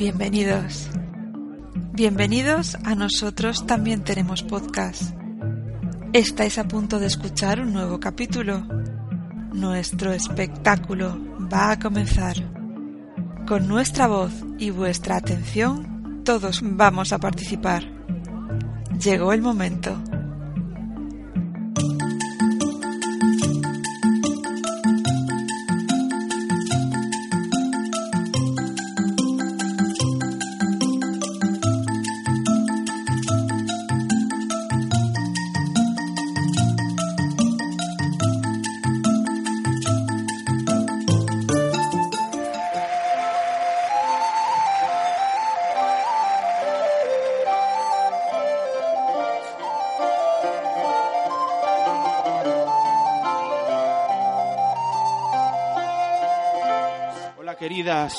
Bienvenidos. Bienvenidos a nosotros también tenemos podcast. Estáis a punto de escuchar un nuevo capítulo. Nuestro espectáculo va a comenzar. Con nuestra voz y vuestra atención, todos vamos a participar. Llegó el momento.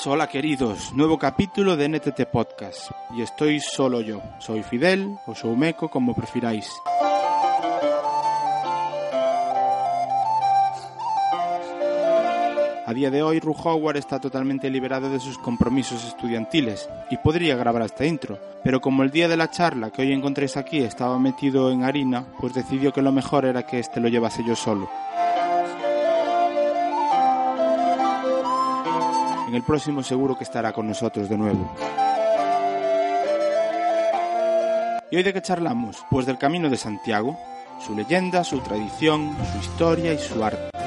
Hola queridos, nuevo capítulo de NTT Podcast. Y estoy solo yo, soy Fidel o Soumeco, como prefiráis. A día de hoy, Ru Howard está totalmente liberado de sus compromisos estudiantiles y podría grabar esta intro, pero como el día de la charla que hoy encontréis aquí estaba metido en harina, pues decidió que lo mejor era que este lo llevase yo solo. En el próximo seguro que estará con nosotros de nuevo. ¿Y hoy de qué charlamos? Pues del Camino de Santiago, su leyenda, su tradición, su historia y su arte.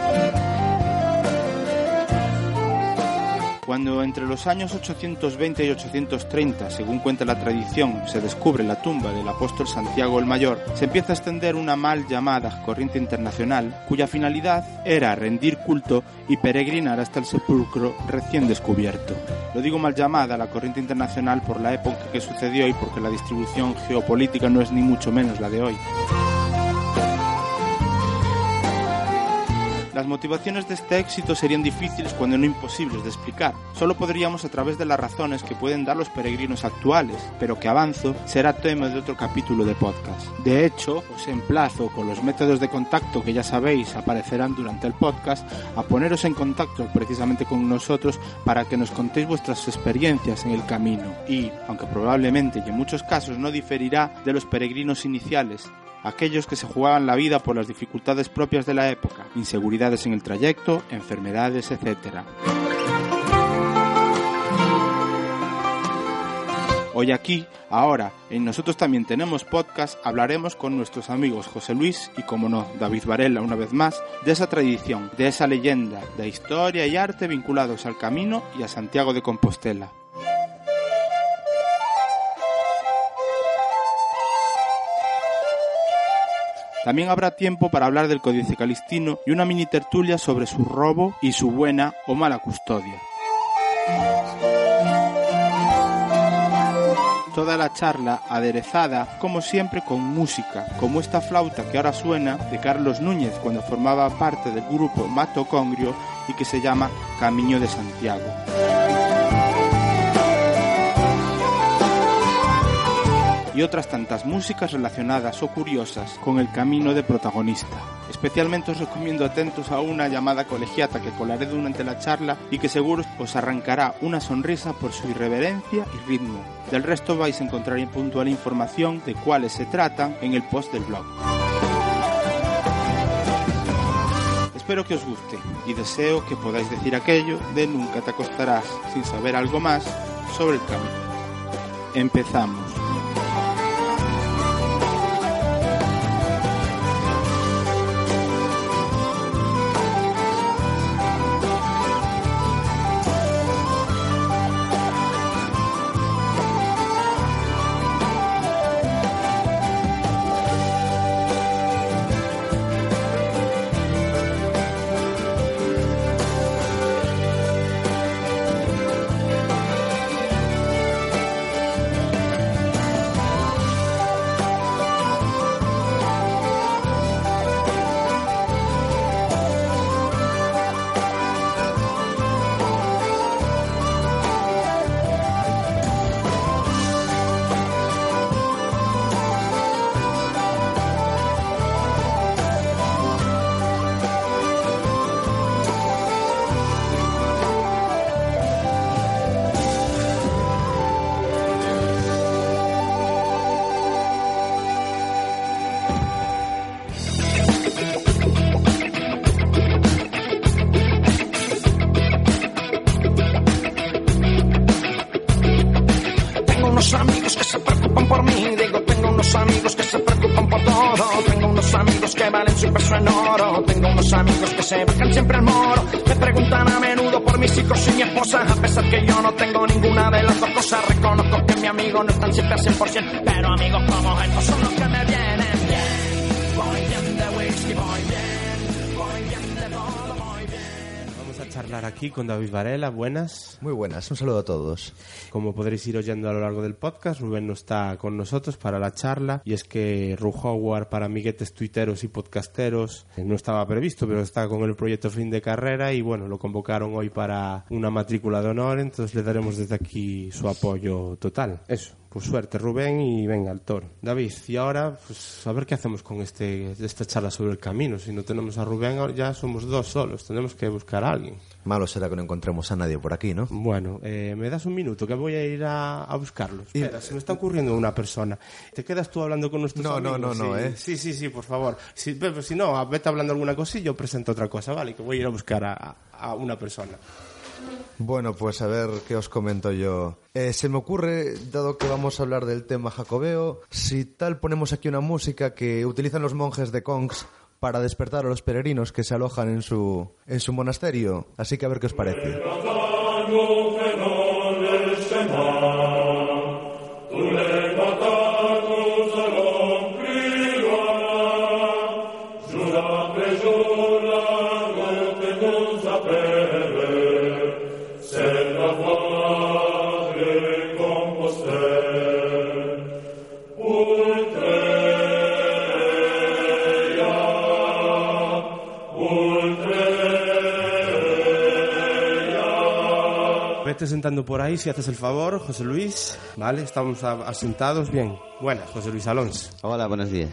Cuando entre los años 820 y 830, según cuenta la tradición, se descubre la tumba del apóstol Santiago el Mayor, se empieza a extender una mal llamada corriente internacional, cuya finalidad era rendir culto y peregrinar hasta el sepulcro recién descubierto. Lo digo mal llamada la corriente internacional por la época que sucedió y porque la distribución geopolítica no es ni mucho menos la de hoy. Las motivaciones de este éxito serían difíciles cuando no imposibles de explicar. Solo podríamos a través de las razones que pueden dar los peregrinos actuales, pero que avanzo será tema de otro capítulo de podcast. De hecho, os emplazo con los métodos de contacto que ya sabéis aparecerán durante el podcast a poneros en contacto precisamente con nosotros para que nos contéis vuestras experiencias en el camino y, aunque probablemente y en muchos casos no diferirá de los peregrinos iniciales, aquellos que se jugaban la vida por las dificultades propias de la época, inseguridades en el trayecto, enfermedades, etc. Hoy aquí, ahora, en Nosotros también tenemos podcast, hablaremos con nuestros amigos José Luis y, como no, David Varela una vez más, de esa tradición, de esa leyenda, de historia y arte vinculados al camino y a Santiago de Compostela. También habrá tiempo para hablar del Códice Calistino y una mini tertulia sobre su robo y su buena o mala custodia. Toda la charla aderezada, como siempre, con música, como esta flauta que ahora suena de Carlos Núñez cuando formaba parte del grupo Mato Congrio y que se llama Camino de Santiago. Y otras tantas músicas relacionadas o curiosas con el camino de protagonista. Especialmente os recomiendo atentos a una llamada colegiata que colaré durante la charla y que seguro os arrancará una sonrisa por su irreverencia y ritmo. Del resto vais a encontrar puntual información de cuáles se tratan en el post del blog. Espero que os guste y deseo que podáis decir aquello de nunca te acostarás sin saber algo más sobre el camino. Empezamos. Aquí con David Varela. Buenas. Muy buenas, un saludo a todos. Como podréis ir oyendo a lo largo del podcast, Rubén no está con nosotros para la charla y es que Ru Howard para amiguetes tuiteros y podcasteros eh, no estaba previsto, pero está con el proyecto fin de carrera y bueno, lo convocaron hoy para una matrícula de honor, entonces le daremos desde aquí su apoyo total. Eso. Pues suerte, Rubén, y venga al toro. David, y ahora, pues a ver qué hacemos con este, esta charla sobre el camino. Si no tenemos a Rubén, ya somos dos solos, tenemos que buscar a alguien. Malo será que no encontremos a nadie por aquí, ¿no? Bueno, eh, me das un minuto que voy a ir a, a buscarlo. Espera, se me está ocurriendo una persona. ¿Te quedas tú hablando con nuestros No, no, amigos? no, no, sí, ¿eh? Sí, sí, sí, por favor. Si, pero si no, vete hablando alguna cosa y yo presento otra cosa, ¿vale? Que voy a ir a buscar a, a una persona. Bueno, pues a ver qué os comento yo. Eh, se me ocurre, dado que vamos a hablar del tema jacobeo, si tal ponemos aquí una música que utilizan los monjes de Kongs para despertar a los peregrinos que se alojan en su, en su monasterio. Así que a ver qué os parece. Vete sentando por ahí si haces el favor, José Luis. Vale, estamos asentados. Bien. Buenas, José Luis Alonso. Hola, buenos días.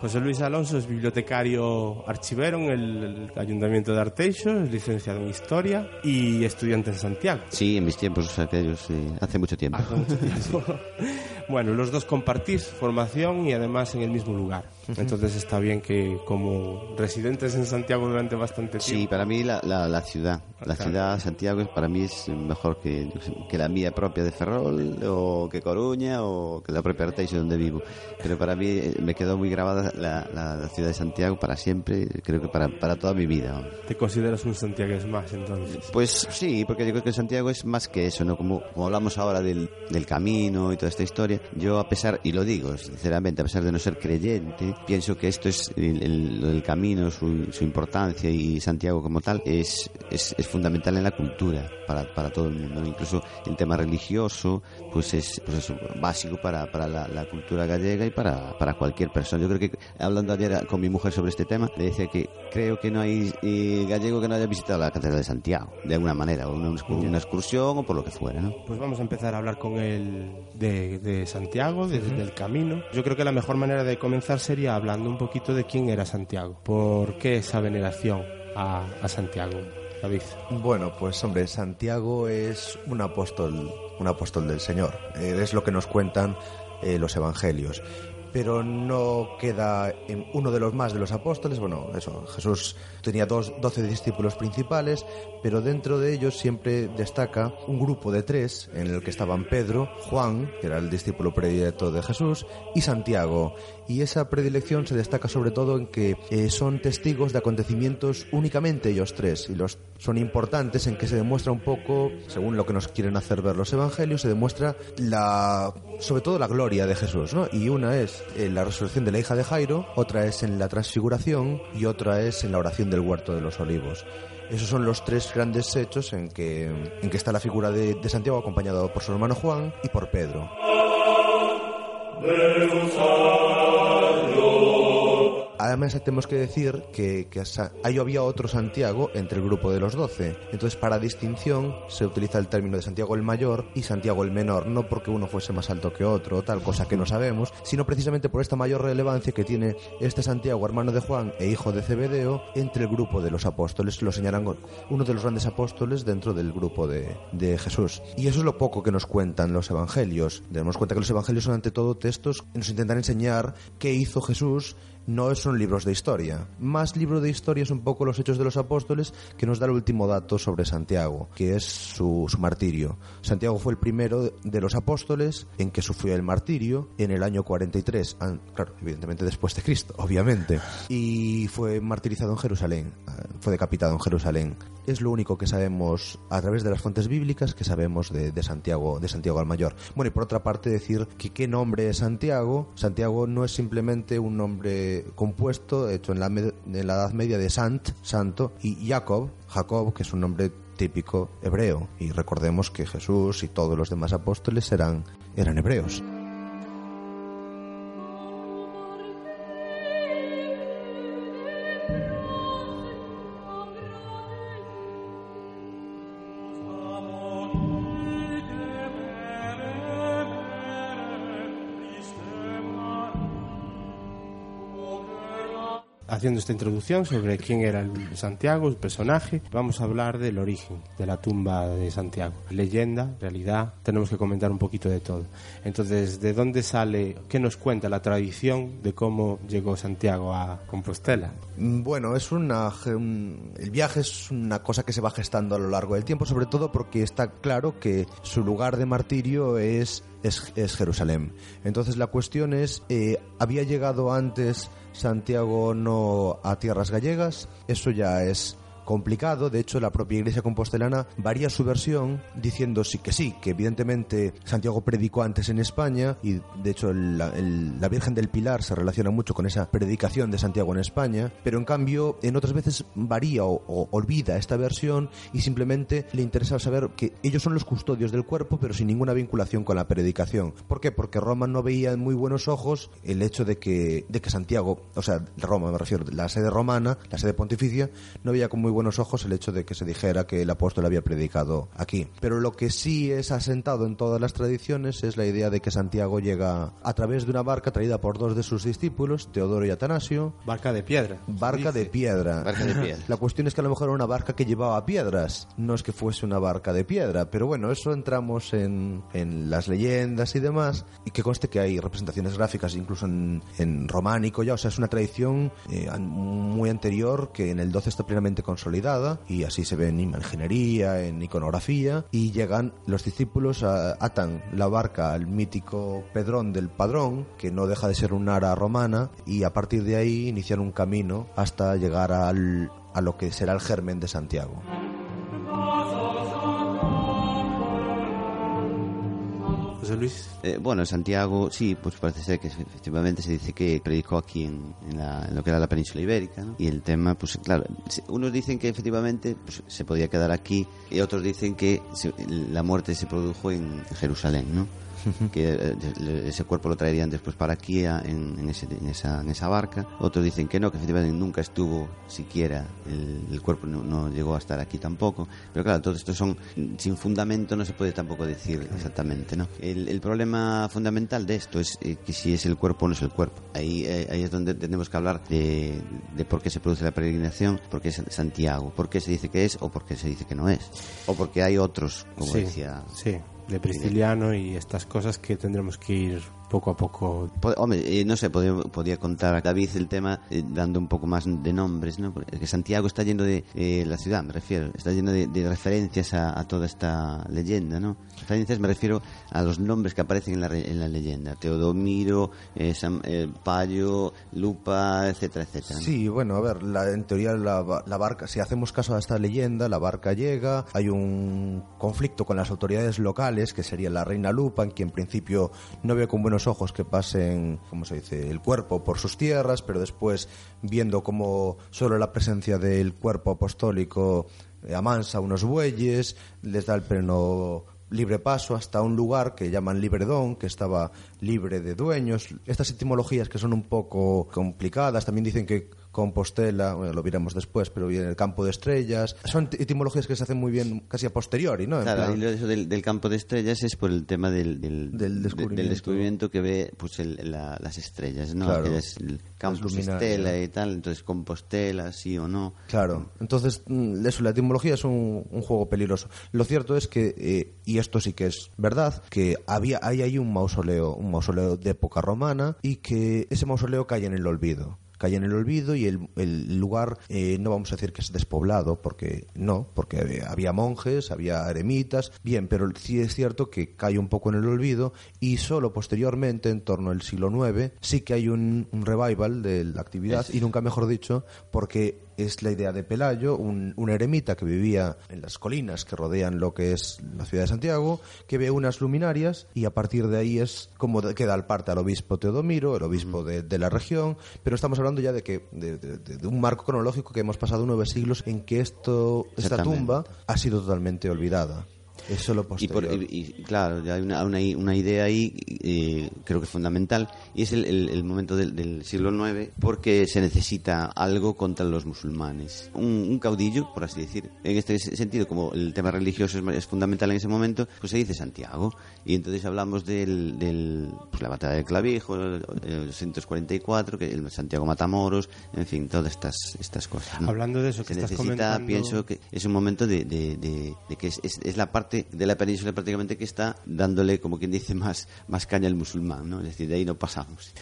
José Luis Alonso es bibliotecario archivero en el, el Ayuntamiento de Arteixo, es licenciado en Historia y estudiante en Santiago. Sí, en mis tiempos aquellos, eh, hace mucho tiempo. Hace mucho tiempo. bueno, los dos compartís formación y además en el mismo lugar. Entonces está bien que como residentes en Santiago durante bastante Sí, tiempo. para mí la, la, la ciudad, la ciudad Santiago es- para mí es mejor que, que la mía propia de Ferrol o que Coruña o que la propia Arteixo donde vivo. Pero para mí eh, me quedó muy grabada la, la- ciudad de Santiago para siempre, creo que para, para toda mi vida. Te consideras un santiagués más entonces. Pues sí, porque yo creo que Santiago es más que eso, ¿no? Como, como hablamos ahora del, del camino y toda esta historia, yo a pesar, y lo digo sinceramente, a pesar de no ser creyente, pienso que esto es el, el- camino, su, su importancia y Santiago como tal es, es, es fundamental en la cultura para, para todo el mundo. Incluso el tema religioso, pues es pues eso, básico para, para la, cultura gallega y para, para cualquier persona. Yo creo que hablando ayer con mi mujer sobre este tema, le decía que creo que no hay eh, gallego que no haya visitado la Catedral de Santiago, de alguna manera, o una, una excursión o por lo que fuera. Pues vamos a empezar a hablar con él de Santiago, de- del camino. Yo creo que la mejor manera de comenzar sería hablando un poquito de quién era Santiago. ¿Por qué esa veneración a, a Santiago, David? Bueno, pues hombre, Santiago es un apóstol, un apóstol del Señor. Eh, es lo que nos cuentan eh, los evangelios. Pero no queda uno de los más de los apóstoles. Bueno, eso, Jesús tenía dos, doce discípulos principales, pero dentro de ellos siempre destaca un grupo de tres, en el que estaban Pedro, Juan, que era el discípulo predilecto de Jesús, y Santiago. Y esa predilección se destaca sobre todo en que eh, son testigos de acontecimientos únicamente ellos tres, y los son importantes en que se demuestra un poco, según lo que nos quieren hacer ver los evangelios, se demuestra la, sobre todo la gloria de Jesús, ¿no? Y una es en la resurrección de la hija de Jairo, otra es en la transfiguración y otra es en la oración del huerto de los olivos. Esos son los tres grandes hechos en que, en que está la figura de, de Santiago acompañado por su hermano Juan y por Pedro. Deus ad Además tenemos que decir que, que ahí había otro Santiago entre el grupo de los doce. Entonces para distinción se utiliza el término de Santiago el mayor y Santiago el menor, no porque uno fuese más alto que otro, tal cosa que no sabemos, sino precisamente por esta mayor relevancia que tiene este Santiago, hermano de Juan e hijo de Zebedeo, entre el grupo de los apóstoles. Lo señalan uno de los grandes apóstoles dentro del grupo de, de Jesús. Y eso es lo poco que nos cuentan los evangelios. Demos cuenta que los evangelios son ante todo textos que nos intentan enseñar qué hizo Jesús no son libros de historia. Más libro de historia es un poco los Hechos de los Apóstoles, que nos da el último dato sobre Santiago, que es su, su martirio. Santiago fue el primero de los apóstoles en que sufrió el martirio en el año 43, an- claro, evidentemente después de Cristo, obviamente, y fue martirizado en Jerusalén, eh, fue decapitado en Jerusalén. Es lo único que sabemos a través de las fuentes bíblicas que sabemos de, Santiago, de Santiago el Mayor. Bueno, y por otra parte decir que qué nombre es Santiago. Santiago no es simplemente un nombre compuesto hecho en la, en la Edad Media de Sant, santo, y Jacob, Jacob, que es un nombre típico hebreo. Y recordemos que Jesús y todos los demás apóstoles eran, eran hebreos. Haciendo esta introducción sobre quién era el Santiago, el personaje, vamos a hablar del origen de la tumba de Santiago. Leyenda, realidad, tenemos que comentar un poquito de todo. Entonces, ¿de dónde sale, qué nos cuenta la tradición de cómo llegó Santiago a Compostela? Mm, Bueno, es una el viaje es una cosa que se va gestando a lo largo del tiempo, sobre todo porque está claro que su lugar de martirio es es, es Jerusalén. Entonces la cuestión es, eh, ¿había llegado antes Santiago no a tierras gallegas? Eso ya es complicado. De hecho, la propia iglesia compostelana varía su versión diciendo sí que sí, que evidentemente Santiago predicó antes en España y de hecho el- el- la Virgen del Pilar se relaciona mucho con esa predicación de Santiago en España, pero en cambio en otras veces varía o, o olvida esta versión y simplemente le interesa saber que ellos son los custodios del cuerpo pero sin ninguna vinculación con la predicación. ¿Por qué? Porque Roma no veía en muy buenos ojos el hecho de que, de que Santiago, o sea, Roma me refiero, la sede romana, la sede pontificia, no veía con muy buenos ojos el hecho de que se dijera que el apóstol había predicado aquí. Pero lo que sí es asentado en todas las tradiciones es la idea de que Santiago llega a través de una barca traída por dos de sus discípulos, Teodoro y Atanasio, Barca de piedra. barca de piedra. Barca de piedra. La cuestión es que a lo mejor era una barca que llevaba piedras, no es que fuese una barca de piedra, pero bueno, eso entramos en, en las leyendas y demás, y que conste que hay representaciones gráficas incluso en, en románico ya, o sea, es una tradición eh, muy anterior que en el 12 está plenamente consolidada, y así se ve en imaginería, en iconografía, y llegan los discípulos, a- atan la barca al mítico Pedrón del Padrón, que no deja de ser un ara romana, y a partir de ahí inician un camino hasta llegar al, a lo que será el germen de Santiago. Eh, bueno, Santiago, sí, pues parece ser que efectivamente se dice que predicó aquí en, en la- lo que era la península ibérica, ¿no? Y el tema, pues claro, unos dicen que efectivamente pues, se podía quedar aquí y otros dicen que se- la muerte se produjo en Jerusalén, ¿no? Que eh, ese cuerpo lo traerían después para aquí en, en ese- en esa, en esa barca. Otros dicen que no, que efectivamente nunca estuvo siquiera, el, el cuerpo no, no llegó a estar aquí tampoco. Pero claro, todo esto son sin fundamento, no se puede tampoco decir exactamente. ¿no? El, el problema fundamental de esto es eh, que si es el cuerpo o no es el cuerpo. Ahí, eh, ahí es donde tenemos que hablar de, de por qué se produce la peregrinación, por qué es Santiago, por qué se dice que es o por qué se dice que no es. O porque hay otros, como sí, decía sí, de Prisciliano y estas cosas que tendremos que ir poco a poco. Po- Hombre, eh, no sé, podía, podía contar a David el tema eh, dando un poco más de nombres, ¿no? Porque que Santiago está lleno de, eh, la ciudad me refiero, está lleno de, de referencias a, a toda esta leyenda, ¿no? Referencias me refiero a los nombres que aparecen en la, en la leyenda. Teodomiro, eh, Sam- eh, Payo, Lupa, etcétera, etcétera. ¿no? Sí, bueno, a ver, la, en teoría la, la barca, si hacemos caso a esta leyenda, la barca llega, hay un conflicto con las autoridades locales, que sería la reina Lupa, en quien en principio no ve con buenos ojos que pasen, ¿cómo se dice?, el cuerpo por sus tierras, pero después viendo como solo la presencia del cuerpo apostólico eh, amansa unos bueyes, les da el pleno libre paso hasta un lugar que llaman Libredón, que estaba libre de dueños. Estas etimologías que son un poco complicadas, también dicen que Compostela, bueno, lo veremos después, pero viene el campo de estrellas. Son etimologías que se hacen muy bien casi a posteriori, ¿no? En Claro, plan- y lo- eso del, del campo de estrellas es por el tema del, del, Del descubrimiento. del descubrimiento que ve pues el- la- las estrellas, ¿no? Claro. Es el campus luminarias. estela y tal, entonces Compostela, sí o no. Claro, entonces mm, eso, la etimología es un, un juego peligroso. Lo cierto es que, eh, y esto sí que es verdad, que había hay ahí un mausoleo, un mausoleo de época romana y que ese mausoleo cae en el olvido. Cae en el olvido y el, el lugar eh, no vamos a decir que es despoblado, porque no, porque había- monjes, había eremitas, bien, pero sí es cierto que cae un poco en el olvido y solo posteriormente, en torno al siglo IX, sí que hay un, un revival de la actividad y nunca mejor dicho, porque es la idea de Pelayo, un, un eremita que vivía en las colinas que rodean lo que es la ciudad de Santiago, que ve unas luminarias y a partir de ahí es como queda al parte al obispo Teodomiro, el obispo de, de la región, pero estamos hablando ya de que de, de- de- un marco cronológico que hemos pasado nueve siglos en que esto esta tumba ha sido totalmente olvidada. Es solo Y, por- posterior. y- y, claro, ya hay una, una, una idea ahí, eh, creo que fundamental, y es el, el- el momento del, del siglo IX, porque se necesita algo contra los musulmanes. Un, un caudillo, por así decir. En este sentido, como el tema religioso es, es fundamental en ese momento, pues se dice Santiago. Y entonces hablamos del, del pues la batalla del Clavijo, el, el 244, que el Santiago Matamoros, en fin, todas estas, estas cosas. ¿no? Hablando de eso que se estás necesita, comentando- pienso que es un momento de, de- de- de que es, es- es la parte de la península prácticamente que está dándole, como quien dice, más, más caña al musulmán, ¿no? Es decir, de ahí no pasamos.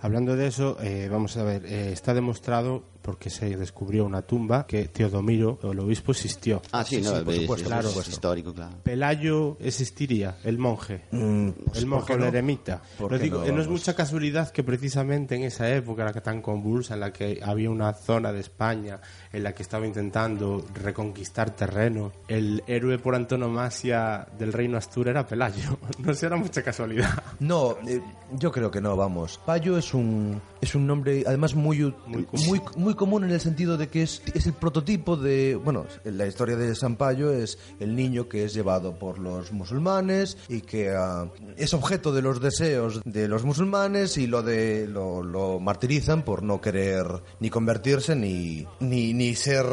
Hablando de eso, eh, vamos a ver, eh, está demostrado porque se descubrió una tumba que Teodomiro, el obispo, existió. Ah, sí, sí, no, sí, por es- supuesto, es, por es supuesto. histórico, claro. Pelayo existiría, el monje. Mm, pues, el ¿por monje o el no? eremita. ¿Por Lo digo, no? no es mucha casualidad que precisamente en esa época, la que tan convulsa, en la que había una zona de España en la que estaba intentando reconquistar terreno, el héroe por antonomasia del reino Astur era Pelayo. No será mucha casualidad. No, eh, yo creo que no, vamos. Payo es un es un nombre además muy Muy muy, común. Común en el sentido de que es, el prototipo de, bueno, la historia de San Payo es el niño que es llevado por los musulmanes y que ah, es objeto de los deseos de los musulmanes y lo de lo, lo martirizan por no querer ni convertirse ni ni, ni ser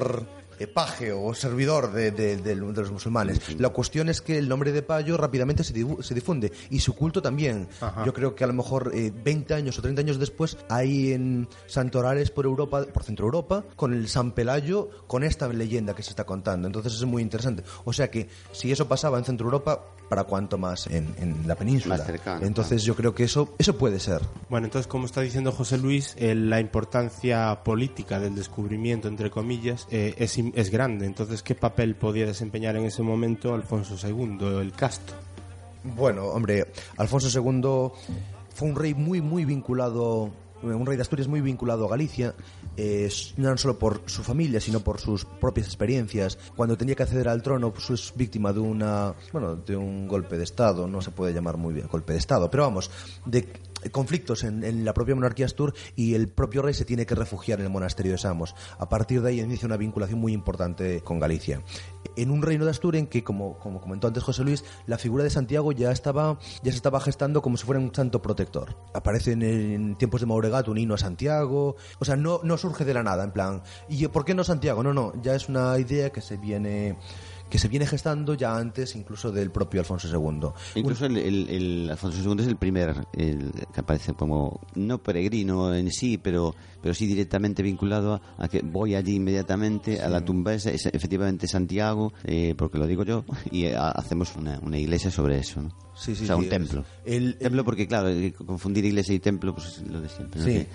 eh, paje o servidor de, de- de- de los musulmanes. La cuestión es que el nombre de Payo rápidamente se, difunde y su culto también. Ajá. Yo creo que a lo mejor eh, 20 años o 30 años después hay en santorales por Europa, por Centro Europa, con el San Pelayo, con esta leyenda que se está contando. Entonces es muy interesante. O sea que si eso pasaba en Centro Europa, ¿para cuánto más en, en la península? Más cercano, Entonces yo creo que eso, eso puede ser. Bueno, entonces, como está diciendo José Luis, eh, la importancia política del descubrimiento, entre comillas, eh, es, es grande. Entonces, ¿qué papel podía desempeñar en ese momento Alfonso II, el casto? Bueno, hombre, Alfonso II fue un rey muy, muy vinculado, un rey de Asturias muy vinculado a Galicia, eh, no solo por su familia, sino por sus propias experiencias. Cuando tenía que acceder al trono, pues es víctima de una, bueno, de un golpe de Estado, no se puede llamar muy bien golpe de Estado, pero vamos, de conflictos en, en la propia monarquía Astur y el propio rey se tiene que refugiar en el monasterio de Samos. A partir de ahí inicia una vinculación muy importante con Galicia. En un reino de Astur en que, como, como comentó antes José Luis, la figura de Santiago ya estaba ya se estaba gestando como si fuera un santo protector. Aparece en, tiempos de Mauregat un himno a Santiago, o sea, no, no surge de la nada, en plan, ¿y por qué no Santiago? No, no, ya es una idea que se viene que se viene gestando ya antes incluso del propio Alfonso II. Incluso el, el- el Alfonso II es el primer el que aparece como, no peregrino en sí, pero, pero sí directamente vinculado a, a que voy allí inmediatamente a la tumba, es, es efectivamente Santiago, eh, porque lo digo yo, y eh, hacemos una, una iglesia sobre eso, ¿no? Sí, sí, o sea, sí, un templo. el- templo porque, claro, eh, confundir iglesia y templo, pues es lo de siempre. Sí,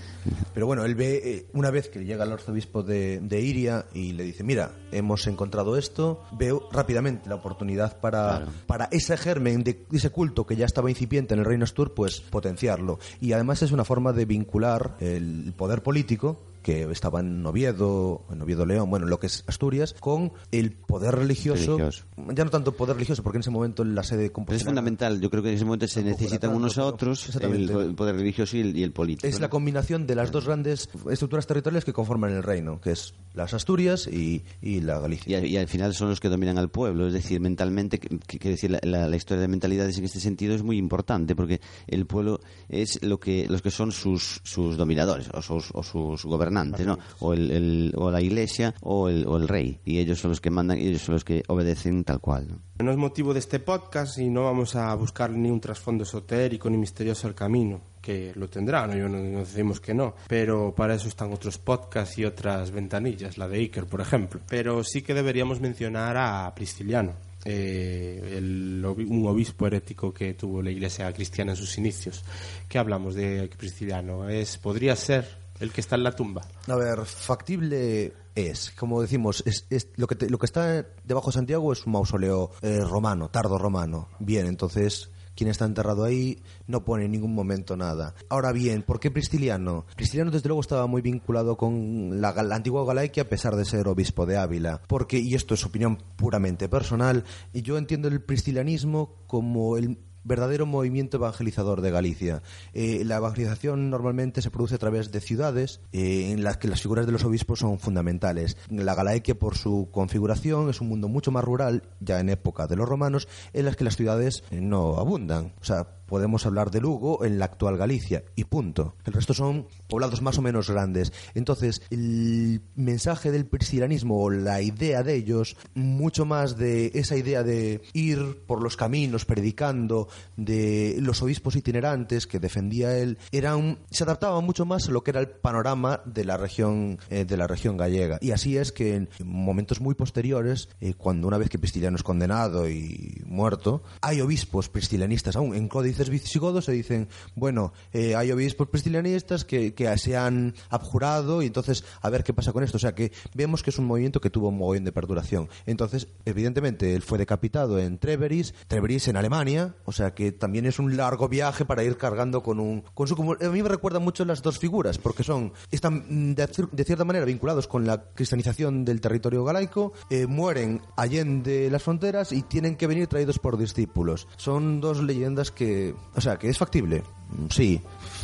pero bueno, él ve eh, una vez que llega el arzobispo de, de Iria y le dice, mira, hemos encontrado esto, veo rápidamente la oportunidad para, Claro. para ese germen de ese culto que ya estaba incipiente en el reino Astur, pues potenciarlo. Y además es una forma de vincular el poder político político que estaba en Oviedo, en Oviedo León, bueno, lo que es Asturias, con el poder religioso, Religioso. ya no tanto poder religioso, porque en ese momento la sede Pero es fundamental, yo creo que en ese momento se necesitan unos a otros, el, poder religioso y el, y el político. Es la combinación de las dos grandes estructuras territoriales que conforman el reino, que es las Asturias y, y la Y, Galicia. al- y al final son los que dominan al pueblo, es decir, mentalmente, que decir, la, la- la historia de mentalidades en este sentido es muy importante, porque el pueblo es lo que, los que son sus, sus dominadores, o sus, o sus gobernantes, ¿no? O, el, el- o la iglesia o el, o el rey, y ellos son los que mandan, y ellos son los que obedecen tal cual, ¿no? No es motivo de este podcast y no vamos a buscar ni un trasfondo esotérico ni misterioso al camino, que lo tendrá, no, Yo no, no decimos que no, pero para eso están otros podcasts y otras ventanillas, la de Iker, por ejemplo. Pero sí que deberíamos mencionar a Prisciliano. eh, el un obispo herético que tuvo la iglesia cristiana en sus inicios. ¿Qué hablamos de Prisciliano? ¿Es, ¿Podría ser el que está en la tumba? A ver, factible es, como decimos, es, lo, que lo que está debajo de Santiago es un mausoleo eh, romano, tardo romano. Bien, entonces quien está enterrado ahí no pone en ningún momento nada. Ahora bien, ¿por qué Pristiliano? Pristiliano desde luego estaba muy vinculado con la, antigua Galaiquia a pesar de ser obispo de Ávila, porque, y esto es opinión puramente personal, y yo entiendo el pristilianismo como el verdadero movimiento evangelizador de Galicia. Eh, la evangelización normalmente se produce a través de ciudades eh, en las que las figuras de los obispos son fundamentales. La Galaequia, por su configuración, es un mundo mucho más rural, ya en época de los romanos, en las que las ciudades eh, no abundan. O sea, podemos hablar de Lugo en la actual Galicia y punto. El resto son poblados más o menos grandes. Entonces, el mensaje del priscilanismo o la idea de ellos, mucho más de esa idea de ir por los caminos predicando, de los obispos itinerantes que defendía él, eran, se adaptaba mucho más a lo que era el panorama de la región, eh, de la región gallega. Y así es que en momentos muy posteriores, eh, cuando una vez que Prisciliano es condenado y muerto, hay obispos priscilianistas aún en códices visigodos se dicen, bueno, eh, hay obispos priscilianistas que, que se han abjurado y entonces a ver qué pasa con esto. O sea que vemos que es un movimiento que tuvo un mogollón de perduración. Entonces, evidentemente, él fue decapitado en Treveris, Treveris en Alemania, o sea que también es un largo viaje para ir cargando con un... Con su, a mí me recuerdan mucho las dos figuras, porque son, están mm, de cierta manera vinculados con la cristianización del territorio galaico, eh, mueren allende las fronteras y tienen que venir traídos por discípulos. Son dos leyendas que... O sea, que es factible, mm, sí,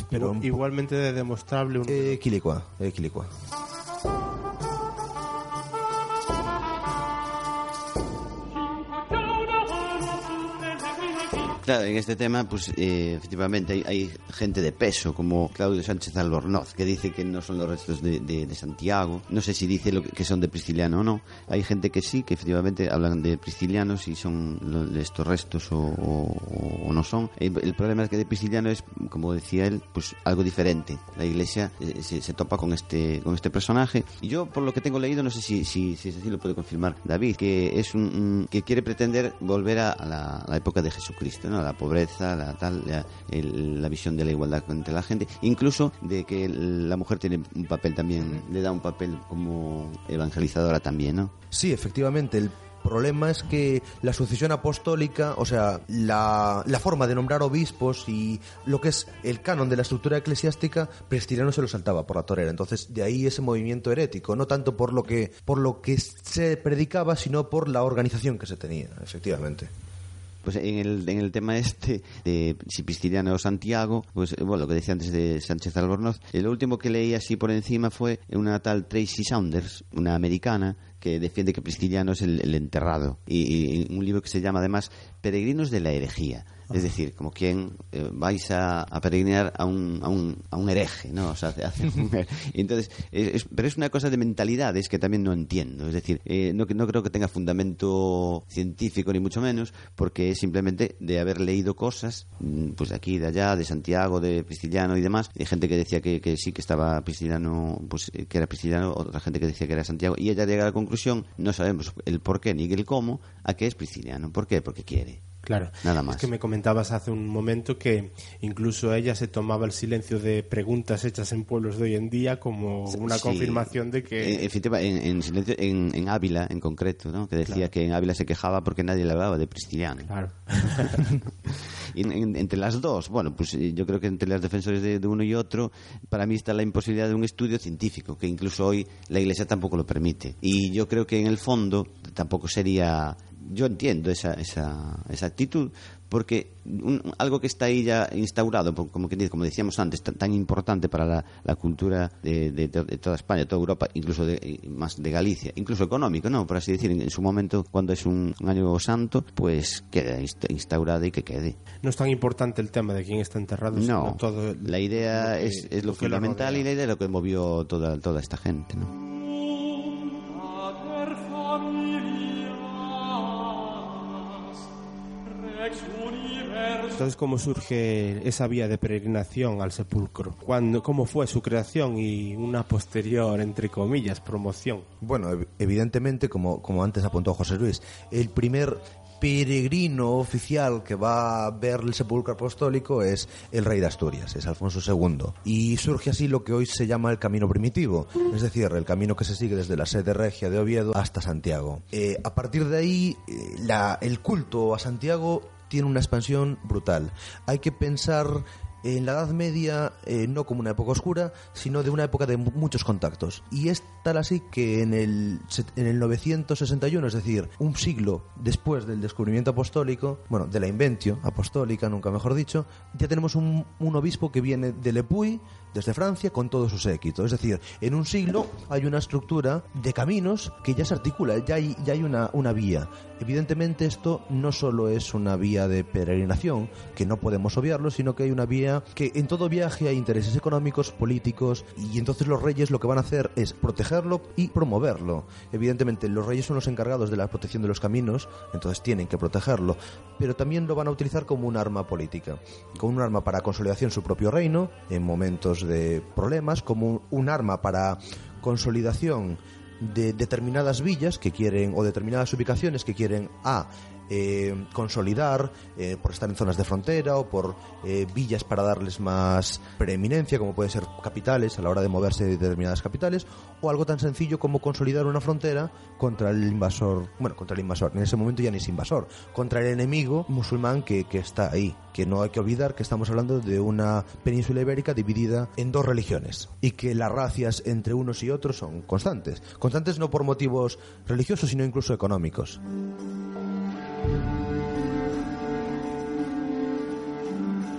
pero... Igualmente de demostrable un... eh, Quilicua, eh, Quilicua. Claro, en este tema, pues eh, efectivamente hay, hay gente de peso, como Claudio Sánchez Albornoz, que dice que no son los restos de, de- de Santiago. No sé si dice lo que, que son de Prisciliano o no. Hay gente que sí, que efectivamente hablan de Prisciliano, si son lo- estos restos o, o- o no son. El, el problema es que de Prisciliano es, como decía él, pues algo diferente. La iglesia eh, se, se topa con este, con este personaje. Y yo, por lo que tengo leído, no sé si, si, si es así, lo puede confirmar David, que es un- que quiere pretender volver a, a la, a la época de Jesucristo, ¿no? La pobreza, la tal, la, visión de la igualdad entre la gente, incluso de que la mujer tiene un papel también, le da un papel como evangelizadora también, ¿no? Sí, efectivamente. El problema es que la sucesión apostólica, o sea, la, la forma de nombrar obispos y lo que es el canon de la estructura eclesiástica, Prestiliano se lo saltaba por la torera. Entonces, de ahí ese movimiento herético, no tanto por lo que, por lo que se predicaba, sino por la organización que se tenía, efectivamente. Pues en el, en el tema este de si Prisciliano o Santiago, pues bueno, lo que decía antes de Sánchez Albornoz, eh, lo último que leí así por encima fue una tal Tracy Saunders, una americana, que defiende que Prisciliano es el, el enterrado. Y, y un libro que se llama además Peregrinos de la herejía. Es decir, como quien eh, vais a, a peregrinar a un, a, un, a un hereje, ¿no? O sea, hace- hace un- entonces, es- pero es una cosa de mentalidades que también no entiendo. Es decir, eh, no, no creo que tenga fundamento científico ni mucho menos, porque es simplemente de haber leído cosas, mm, pues de aquí, de allá, de Santiago, de Prisciliano y demás. Hay gente que decía que, que sí que estaba Prisciliano, pues eh, que era Prisciliano, otra gente que decía que era Santiago, y ella llega a la conclusión, no sabemos el por qué ni el cómo, a que es Prisciliano. ¿Por qué? Porque quiere. Claro. Nada más. Es que me comentabas hace un momento que incluso ella se tomaba el silencio de preguntas hechas en pueblos de hoy en día como una Sí. confirmación de que... En, efectiva- en, en silencio- en- en Ávila, en concreto, ¿no? que decía Claro. que en Ávila se quejaba porque nadie le hablaba de Prisciliano. Claro. Entre las dos, bueno, pues eh, yo creo que entre los defensores de, de uno y otro, para mí está la imposibilidad de un estudio científico, que incluso hoy la Iglesia tampoco lo permite. Y yo creo que en el fondo tampoco sería. Yo entiendo esa, esa, esa actitud, porque un- algo que está ahí ya instaurado, como, que, como decíamos antes, tan, tan importante para la, la cultura de, de to- de toda España, toda Europa, incluso de, más de Galicia, incluso económico, ¿no? Por así decir, en, en su momento, cuando es un, un año santo, pues queda insta- instaurada y que quede. No es tan importante el tema de quién está enterrado, sino No, todo el- la idea lo que- es, es lo, lo fundamental y la idea es lo que movió toda, toda esta gente, ¿no? Entonces, ¿cómo surge esa vía de peregrinación al sepulcro? ¿Cuándo, ¿Cómo fue su creación y una posterior, entre comillas, promoción? Bueno, ev- evidentemente, como, como antes apuntó José Luis, el primer peregrino oficial que va a ver el sepulcro apostólico es el rey de Asturias, es Alfonso II. Y surge así lo que hoy se llama el camino primitivo, es decir, el camino que se sigue desde la sede regia de Oviedo hasta Santiago. Eh, a partir de ahí, eh, la- el culto a Santiago tiene una expansión brutal. Hay que pensar en la Edad Media eh, no como una época oscura, sino de una época de mu- muchos contactos. Y es tal así que en el, en el 961, es decir, un siglo después del descubrimiento apostólico, bueno, de la inventio apostólica, nunca mejor dicho, ya tenemos un, un obispo que viene de Lepuy, desde Francia, con todo su séquito. Es decir, en un siglo hay una estructura de caminos que ya se articula, ya hay, ya hay una, una vía. Evidentemente esto no solo es una vía de peregrinación, que no podemos obviarlo, sino que hay una vía que en todo viaje hay intereses económicos, políticos, y entonces los reyes lo que van a hacer es protegerlo y promoverlo. Evidentemente los reyes son los encargados de la protección de los caminos, entonces tienen que protegerlo, pero también lo van a utilizar como un arma política, como un arma para consolidación su propio reino en momentos de problemas, como un, arma para consolidación de determinadas villas que quieren o determinadas ubicaciones que quieren a eh, consolidar eh, por estar en zonas de frontera o por eh, villas para darles más preeminencia como pueden ser capitales a la hora de moverse de determinadas capitales o algo tan sencillo como consolidar una frontera contra el invasor bueno contra el invasor en ese momento ya ni es invasor contra el enemigo musulmán que, que está ahí que no hay que olvidar que estamos hablando de una península ibérica dividida en dos religiones y que las racias entre unos y otros son constantes. Constantes no por motivos religiosos, sino incluso económicos.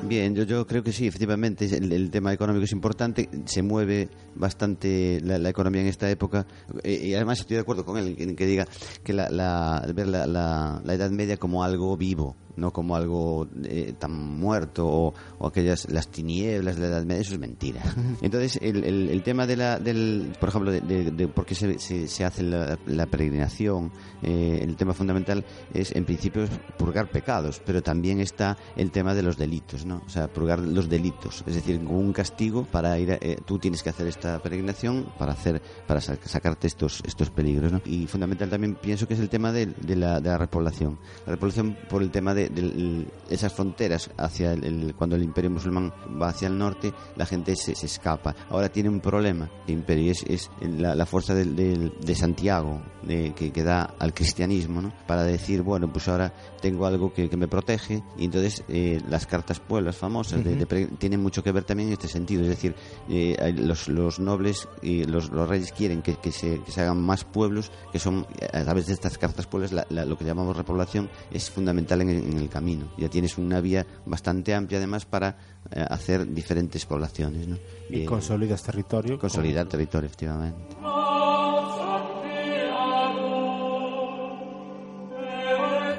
Bien, yo, creo que sí, efectivamente, el, el tema económico es importante, se mueve bastante la, la economía en esta época eh, y además estoy de acuerdo con él en que diga que la, la- ver la, la- la Edad Media como algo vivo, no como algo eh, tan muerto o, o aquellas las tinieblas de la Edad Media, eso es mentira. Entonces, el, el- el tema de la, del, por ejemplo, de, de- de por qué se, se, se hace la, la peregrinación, eh, el tema fundamental es, en principio, purgar pecados, pero también está el tema de los delitos, ¿no? O sea, purgar los delitos, es decir, como un castigo para ir, a- eh, tú tienes que hacer esta peregrinación para hacer, para sa- sacarte estos, estos peligros, ¿no? Y fundamental también pienso que es el tema de, de la, de la repoblación, la repoblación por el tema de, de esas fronteras hacia el, el- cuando el imperio musulmán va hacia el norte, la gente se, se escapa. Ahora tiene un problema el imperio y es, es la, la fuerza del- del- de Santiago de- que, que da al cristianismo, ¿no? Para decir, bueno, pues ahora tengo algo que, que me protege y entonces eh, las cartas pueblas famosas de- de tienen mucho que ver también en este sentido, es decir, eh, los, los nobles y los, los reyes quieren que, que se, que se hagan más pueblos, que son a través de estas cartas pueblas la- la- lo que llamamos repoblación es fundamental en en el camino. Ya tienes una vía bastante amplia además para eh, hacer diferentes poblaciones, ¿no? Y Bien. consolidas territorio. Consolidar territorio, efectivamente.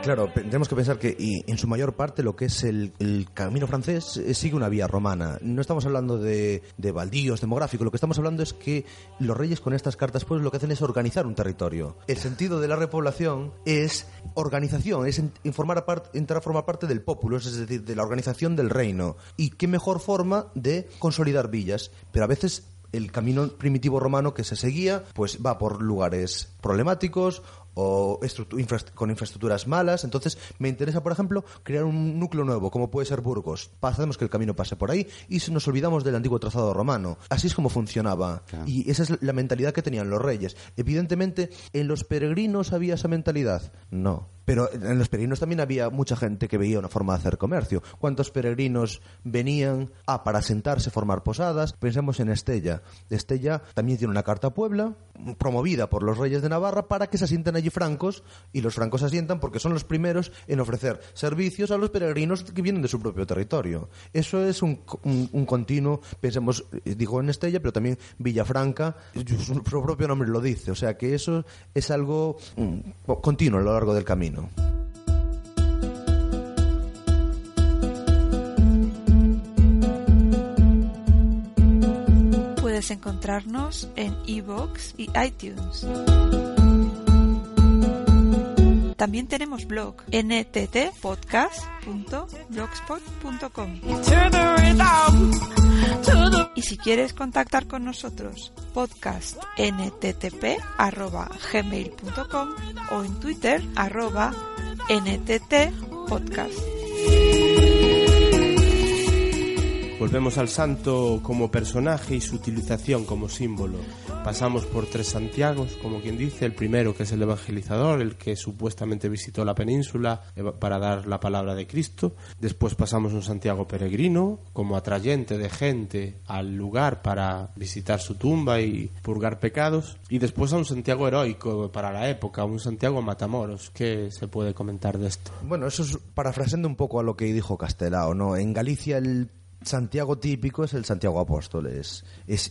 Claro, tenemos que pensar que y en su mayor parte lo que es el, camino francés eh, sigue una vía romana. No estamos hablando de, de baldíos demográficos, lo que estamos hablando es que los reyes con estas cartas pues lo que hacen es organizar un territorio. El sentido de la repoblación es organización, es en- informar a part- entrar a formar parte del pueblo, es decir, de la organización del reino. Y qué mejor forma de consolidar villas, pero a veces el camino primitivo romano que se seguía pues va por lugares problemáticos o infras- con infraestructuras malas. Entonces, me interesa, por ejemplo, crear un núcleo nuevo, como puede ser Burgos. Hacemos que el camino pase por ahí y se nos olvidamos del antiguo trazado romano. Así es como funcionaba. Claro. Y esa es la mentalidad que tenían los reyes. Evidentemente, ¿en los peregrinos había esa mentalidad? No. Pero en los peregrinos también había mucha gente que veía una forma de hacer comercio. ¿Cuántos peregrinos venían a para sentarse, formar posadas? Pensemos en Estella. Estella también tiene una carta a Puebla, promovida por los reyes de Navarra, para que se asienten allí francos, y los francos se asientan porque son los primeros en ofrecer servicios a los peregrinos que vienen de su propio territorio. Eso es un, un- continuo, pensemos, eh, digo en Estella, pero también Villafranca, su, su propio nombre lo dice. O sea que eso es algo mm, continuo a lo largo del camino. Puedes encontrarnos en iVoox y iTunes. También tenemos blog nttpodcast.blogspot.com. Y si quieres contactar con nosotros, podcast nttp@gmail.com o en Twitter arroba NTT Volvemos al santo como personaje y su utilización como símbolo. Pasamos por tres Santiagos, como quien dice, el primero que es el evangelizador, el que supuestamente visitó la península eh, para dar la palabra de Cristo. Después pasamos un Santiago peregrino, como atrayente de gente al lugar para visitar su tumba y purgar pecados. Y después a un Santiago heroico para la época, un Santiago matamoros. ¿Qué se puede comentar de esto? Bueno, eso es parafraseando un poco a lo que dijo Castelao, ¿no? En Galicia el Santiago típico es el Santiago Apóstol. Es,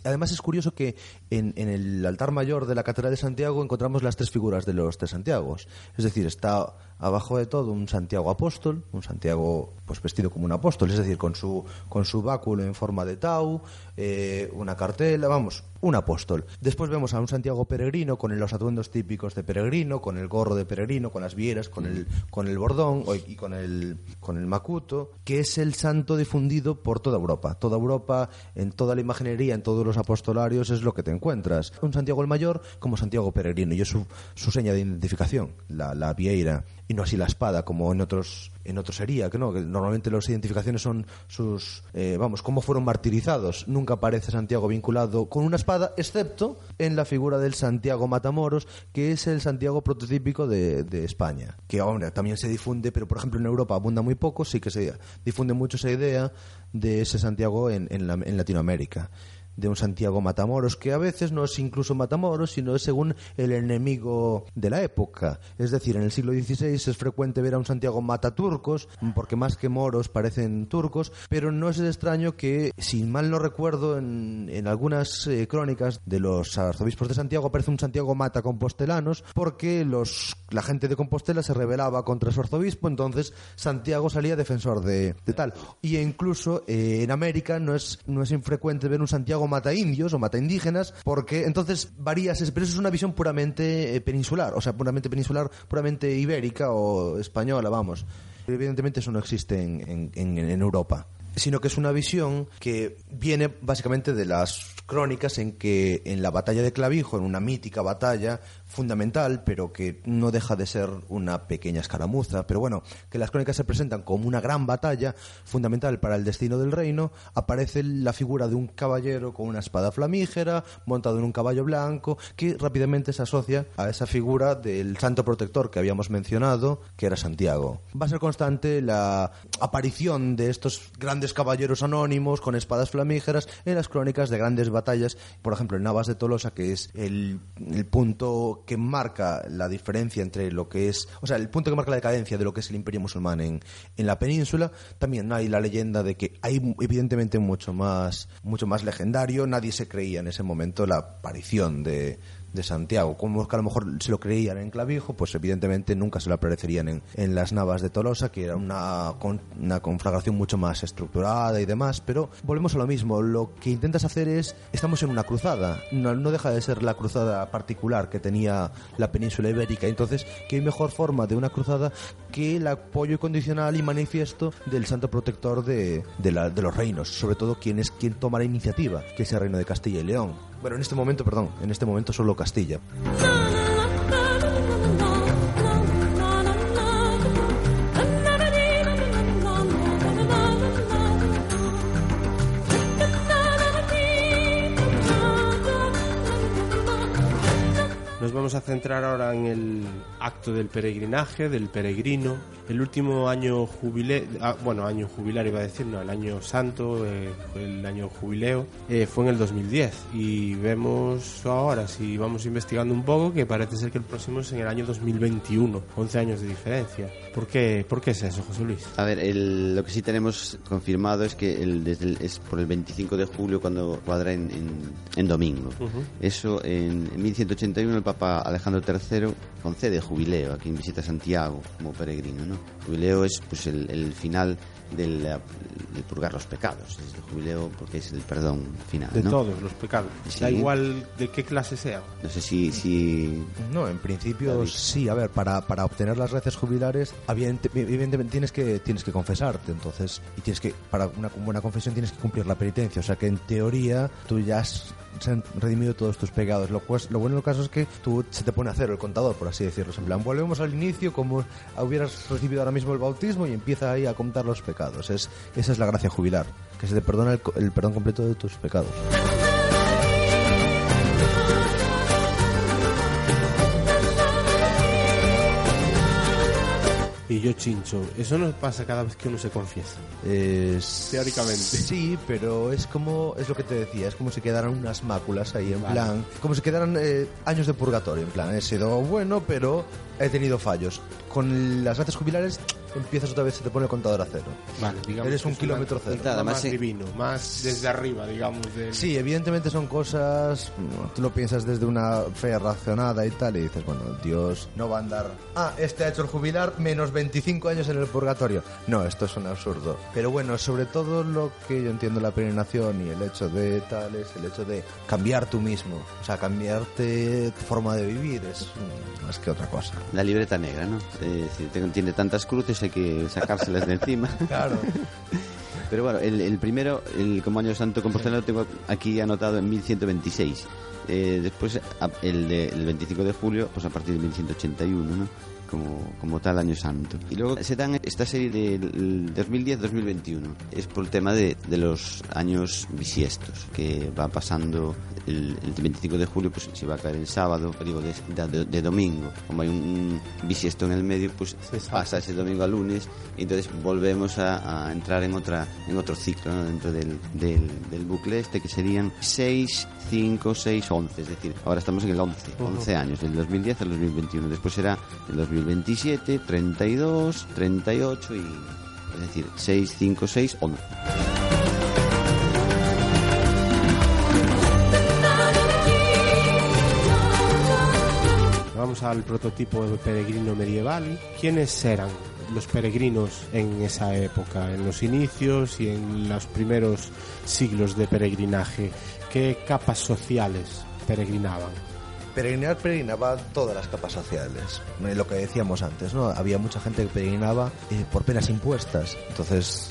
además es curioso que en, en el altar mayor de la Catedral de Santiago encontramos las tres figuras de los tres Santiagos. Es decir, está abajo de todo un Santiago Apóstol, un Santiago pues vestido como un apóstol, es decir, con su, con su báculo en forma de tau, eh, una cartela, vamos, un apóstol. Después vemos a un Santiago peregrino con los atuendos típicos de peregrino, con el gorro de peregrino, con las vieras, con el, con el bordón y con el, con el macuto, que es el santo difundido por toda Europa. Toda Europa, en toda la imaginería, en todos los apostolarios, es lo que te encuentras. Un Santiago el Mayor como Santiago peregrino, y es su, su seña de identificación, la, la vieira, y no así la espada, como en otros en otros sería, que no, normalmente las identificaciones son sus, eh, vamos, cómo fueron martirizados. Nunca aparece Santiago vinculado con una espada, excepto en la figura del Santiago Matamoros, que es el Santiago prototípico de, de España. Que, hombre, también se difunde, pero por ejemplo en Europa abunda muy poco, sí que se difunde mucho esa idea de ese Santiago en, en la- en Latinoamérica de un Santiago Matamoros, que a veces no es incluso Matamoros, sino es según el enemigo de la época. Es decir, en el siglo XVI es frecuente ver a un Santiago Mataturcos, porque más que moros parecen turcos, pero no es extraño que, si mal no recuerdo, en, en algunas eh, crónicas de los arzobispos de Santiago aparece un Santiago Mata Compostelanos, porque los, la gente de Compostela se rebelaba contra su arzobispo, entonces Santiago salía defensor de, de tal. Y incluso eh, en América no es, no es infrecuente ver un Santiago mata indios o mata indígenas, porque entonces varía, pero eso es una visión puramente eh, peninsular, o sea, puramente peninsular, puramente ibérica o española, vamos. Evidentemente eso no existe en- en Europa sino que es una visión que viene básicamente de las crónicas en que en la batalla de Clavijo, en una mítica batalla fundamental, pero que no deja de ser una pequeña escaramuza, pero bueno, que las crónicas se presentan como una gran batalla fundamental para el destino del reino, aparece la figura de un caballero con una espada flamígera, montado en un caballo blanco, que rápidamente se asocia a esa figura del santo protector que habíamos mencionado, que era Santiago. Va a ser constante la aparición de estos grandes caballeros anónimos con espadas flamígeras en las crónicas de grandes batallas, por ejemplo, en Navas de Tolosa, que es el, el punto que marca la diferencia entre lo que es, o sea, el punto que marca la decadencia de lo que es el imperio musulmán en, en la península. También hay la leyenda de que hay evidentemente mucho más, mucho más legendario. Nadie se creía en ese momento la aparición de, de Santiago. Como que a lo mejor se lo creían en Clavijo, pues evidentemente nunca se lo aparecerían en, en las Navas de Tolosa, que era una, con- una conflagración mucho más estructurada y demás. Pero volvemos a lo mismo. Lo que intentas hacer es, estamos en una cruzada. No, no deja de ser la cruzada particular que tenía la península ibérica. Entonces, ¿qué mejor forma de una cruzada que el apoyo condicional y manifiesto del santo protector de, de, la- de los reinos? Sobre todo, quien es quien toma la iniciativa, que es el reino de Castilla y León. Bueno, en este momento, perdón, en este momento solo Castilla. Nos vamos a centrar ahora en el acto del peregrinaje, del peregrino. El último año jubileo, bueno, año jubilar iba a decir, no, el año santo, eh, el año jubileo, eh, fue en el 2010. Y vemos ahora, si vamos investigando un poco, que parece ser que el próximo es en el año 2021, 11 años de diferencia. ¿Por qué, por qué es eso, José Luis? A ver, el- lo que sí tenemos confirmado es que el, desde el- es por el 25 de julio cuando cuadra en, en- en domingo. Eso en, en 1181 el Papa Alejandro III concede jubileo a quien visita Santiago como peregrino. ¿no? Jubileo es pues el, el final del, del purgar los pecados. Es el jubileo porque es el perdón final. De ¿no? todos los pecados. Sí. Da igual de qué clase sea. No sé si, si No, en principio David. sí. A ver, para, para obtener las gracias jubilares, evidente- evidentemente tienes que, tienes que confesarte. Entonces, y tienes que, para una buena confesión, tienes que cumplir la penitencia. O sea que en teoría tú ya has se han redimido todos tus pecados. Lo, cues- lo bueno caso es que tú se te pone a cero el contador, por así decirlo. En volvemos al inicio como hubieras recibido ahora mismo el bautismo y empieza ahí a contar los pecados. Es, esa es la gracia jubilar, que se te perdona el perdón completo de tus pecados. Y yo chincho. Eso no pasa cada vez que uno se confiesa. Es- Teóricamente. Sí, pero es como, es lo que te decía, es como si quedaran unas máculas ahí, en Vale. plan, como si quedaran eh, años de purgatorio, en plan, he sido bueno, pero he tenido fallos. Con las gracias jubilares empiezas otra vez, se te pone el contador a cero. Vale, digamos. Eres un kilómetro cero. más sí. divino, más desde arriba, digamos. del- Sí, evidentemente son cosas, tú lo piensas desde una fe racionada y tal, y dices, bueno, Dios no va a andar, ah, este ha hecho el jubilar menos 25 años en el purgatorio. No, esto es un absurdo. Pero bueno, sobre todo lo que yo entiendo la peregrinación y el hecho de tal es el hecho de cambiar tú mismo, o sea, cambiarte tu forma de vivir, es más que otra cosa. La libreta negra, ¿no? Eh, si tiene tantas cruces, hay que sacárselas de encima. Claro. Pero bueno, el, el primero, el como año santo compostelano, lo tengo aquí anotado en 1126. Eh, después, el, de, el 25 de julio, pues a partir de 1181, ¿no? Como, como tal año santo. Y luego se dan esta serie del 2010-2021. Es por el tema de, de los años bisiestos, que va pasando el, el 25 de julio, pues si va a caer en sábado, digo, de, de- de domingo. Como hay un, bisiesto en el medio, pues Se pasa ese domingo a lunes y entonces volvemos a, a entrar en otra en otro ciclo ¿no? dentro del, del, del bucle este que serían 6, 5, 6, 11 es decir, ahora estamos en el 11 11 años, del 2010 al 2021 después será el 2027 32, 38 y es decir, 6, 5, 6, 11 Vamos al prototipo peregrino medieval. ¿Quiénes eran los peregrinos en esa época, en los inicios y en los primeros siglos de peregrinaje? ¿Qué capas sociales peregrinaban? Peregrinar peregrinaba todas las capas sociales. Eh, Lo que decíamos antes, ¿no? Había mucha gente que peregrinaba eh, por penas impuestas. Entonces,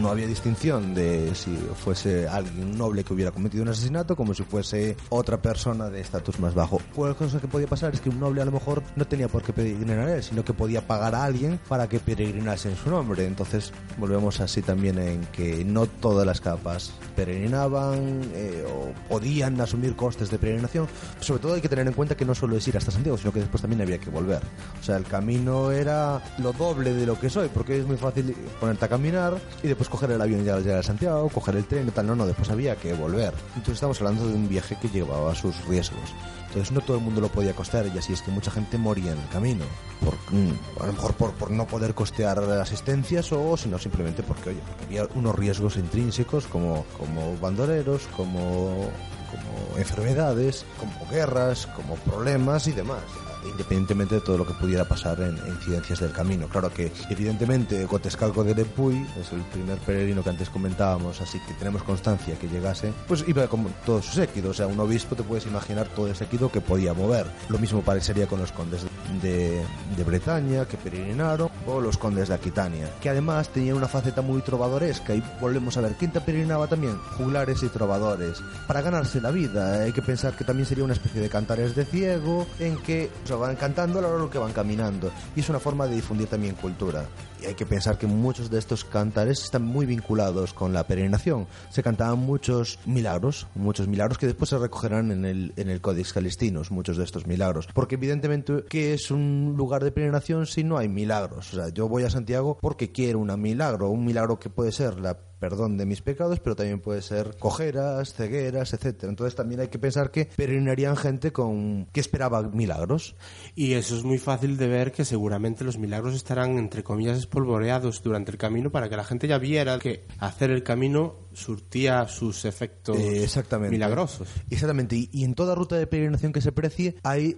no había distinción de si fuese alguien noble que hubiera cometido un asesinato como si fuese otra persona de estatus más bajo. Una cosa que podía pasar es que un noble a lo mejor no tenía por qué peregrinar él, sino que podía pagar a alguien para que peregrinase en su nombre. Entonces, volvemos así también en que no todas las capas peregrinaban eh, o podían asumir costes de peregrinación. Sobre todo hay que tener en cuenta que no solo es ir hasta Santiago, sino que después también había que volver. O sea, el camino era lo doble de lo que soy, porque es muy fácil ponerte a caminar y después coger el avión y llegar a Santiago, coger el tren tal. No, no, después había que volver. Entonces estamos hablando de un viaje que llevaba sus riesgos. Entonces no todo el mundo lo podía costear y así es que mucha gente moría en el camino. Por, mm, a lo mejor por, por no poder costear asistencias o sino simplemente porque, oye, porque había unos riesgos intrínsecos como, como bandoleros, como como enfermedades, como guerras, como problemas y demás, independientemente de todo lo que pudiera pasar en, en incidencias del camino. Claro que, evidentemente, Gotescalco de Lepuy es el primer peregrino que antes comentábamos, así que tenemos constancia que llegase, pues iba como todo su séquito, o sea, un obispo te puedes imaginar todo el séquito que podía mover. Lo mismo parecería con los condes de, de Bretaña, que peregrinaron, o los condes de Aquitania, que además tenían una faceta muy trovadoresca, y volvemos a ver, ¿quién te peregrinaba también? Juglares y trovadores. Para ganarse la vida, hay que pensar que también sería una especie de cantares de ciego, en que van cantando a lo que van caminando, y es una forma de difundir también cultura. Y hay que pensar que muchos de estos cantares están muy vinculados con la peregrinación. Se cantaban muchos milagros, muchos milagros que después se recogerán en el, en el Codex Calistinos, muchos de estos milagros. Porque evidentemente, ¿qué es un lugar de peregrinación si no hay milagros? O sea, yo voy a Santiago porque quiero un milagro, un milagro que puede ser la perdón de mis pecados, pero también puede ser cojeras, cegueras, etcétera. Entonces también hay que pensar que peregrinarían gente con que esperaba milagros. Y eso es muy fácil de ver que seguramente los milagros estarán, entre comillas, espolvoreados durante el camino para que la gente ya viera que hacer el camino surtía sus efectos Eh, exactamente. milagrosos. Exactamente. Y, y en toda ruta de peregrinación que se precie hay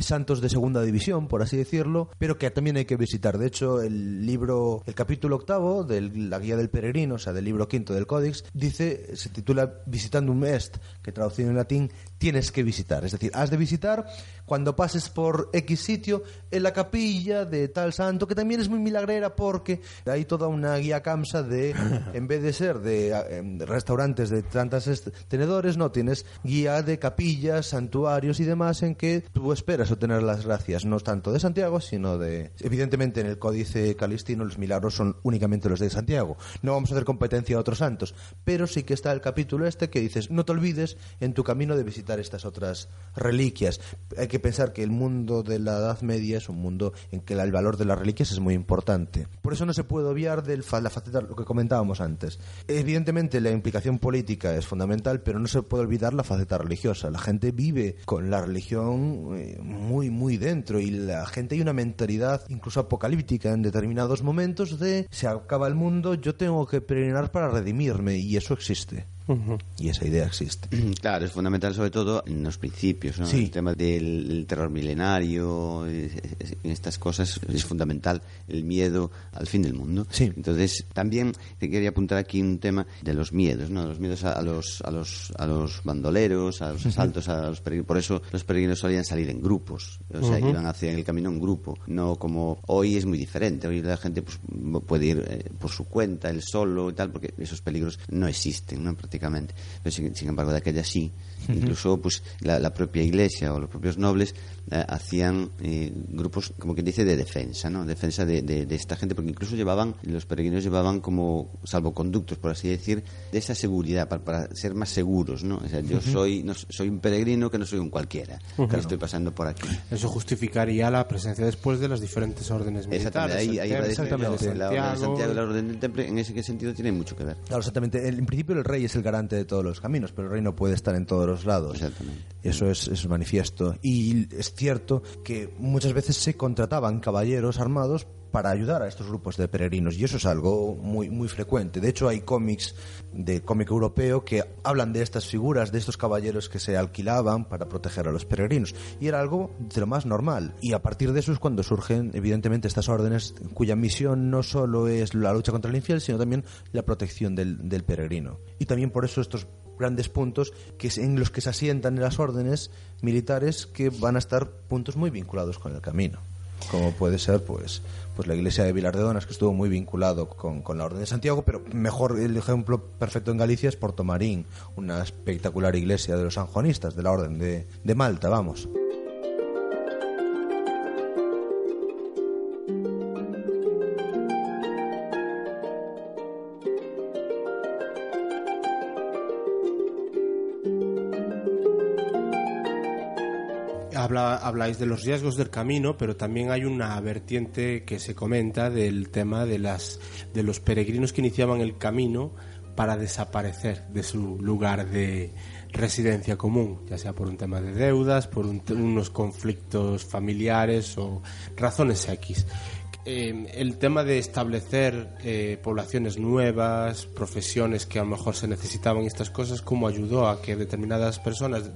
santos de segunda división, por así decirlo, pero que también hay que visitar. De hecho, el libro, el capítulo octavo de la guía del peregrino, o sea, del libro quinto del Códex, dice, se titula Visitandum Est, que traducido en latín, tienes que visitar. Es decir, has de visitar cuando pases por X sitio en la capilla de tal santo, que también es muy milagrera porque hay toda una guía camsa de, en vez de ser de eh, restaurantes de tantas tenedores, no, tienes guía de capillas, santuarios y demás en que tú esperas obtener las gracias, no tanto de Santiago, sino de... Evidentemente en el códice calistino los milagros son únicamente los de Santiago. No vamos a hacer competencia a otros santos, pero sí que está el capítulo este que dices, no te olvides en tu camino de visitar estas otras reliquias. Hay que pensar que el mundo de la Edad Media es un mundo en que el valor de las reliquias es muy importante. Por eso no se puede obviar de la faceta, lo que comentábamos antes. Evidentemente la implicación política es fundamental, pero no se puede olvidar la faceta religiosa. La gente vive con la religión eh, muy, muy dentro y la gente hay una mentalidad incluso apocalíptica en determinados momentos de se acaba el mundo, yo tengo que peregrinar para redimirme y eso existe. Y esa idea existe. Claro, es fundamental sobre todo en los principios, ¿no? Sí. El tema del el terror milenario, en estas cosas es fundamental el miedo al fin del mundo. Sí. Entonces, también te quería apuntar aquí un tema de los miedos, ¿no? Los miedos a, los a los a los bandoleros, a los asaltos, a los peregrinos. Por eso los peregrinos solían salir en grupos, o sea, iban hacia el camino en grupo, no como hoy es muy diferente. Hoy la gente pues, puede ir eh, por su cuenta, él solo y tal, porque esos peligros no existen, ¿no? prácticamente. Pero sin, sin embargo, de aquella sí. Incluso pues la, la propia iglesia o los propios nobles eh, hacían eh, grupos, como quien dice, de defensa, ¿no? Defensa de, de- de esta gente, porque incluso llevaban, los peregrinos llevaban como salvoconductos, por así decir, de esa seguridad, para, para ser más seguros, ¿no? O sea, yo soy, no, soy un peregrino que no soy un cualquiera, que estoy pasando por aquí. Eso justificaría la presencia después de las diferentes órdenes militares. Exactamente, ahí, va exactamente. el La orden de Santiago. La orden del Temple, en ese sentido, tiene mucho que ver. Claro, exactamente. El- En principio el rey es el garante de todos los caminos, pero el rey no puede estar en todos los lados. Exactamente. Eso es, es manifiesto. Y es cierto que muchas veces se contrataban caballeros armados para ayudar a estos grupos de peregrinos y eso es algo muy muy frecuente. De hecho hay cómics de cómic europeo que hablan de estas figuras, de estos caballeros que se alquilaban para proteger a los peregrinos y era algo de lo más normal. Y a partir de eso es cuando surgen evidentemente estas órdenes cuya misión no solo es la lucha contra el infiel, sino también la protección del, del peregrino. Y también por eso estos grandes puntos que en los que se asientan las órdenes militares que van a estar puntos muy vinculados con el camino como puede ser pues pues la iglesia de Vilar de Donas que estuvo muy vinculado con, con la orden de Santiago pero mejor el ejemplo perfecto en Galicia es Porto Marín una espectacular iglesia de los sanjuanistas de la orden de, de Malta vamos Habla, habláis de los riesgos del camino, pero también hay una vertiente que se comenta del tema de, las, de los peregrinos que iniciaban el camino para desaparecer de su lugar de residencia común, ya sea por un tema de deudas, por un- unos conflictos familiares o razones X. Eh, el tema de establecer eh, poblaciones nuevas, profesiones que a lo mejor se necesitaban y estas cosas, ¿cómo ayudó a que determinadas personas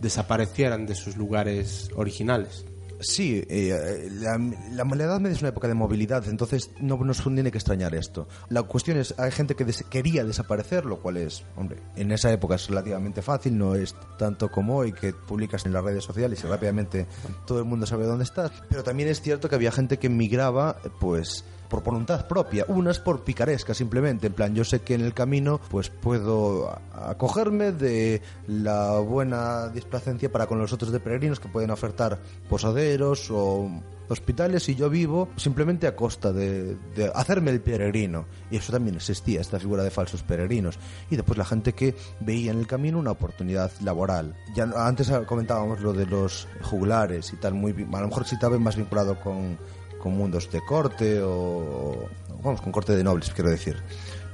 desaparecieran de sus lugares originales? Sí, eh, la, la, Media es una época de movilidad, entonces no nos tiene que extrañar esto. La cuestión es, hay gente que des- quería desaparecer, lo cual es, hombre, en esa época es relativamente fácil, no es tanto como hoy que publicas en las redes sociales y rápidamente todo el mundo sabe dónde estás. Pero también es cierto que había gente que migraba, pues por voluntad propia, unas por picaresca simplemente, en plan yo sé que en el camino pues puedo acogerme de la buena displacencia para con los otros de peregrinos que pueden ofertar posaderos o hospitales. Y yo vivo simplemente a costa de, hacerme el peregrino. Y eso también existía esta figura de falsos peregrinos. Y después la gente que veía en el camino una oportunidad laboral. Ya antes comentábamos lo de los juglares y tal muy a lo mejor sí estaba más vinculado con con mundos de corte o, vamos, con corte de nobles, quiero decir.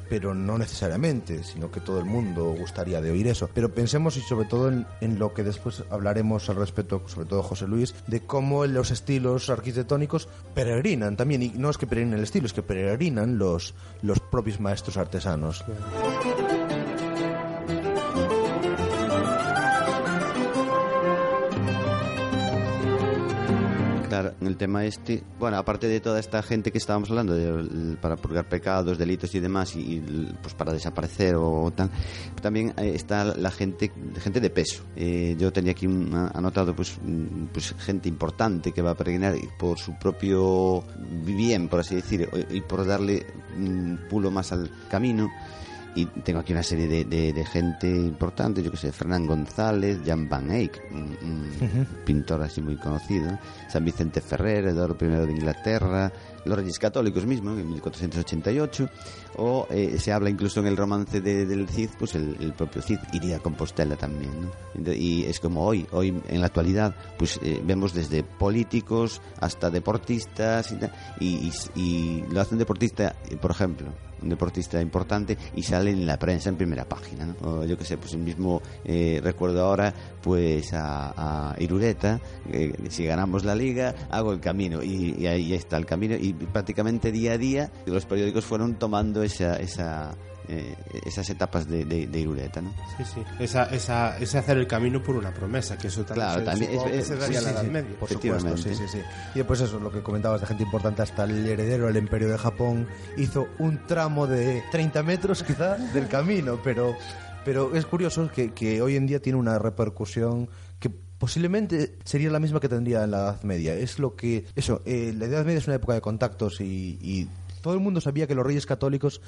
Pero no necesariamente, sino que todo el mundo gustaría de oír eso. Pero pensemos y sobre todo en, en lo que después hablaremos al respecto, sobre todo José Luis, de cómo los estilos arquitectónicos peregrinan también. Y no es que peregrinen el estilo, es que peregrinan los, los propios maestros artesanos. Claro, en el tema este, bueno, aparte de toda esta gente que estábamos hablando, de, para purgar pecados, delitos y demás, y, pues para desaparecer o tal, también eh, está la gente, gente de peso. Eh, yo tenía aquí un, anotado, pues, mm, pues gente importante que va a peregrinar por su propio bien, por así decir, y por darle un pulo más al camino y tengo aquí una serie de, de, de gente importante, yo que sé, Fernán González, Jan Van Eyck, un, un uh -huh. pintor así muy conocido, San Vicente Ferrer, Eduardo I de Inglaterra, los Reyes Católicos mismo, en 1488, o eh, se habla incluso en el romance de, del Cid, pues el, propio Cid iría a Compostela también. Y es como hoy, hoy en la actualidad, pues eh, vemos desde políticos hasta deportistas y, y, lo hace un deportista, por ejemplo, un deportista importante y sale en la prensa en primera página. O yo que sé, pues el mismo eh, recuerdo ahora pues a, a Irureta, eh, si ganamos la liga, hago el camino y, y, ahí está el camino y prácticamente día a día los periódicos fueron tomando esa, esa eh, esas etapas de, de, de, Irureta, ¿no? Sí, sí. Esa, esa, ese hacer el camino por una promesa, que eso también, claro, se, también es, que se daría sí, la Edad sí, Media. Por supuesto, sí, sí, sí. Y después eso, lo que comentabas de gente importante, hasta el heredero del Imperio de Japón hizo un tramo de 30 metros quizá del camino, pero, pero es curioso que, que hoy en día tiene una repercusión que posiblemente sería la misma que tendría en la Edad Media. Es lo que, eso, eh, la Edad Media es una época de contactos y, y todo el mundo sabía que los reyes católicos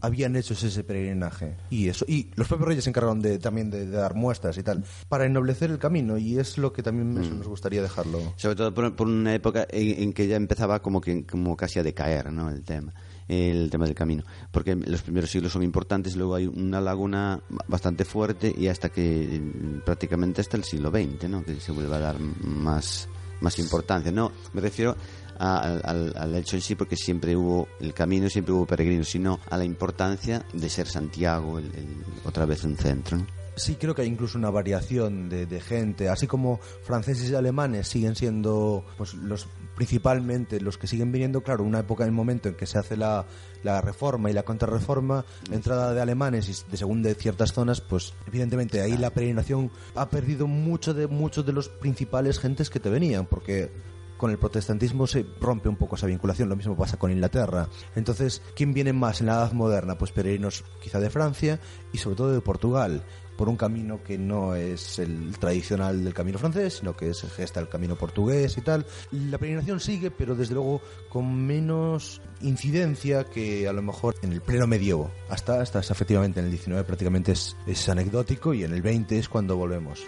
habían hecho ese peregrinaje y eso y los propios reyes se encargaron de, también de, de, dar muestras y tal para ennoblecer el camino y es lo que también mm. nos gustaría dejarlo. Sobre todo por, por una época en, en, que ya empezaba como que como casi a decaer no el tema el tema del camino porque los primeros siglos son importantes luego hay una laguna bastante fuerte y hasta que prácticamente hasta el siglo XX no que se vuelve a dar más más importancia no me refiero al, al, al, hecho en sí porque siempre hubo el camino, siempre hubo peregrinos, sino a la importancia de ser Santiago el, el, otra vez un centro. ¿no? Sí, creo que hay incluso una variación de, de, gente, así como franceses y alemanes siguen siendo pues los principalmente los que siguen viniendo, claro, una época en el momento en que se hace la, la reforma y la contrarreforma, la entrada de alemanes y de según de ciertas zonas, pues evidentemente ahí la peregrinación ha perdido mucho de muchos de los principales gentes que te venían, porque con el protestantismo se rompe un poco esa vinculación, lo mismo pasa con Inglaterra. Entonces, ¿quién viene más en la Edad Moderna? Pues peregrinos quizá de Francia y sobre todo de Portugal, por un camino que no es el tradicional del camino francés, sino que es gesta el camino portugués y tal. La peregrinación sigue, pero desde luego con menos incidencia que a lo mejor en el pleno medievo. Hasta, hasta efectivamente en el 19 prácticamente es, es anecdótico y en el 20 es cuando volvemos.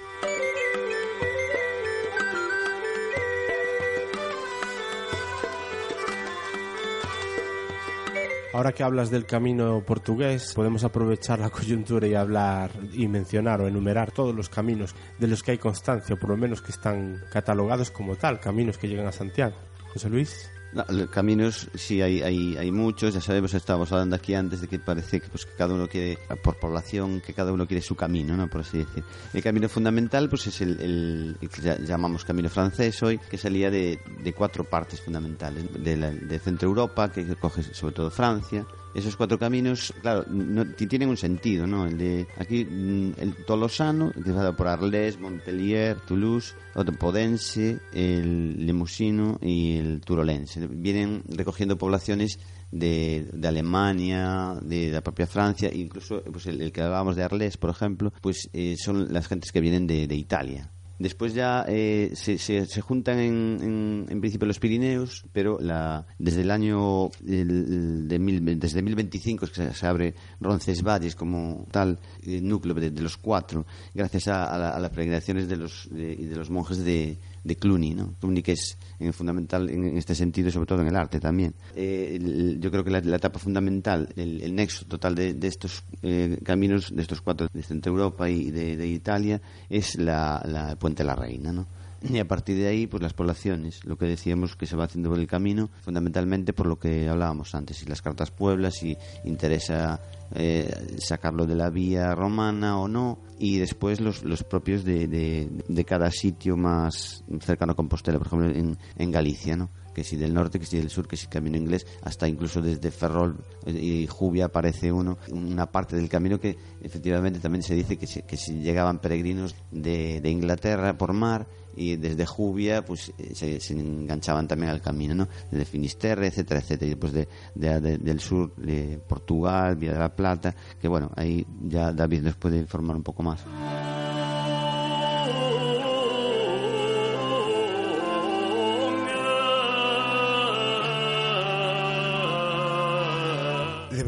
Ahora que hablas del camino portugués, podemos aprovechar la coyuntura y hablar y mencionar o enumerar todos los caminos de los que hay constancia, o por lo menos que están catalogados como tal, caminos que llegan a Santiago. José Luis. No, caminos sí hay, hay, hay muchos, ya sabemos, estábamos hablando aquí antes de que parece que, pues, que cada uno quiere, por población, que cada uno quiere su camino, ¿no? por así decir. El camino fundamental pues es el, el, que llamamos camino francés hoy, que salía de, de cuatro partes fundamentales, de, la, de Centro Europa, que coge sobre todo Francia, esos cuatro caminos, claro, no, tienen un sentido, ¿no? El de aquí, el Tolosano, que por Arles, Montpellier, Toulouse, Podense, el Lemosino y el Turolense. Vienen recogiendo poblaciones de, de Alemania, de la propia Francia, incluso pues el, el que hablábamos de Arles, por ejemplo, pues eh, son las gentes que vienen de, de Italia. Después ya eh, se, se, se, juntan en, en, en, principio los Pirineos, pero la, desde el año el, de mil, desde 1025 es que se, se abre Roncesvalles como tal eh, núcleo de, los cuatro, gracias a, a, la, a las peregrinaciones de los, de, de los monjes de, de Cluny, ¿no? Que es en fundamental en este sentido sobre todo en el arte también. Eh, yo creo que la, etapa fundamental, el, el nexo total de, de estos eh, caminos, de estos cuatro de Centro Europa y de, de Italia, es la, la Puente de la Reina, ¿no? Y a partir de ahí, pues las poblaciones, lo que decíamos que se va haciendo por el camino, fundamentalmente por lo que hablábamos antes, si las cartas pueblas, si interesa eh, sacarlo de la vía romana o no, y después los, los propios de, de, de cada sitio más cercano a Compostela, por ejemplo en, en Galicia, ¿no? que si del norte, que si del sur, que si camino inglés, hasta incluso desde Ferrol y Jubia aparece uno, una parte del camino que efectivamente también se dice que si, que si llegaban peregrinos de, de Inglaterra por mar y desde Jubia pues eh, se, enganchaban también al camino, ¿no? Desde Finisterre, etcétera, etcétera, y de, de- de- del sur de Portugal, Vía de la Plata, que bueno, ahí ya David nos puede informar un poco más.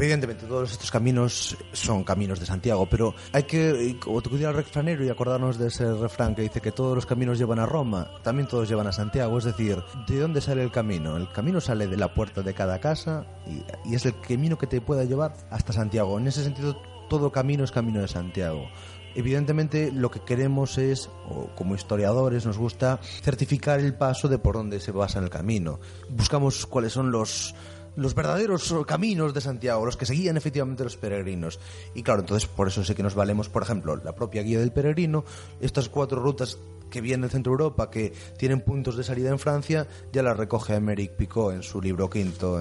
Evidentemente, todos estos caminos son caminos de Santiago, pero hay que acudir al refranero y acordarnos de ese refrán que dice que todos los caminos llevan a Roma, también todos llevan a Santiago. Es decir, ¿de dónde sale el camino? El camino sale de la puerta de cada casa y, es el camino que te pueda llevar hasta Santiago. En ese sentido, todo camino es camino de Santiago. Evidentemente lo que queremos es, o como historiadores nos gusta, certificar el paso de por dónde se basa el camino. Buscamos cuáles son los, los verdaderos caminos de Santiago, los que seguían efectivamente los peregrinos. Y claro, entonces por eso sé que nos valemos, por ejemplo, la propia guía del peregrino, estas cuatro rutas que vienen de Centro Europa, que tienen puntos de salida en Francia, ya las recoge Emeric Picot en su libro quinto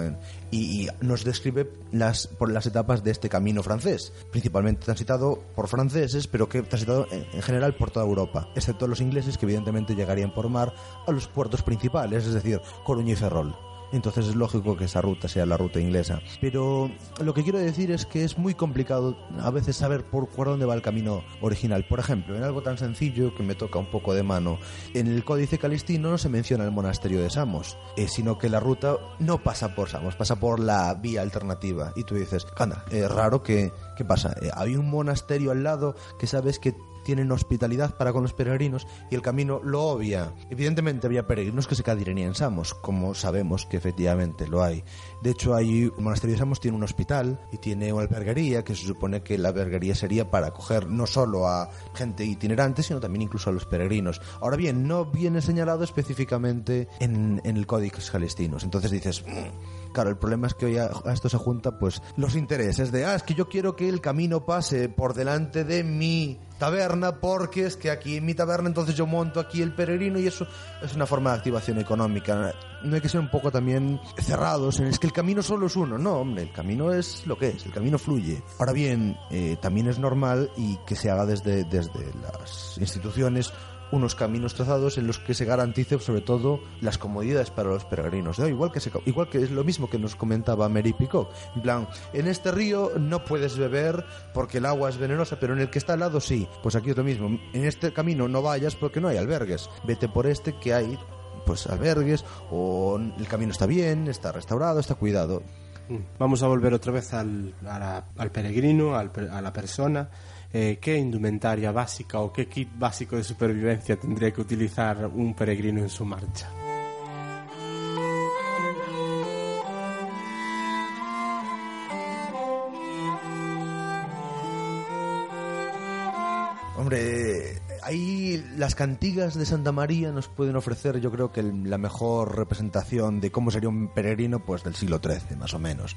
y nos describe las, por las etapas de este camino francés, principalmente transitado por franceses, pero que transitado en, en general por toda Europa, excepto los ingleses que evidentemente llegarían por mar a los puertos principales, es decir, Coruña y Ferrol. Entonces es lógico que esa ruta sea la ruta inglesa. Pero lo que quiero decir es que es muy complicado a veces saber por, dónde va el camino original. Por ejemplo, en algo tan sencillo que me toca un poco de mano, en el Códice Calistino no se menciona el monasterio de Samos, eh, sino que la ruta no pasa por Samos, pasa por la vía alternativa. Y tú dices, anda, es raro que... ¿Qué pasa? Eh, hay un monasterio al lado que sabes que tienen hospitalidad para con los peregrinos y el camino lo obvia. Evidentemente había peregrinos que se en Samos, como sabemos que efectivamente lo hay. De hecho, hay un monasterio de Samos tiene un hospital y tiene una alberguería que se supone que la alberguería sería para acoger no solo a gente itinerante, sino también incluso a los peregrinos. Ahora bien, no viene señalado específicamente en, en el Código Calestinos. Entonces dices, "Mm". Claro, el problema es que hoy a, esto se junta pues los intereses de, ah, es que yo quiero que el camino pase por delante de mi taberna porque es que aquí en mi taberna entonces yo monto aquí el peregrino y eso es una forma de activación económica. No hay que ser un poco también cerrados en es que el camino solo es uno. No, hombre, el camino es lo que es, el camino fluye. Ahora bien, eh, también es normal y que se haga desde, desde las instituciones unos caminos trazados en los que se garantice sobre todo las comodidades para los peregrinos. ¿no? Igual, que igual que es lo mismo que nos comentaba Mary Picot. En plan, en este río no puedes beber porque el agua es venenosa, pero en el que está al lado sí. Pues aquí es lo mismo. En este camino no vayas porque no hay albergues. Vete por este que hay pues albergues o el camino está bien, está restaurado, está cuidado. Vamos a volver otra vez al, a la- al peregrino, al a la persona. eh, que indumentaria básica ou que kit básico de supervivencia tendría que utilizar un peregrino en su marcha? Hombre, ahí las cantigas de Santa María nos pueden ofrecer, yo creo que la mejor representación de cómo sería un peregrino, pues del siglo XIII, más o menos.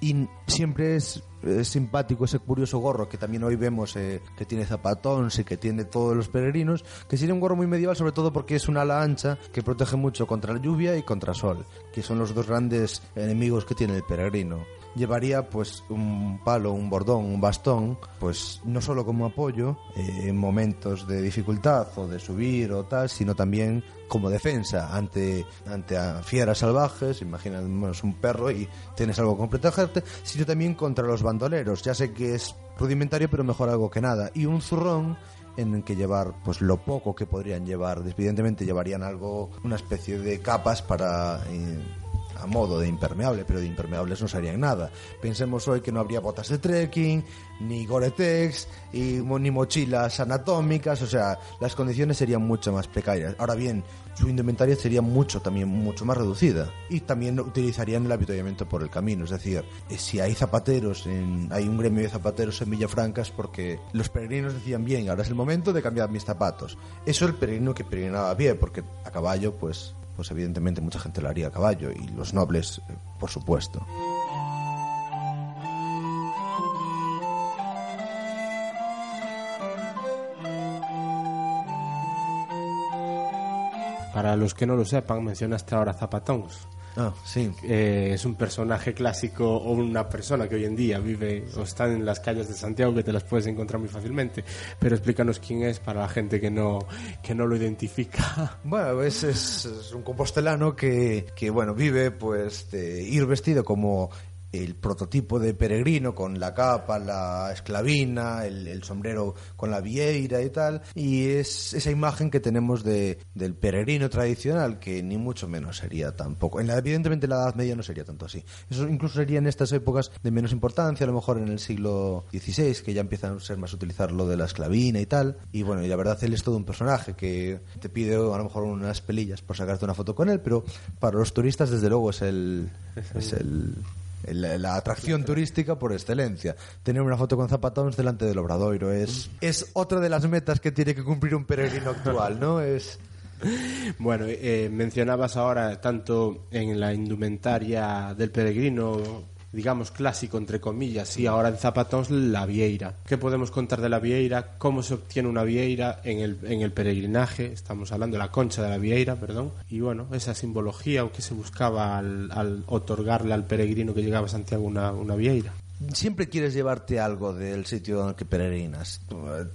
Y siempre es, es simpático ese curioso gorro que también hoy vemos eh, que tiene zapatón, sí que tiene todos los peregrinos, que sería un gorro muy medieval, sobre todo porque es una ala ancha que protege mucho contra la lluvia y contra el sol, que son los dos grandes enemigos que tiene el peregrino llevaría pues un palo, un bordón, un bastón, pues no solo como apoyo eh, en momentos de dificultad o de subir o tal, sino también como defensa ante, ante fieras salvajes, imagínate un perro y tienes algo con protegerte, sino también contra los bandoleros. Ya sé que es rudimentario, pero mejor algo que nada. Y un zurrón en que llevar pues lo poco que podrían llevar. Evidentemente llevarían algo, una especie de capas para... eh, a modo de impermeable, pero de impermeables no serían nada. Pensemos hoy que no habría botas de trekking, ni Gore-Tex, ni mochilas anatómicas, o sea, las condiciones serían mucho más precarias. Ahora bien, su indumentaria sería mucho, también mucho más reducida. Y también utilizarían el avituallamiento por el camino, es decir, eh, si hay zapateros, en- hay un gremio de zapateros en Villafranca es porque los peregrinos decían, bien, ahora es el momento de cambiar mis zapatos. Eso el peregrino que peregrinaba a pie, porque a caballo, pues pues evidentemente mucha gente lo haría a caballo y los nobles, eh, por supuesto. Para los que no lo sepan, mencionaste ahora zapatons. Ah, sí. Eh, es un personaje clásico o una persona que hoy en día vive o está en las calles de Santiago que te las puedes encontrar muy fácilmente. Pero explícanos quién es para la gente que no, que no lo identifica. Bueno, es, es, es un compostelano que, que, bueno, vive pues de ir vestido como el prototipo de peregrino con la capa, la esclavina, el, el, sombrero con la vieira y tal, y es esa imagen que tenemos de, del peregrino tradicional que ni mucho menos sería tampoco. En la, evidentemente en la Edad Media no sería tanto así. Eso incluso sería en estas épocas de menos importancia, a lo mejor en el siglo XVI, que ya empiezan a ser más utilizar lo de la esclavina y tal. Y bueno, y la verdad él es todo un personaje que te pide a lo mejor unas pelillas por sacarte una foto con él, pero para los turistas desde luego es el es el la, atracción turística por excelencia. Tener una foto con zapatones delante del Obradoiro es, es otra de las metas que tiene que cumplir un peregrino actual, ¿no? Es... Bueno, eh, mencionabas ahora tanto en la indumentaria del peregrino digamos, clásico, entre comillas, y ahora en Zapatons la vieira. ¿Qué podemos contar de la vieira? ¿Cómo se obtiene una vieira en el, en el peregrinaje? Estamos hablando de la concha de la vieira, perdón. Y bueno, esa simbología que se buscaba al, al otorgarle al peregrino que llegaba a Santiago una, una vieira siempre quieres llevarte algo del sitio en el que peregrinas.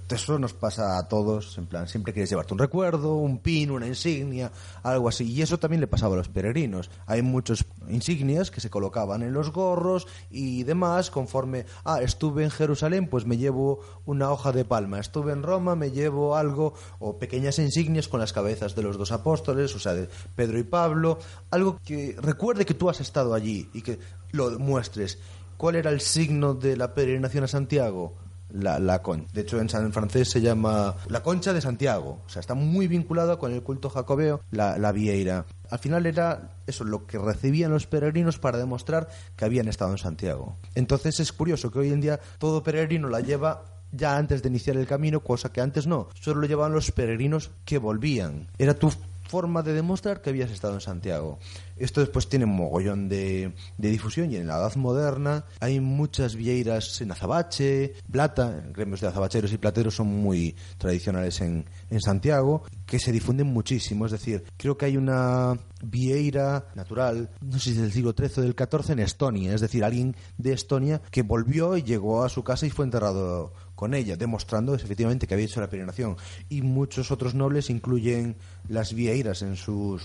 Eso nos pasa a todos, en plan, siempre quieres llevarte un recuerdo, un pin, una insignia, algo así. Y eso también le pasaba a los peregrinos. Hay muchas insignias que se colocaban en los gorros y demás conforme, ah, estuve en Jerusalén, pues me llevo una hoja de palma. Estuve en Roma, me llevo algo, o pequeñas insignias con las cabezas de los dos apóstoles, o sea, de Pedro y Pablo. Algo que recuerde que tú has estado allí y que lo muestres. ¿Cuál era el signo de la peregrinación a Santiago? La, concha. De hecho, en, en francés se llama la concha de Santiago. O sea, está muy vinculada con el culto jacobeo, la, la vieira. Al final era eso lo que recibían los peregrinos para demostrar que habían estado en Santiago. Entonces es curioso que hoy en día todo peregrino la lleva ya antes de iniciar el camino, cosa que antes no. Solo lo llevaban los peregrinos que volvían. Era tu forma de demostrar que habías estado en Santiago. Esto después tiene un mogollón de, difusión y en la edad moderna hay muchas vieiras en azabache, plata, gremios de azabacheros y plateros son muy tradicionales en, en Santiago, que se difunden muchísimo. Es decir, creo que hay una vieira natural, no sé si del siglo XIII o del XIV en Estonia, es decir, alguien de Estonia que volvió y llegó a su casa y fue enterrado con ella, demostrando efectivamente que había hecho la peregrinación. Y muchos otros nobles incluyen las vieiras en sus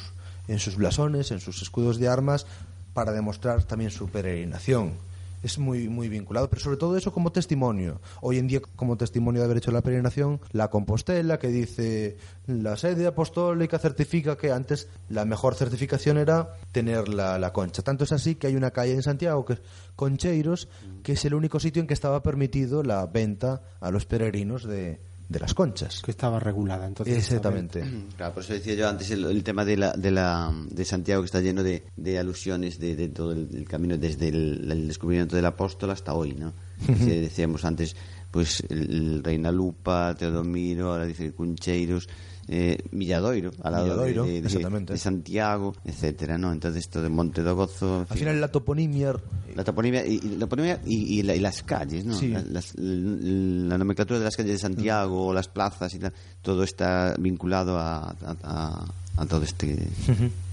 en sus blasones, en sus escudos de armas, para demostrar también su peregrinación. Es muy, muy vinculado, pero sobre todo eso como testimonio. Hoy en día, como testimonio de haber hecho la peregrinación, la Compostela, que dice la sede apostólica certifica que antes la mejor certificación era tener la, la concha. Tanto es así que hay una calle en Santiago, que es Concheiros, que es el único sitio en que estaba permitido la venta a los peregrinos de, de las conchas. Que estaba regulada, entonces. Exactamente. Claro, por eso decía yo antes el, el tema de, la, de, la, de Santiago que está lleno de, de alusiones de, de todo el, el, camino desde el, el, descubrimiento del apóstol hasta hoy, ¿no? Decíamos antes, pues el, Reina Lupa, Teodomiro, ahora dice Cuncheiros, eh, Milladoiro, al lado Milladoiro, de, de, de, Santiago, etcétera, ¿no? Entonces esto de Monte do Gozo... Al final la toponimia... La toponimia y, y la toponimia y, y, la, y, las calles, ¿no? Sí. La, las, la, nomenclatura de las calles de Santiago, mm. las plazas y tal, todo está vinculado a, a, a a todo este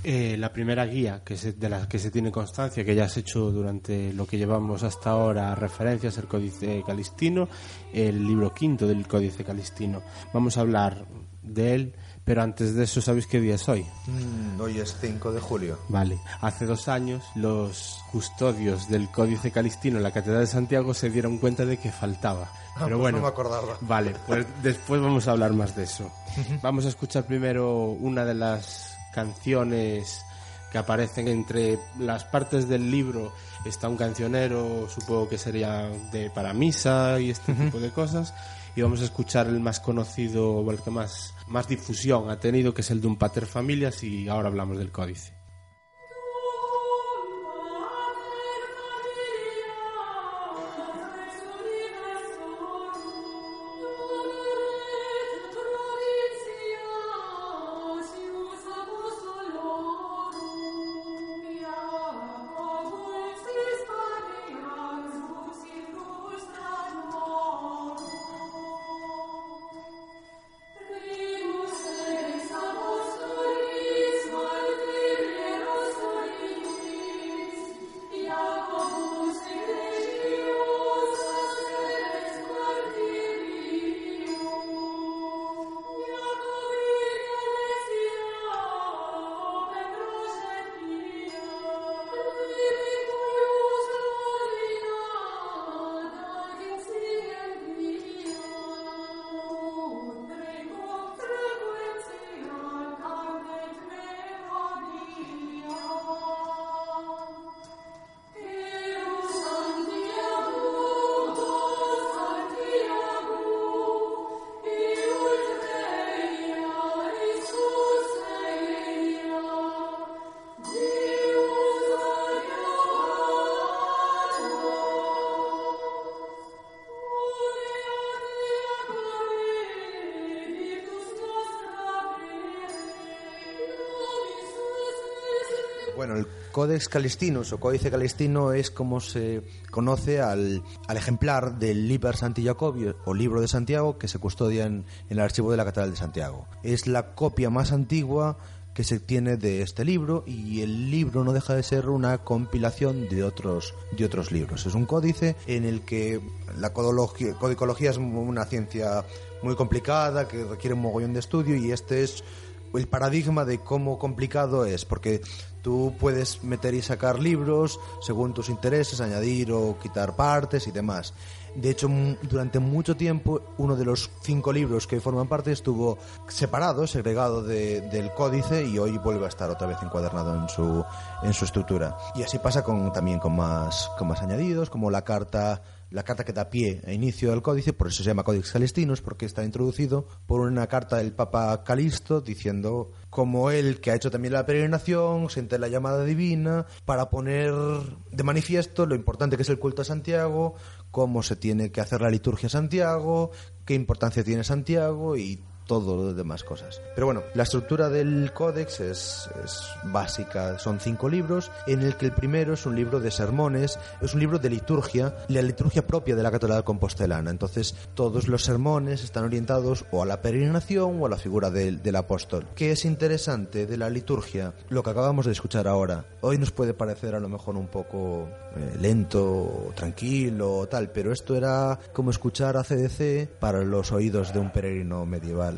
eh, la primera guía que se, de la que se tiene constancia que ya has hecho durante lo que llevamos hasta ahora referencias al Códice Calistino el libro quinto del Códice Calistino vamos a hablar de él pero antes de eso, ¿sabéis qué día es hoy? Mm, hoy es 5 de julio. Vale. Hace dos años, los custodios del Códice Calistino en la Catedral de Santiago se dieron cuenta de que faltaba. Ah, Pero pues bueno, no me acordaba. Vale, pues después vamos a hablar más de eso. Vamos a escuchar primero una de las canciones que aparecen entre las partes del libro está un cancionero supongo que sería de para misa y este uh -huh. tipo de cosas y vamos a escuchar el más conocido o el que más más difusión ha tenido que es el de un pater familias y ahora hablamos del códice Codex Calistinus o Códice Calistino es como se conoce al, al ejemplar del Liber Santi Jacobio o Libro de Santiago que se custodia en, el archivo de la Catedral de Santiago. Es la copia más antigua que se tiene de este libro y el libro no deja de ser una compilación de otros de otros libros. Es un códice en el que la codicología es una ciencia muy complicada que requiere un mogollón de estudio y este es el paradigma de cómo complicado es, porque tú puedes meter y sacar libros según tus intereses, añadir o quitar partes y demás. De hecho, m- durante mucho tiempo, uno de los cinco libros que forman parte estuvo separado, segregado de- del códice y hoy vuelve a estar otra vez encuadernado en su, en su estructura. Y así pasa con, también con más, con más añadidos, como la carta la carta que da pie e inicio al códice, por eso se llama Codex Calistinus, porque está introducido por una carta del Papa Calisto diciendo como él, que ha hecho también la peregrinación, la llamada divina, para poner de manifiesto lo importante que es el culto a Santiago, cómo se tiene que hacer la liturgia a Santiago, qué importancia tiene Santiago y todo las demás cosas. Pero bueno, la estructura del códex es, es básica, son cinco libros, en el que el primero es un libro de sermones, es un libro de liturgia, la liturgia propia de la catedral compostelana. Entonces, todos los sermones están orientados o a la peregrinación o a la figura del, del apóstol. ¿Qué es interesante de la liturgia? Lo que acabamos de escuchar ahora. Hoy nos puede parecer a lo mejor un poco eh, lento, tranquilo, tal, pero esto era como escuchar a CDC para los oídos de un peregrino medieval.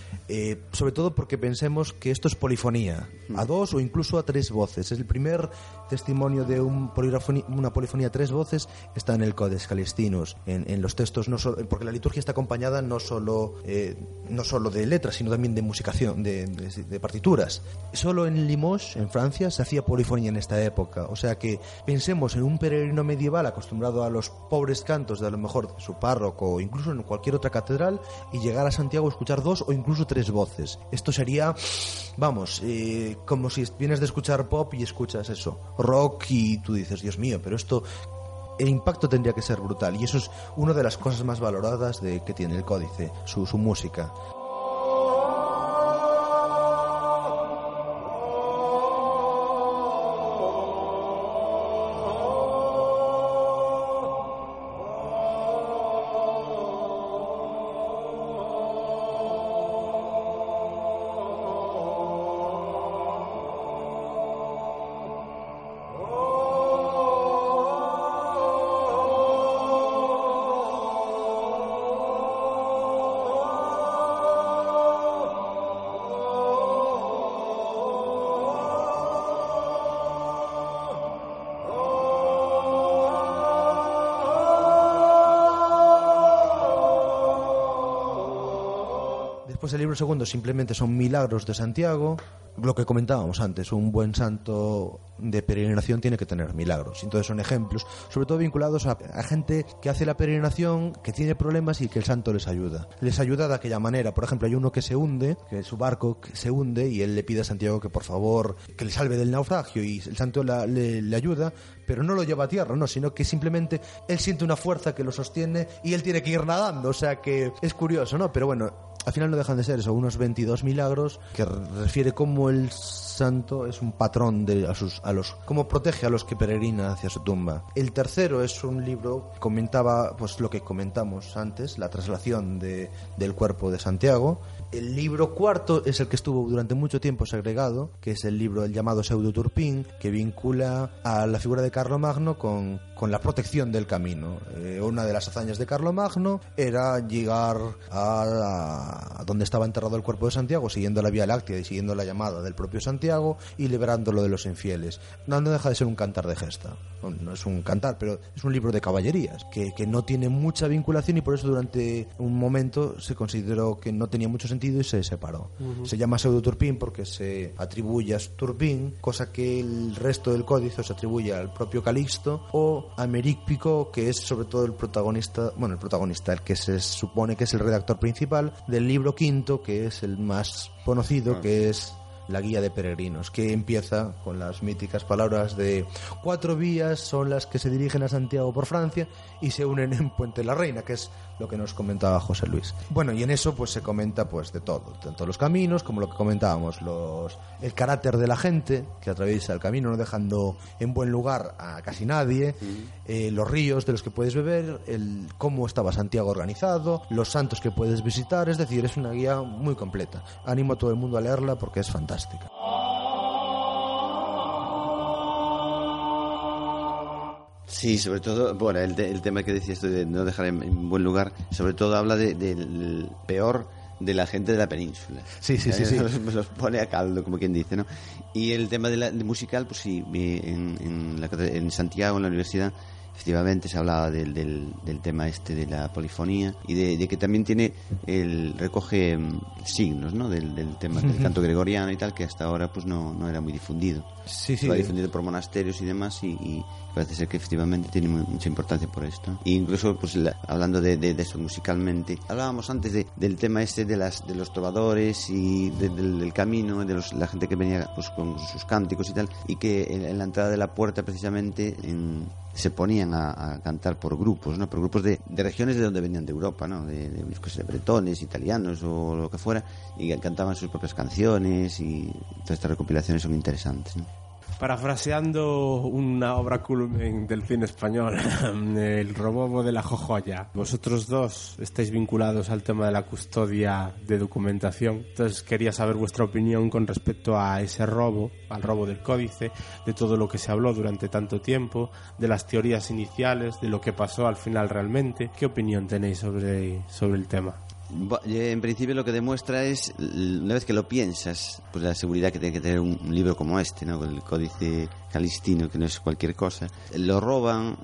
Eh, sobre todo porque pensemos que esto es polifonía, a dos o incluso a tres voces. Es el primer testimonio de un una polifonía a tres voces está en el Codex Calistinus, en, en los textos, no solo- porque la liturgia está acompañada no solo, eh, no solo de letras, sino también de musicación, de, de- de partituras. Solo en Limoges, en Francia, se hacía polifonía en esta época. O sea que pensemos en un peregrino medieval acostumbrado a los pobres cantos de a lo mejor su párroco o incluso en cualquier otra catedral y llegar a Santiago a escuchar dos o incluso tres voces. Esto sería, vamos, eh, como si vienes de escuchar pop y escuchas eso, rock y tú dices, Dios mío, pero esto el impacto tendría que ser brutal y eso es una de las cosas más valoradas de que tiene el códice, su, su música. Libro segundo simplemente son milagros de Santiago. Lo que comentábamos antes, un buen santo de peregrinación tiene que tener milagros. Entonces son ejemplos, sobre todo vinculados a, a gente que hace la peregrinación, que tiene problemas y que el santo les ayuda. Les ayuda de aquella manera. Por ejemplo, hay uno que se hunde, que su barco se hunde y él le pide a Santiago que por favor que le salve del naufragio y el santo la- le, le ayuda, pero no lo lleva a tierra, no, sino que simplemente él siente una fuerza que lo sostiene y él tiene que ir nadando. O sea que es curioso, ¿no? Pero bueno, al final no dejan de ser eso, unos 22 milagros que refiere cómo el santo es un patrón de a sus a los cómo protege a los que peregrinan hacia su tumba. El tercero es un libro que comentaba pues lo que comentamos antes, la traslación de, del cuerpo de Santiago. El libro cuarto es el que estuvo durante mucho tiempo segregado, que es el libro el llamado Pseudo Turpín, que vincula a la figura de Carlomagno con, con la protección del camino. Eh, una de las hazañas de Carlomagno era llegar a, a donde estaba enterrado el cuerpo de Santiago, siguiendo la Vía Láctea y siguiendo la llamada del propio Santiago y liberándolo de los infieles. No, no deja de ser un cantar de gesta. No, no es un cantar, pero es un libro de caballerías, que, que no tiene mucha vinculación y por eso durante un momento se consideró que no tenía mucho sentido y se separó. Se llama Pseudo Turpín porque se atribuye a Turpín, cosa que el resto del códice se atribuye al propio Calixto, o a Merípico, que es sobre todo el protagonista, bueno, el protagonista, el que se supone que es el redactor principal del libro quinto, que es el más conocido, que es la guía de peregrinos, que empieza con las míticas palabras de cuatro vías son las que se dirigen a Santiago por Francia y se unen en Puente la Reina, que es lo que nos comentaba José Luis. Bueno, y en eso pues se comenta pues de todo, tanto los caminos como lo que comentábamos, los el carácter de la gente que atraviesa el camino, no dejando en buen lugar a casi nadie, eh, los ríos de los que puedes beber, el cómo estaba Santiago organizado, los santos que puedes visitar, es decir, es una guía muy completa. Animo a todo el mundo a leerla porque es fantástica. Sí, sobre todo, bueno, el, te- el tema que decías de no dejar en, en buen lugar, sobre todo habla de- del peor de la gente de la península. Sí, sí, sí, sí. Los, los pone a caldo, como quien dice, ¿no? Y el tema de la, de musical, pues sí, eh, en, en, la en Santiago, en la universidad, efectivamente se hablaba del, del, del tema este de la polifonía y de, de que también tiene el recoge mm, signos, ¿no? Del, del tema del canto gregoriano y tal, que hasta ahora pues no, no era muy difundido. Sí, sí. Estaba difundido por monasterios y demás y, y parece ser que efectivamente tiene mu- mucha importancia por esto. E incluso, pues la- hablando de, de- de eso musicalmente, hablábamos antes de- del tema este de las de los trovadores y de- del, del camino, de los- la gente que venía pues con sus cánticos y tal, y que en, en la entrada de la puerta precisamente en- se ponían a, cantar por grupos, ¿no? Por grupos de, de regiones de donde venían de Europa, ¿no? De, de, sé, bretones, italianos o lo que fuera, y cantaban sus propias canciones y todas estas recopilaciones son interesantes. Parafraseando una obra culmen del cine español, El robobo de la jojoya. Vosotros dos estáis vinculados al tema de la custodia de documentación. Entonces quería saber vuestra opinión con respecto a ese robo, al robo del códice, de todo lo que se habló durante tanto tiempo, de las teorías iniciales, de lo que pasó al final realmente. ¿Qué opinión tenéis sobre, sobre el tema? Eh, En principio lo que demuestra es, una vez que lo piensas, pues la seguridad que tiene que tener un, libro como este, ¿no? El códice calistino, que no es cualquier cosa. Lo roban,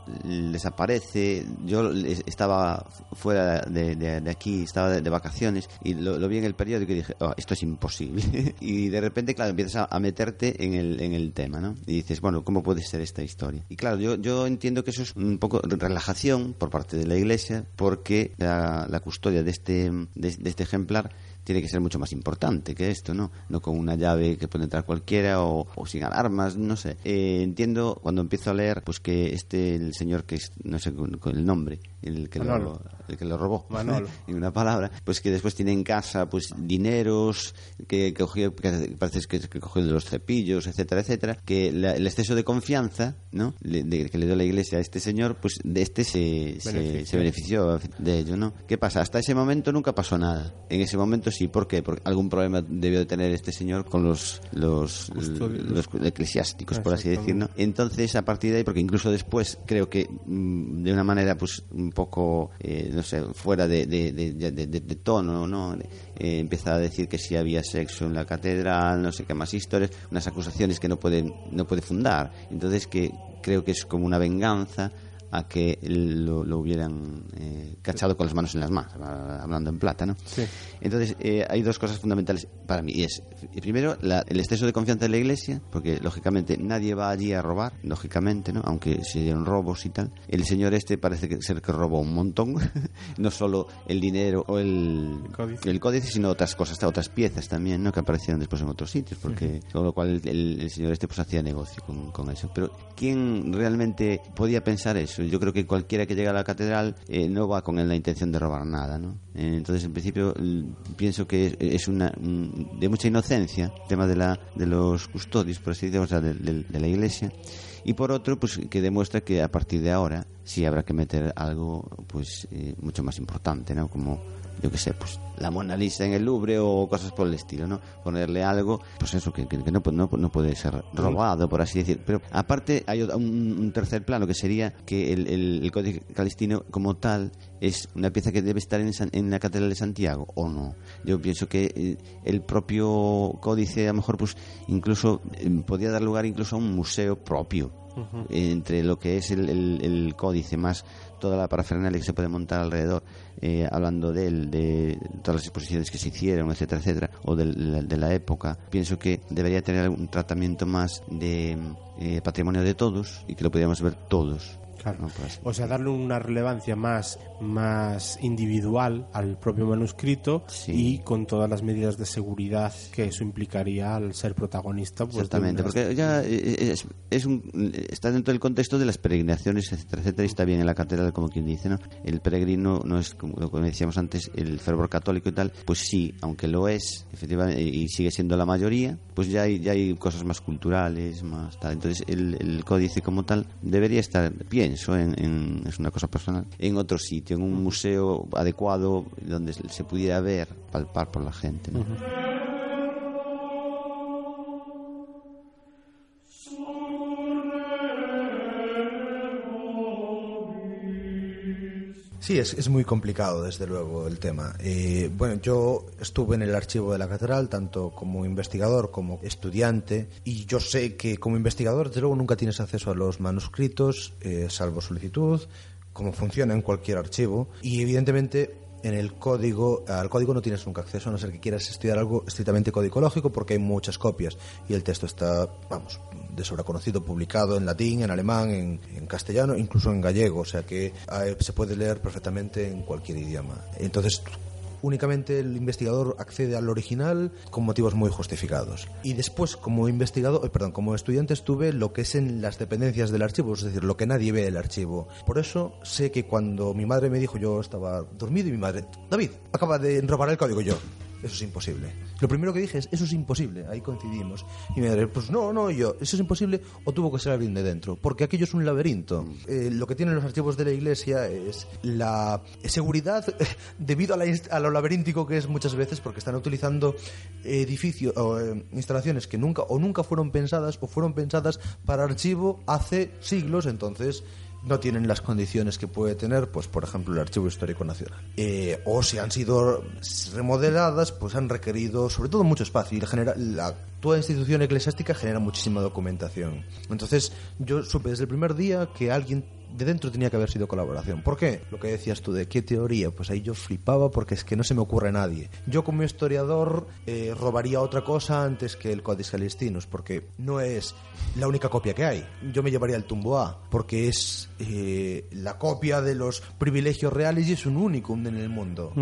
desaparece. Yo estaba fuera de, de- aquí, estaba de, vacaciones y lo, vi en el periódico y dije, "Oh, esto es imposible. y de repente, claro, empiezas a, meterte en el, en el tema, ¿no? Y dices, bueno, ¿cómo puede ser esta historia? Y claro, yo, yo entiendo que eso es un poco relajación por parte de la iglesia, porque la, la custodia de este, de este ejemplar tiene que ser mucho más importante que esto, ¿no? No con una llave que puede entrar cualquiera o, o sin alarmas, no sé. Eh, entiendo cuando empiezo a leer, pues que este, el señor que es, no sé con, el nombre, el que, lo, Manolo. el que lo robó, Manolo. en una palabra, pues que después tiene en casa, pues dineros, que, que cogió, que parece que, que cogió de los cepillos, etcétera, etcétera, que la- el exceso de confianza, ¿no? Le- de- que le dio la iglesia a este señor, pues de este se, se, se benefició de ello, ¿no? ¿Qué pasa? Hasta ese momento nunca pasó nada. En ese momento sí, ¿por qué? Porque algún problema debió de tener este señor con los los, los eclesiásticos, por así decir, Exactamente. ¿no? Entonces, a partir de ahí, porque incluso después creo que mm, de una manera, pues, un poco, eh, no sé, fuera de- de tono, ¿no? Eh, empieza a decir que sí había sexo en la catedral, no sé qué más historias, unas acusaciones que no puede, no puede fundar. Entonces, que creo que es como una venganza a que lo, lo hubieran eh, cachado con las manos en las manos, hablando en plata, ¿no? Sí. Entonces, eh, hay dos cosas fundamentales para mí. Y es, primero, la- el exceso de confianza en la iglesia, porque lógicamente nadie va allí a robar, lógicamente, ¿no? Aunque se dieron robos y tal. El señor este parece que ser que robó un montón, no solo el dinero o el, El códice. el códice, sino otras cosas, otras piezas también, ¿no? Que aparecieron después en otros sitios, porque con lo cual el, el- el señor este pues hacía negocio con, con eso. Pero ¿quién realmente podía pensar eso? Yo creo que cualquiera que llega a la catedral eh, no va con la intención de robar nada, ¿no? Eh, entonces, en principio, l- pienso que es, es una mm, de mucha inocencia el tema de la de los custodios, por así decirlo, o sea, de, de- de la iglesia. Y por otro, pues que demuestra que a partir de ahora sí habrá que meter algo pues eh, mucho más importante, ¿no? Como yo qué sé, pues la Mona Lisa en el Louvre o cosas por el estilo, ¿no? Ponerle algo, pues eso, que, que- que no, pu- no, no puede ser robado, por así decir. Pero aparte hay un, un tercer plano que sería que el, el, el Códice Calistino como tal es una pieza que debe estar en, en la Catedral de Santiago, ¿o no? Yo pienso que eh, el propio códice a lo mejor pues incluso eh, podía dar lugar incluso a un museo propio entre lo que es el, el- el códice más toda la parafernalia que se puede montar alrededor, eh, hablando de él, de todas las exposiciones que se hicieron, etcétera, etcétera, o la- de, la época, pienso que debería tener un tratamiento más de eh, patrimonio de todos y que lo podríamos ver todos. O sea, darle una relevancia más, más individual al propio manuscrito Sí. y con todas las medidas de seguridad que eso implicaría al ser protagonista. pues, Exactamente, unas- porque ya eh, es, es un, está dentro del contexto de las peregrinaciones, etcétera, etcétera, y está bien en la catedral, como quien dice, ¿no? El peregrino no es, como, como decíamos antes, el fervor católico y tal, pues sí, aunque lo es, efectivamente, y sigue siendo la mayoría, pues ya hay, ya hay cosas más culturales, más tal. Entonces, el, el códice como tal debería estar, pienso, en, en- es una cosa personal, en otro sitio, en un museo adecuado donde se se pudiera ver, palpar por la gente, ¿no? Sí, es, es muy complicado, desde luego, el tema. Eh, bueno, yo estuve en el archivo de la catedral, tanto como investigador como estudiante, y yo sé que como investigador, desde luego, nunca tienes acceso a los manuscritos, eh, salvo solicitud, como funciona en cualquier archivo, y evidentemente en el código, al código no tienes nunca acceso, a no ser que quieras estudiar algo estrictamente codicológico, porque hay muchas copias, y el texto está, vamos, de sobra conocido, publicado en latín, en alemán, en, en castellano, incluso en gallego, o sea que eh, se puede leer perfectamente en cualquier idioma. Entonces, únicamente el investigador accede al original con motivos muy justificados. Y después, como investigador, eh, perdón, como estudiante estuve lo que es en las dependencias del archivo, es decir, lo que nadie ve del archivo. Por eso sé que cuando mi madre me dijo, yo estaba dormido y mi madre, David, acaba de robar el código yo. Eso es imposible. Lo primero que dije es, eso es imposible. Ahí coincidimos. Y mi madre, pues no, no, yo, eso es imposible o tuvo que ser alguien de dentro. Porque aquello es un laberinto. Eh, lo que tienen los archivos de la iglesia es la seguridad debido a, la lo laberíntico que es muchas veces porque están utilizando edificios o eh, instalaciones que nunca o nunca fueron pensadas o fueron pensadas para archivo hace siglos. Entonces no tienen las condiciones que puede tener, pues por ejemplo, el Archivo Histórico Nacional. Eh, o si han sido remodeladas, pues han requerido sobre todo mucho espacio y genera- la- toda institución eclesiástica genera muchísima documentación. Entonces yo supe desde el primer día que alguien de dentro tenía que haber sido colaboración. ¿Por qué? Lo que decías tú de qué teoría, pues ahí yo flipaba porque es que no se me ocurre nadie. Yo como historiador eh, robaría otra cosa antes que el Codex Calixtinus porque no es la única copia que hay. Yo me llevaría el Tumbo A porque es eh, la copia de los privilegios reales y es un único en el mundo.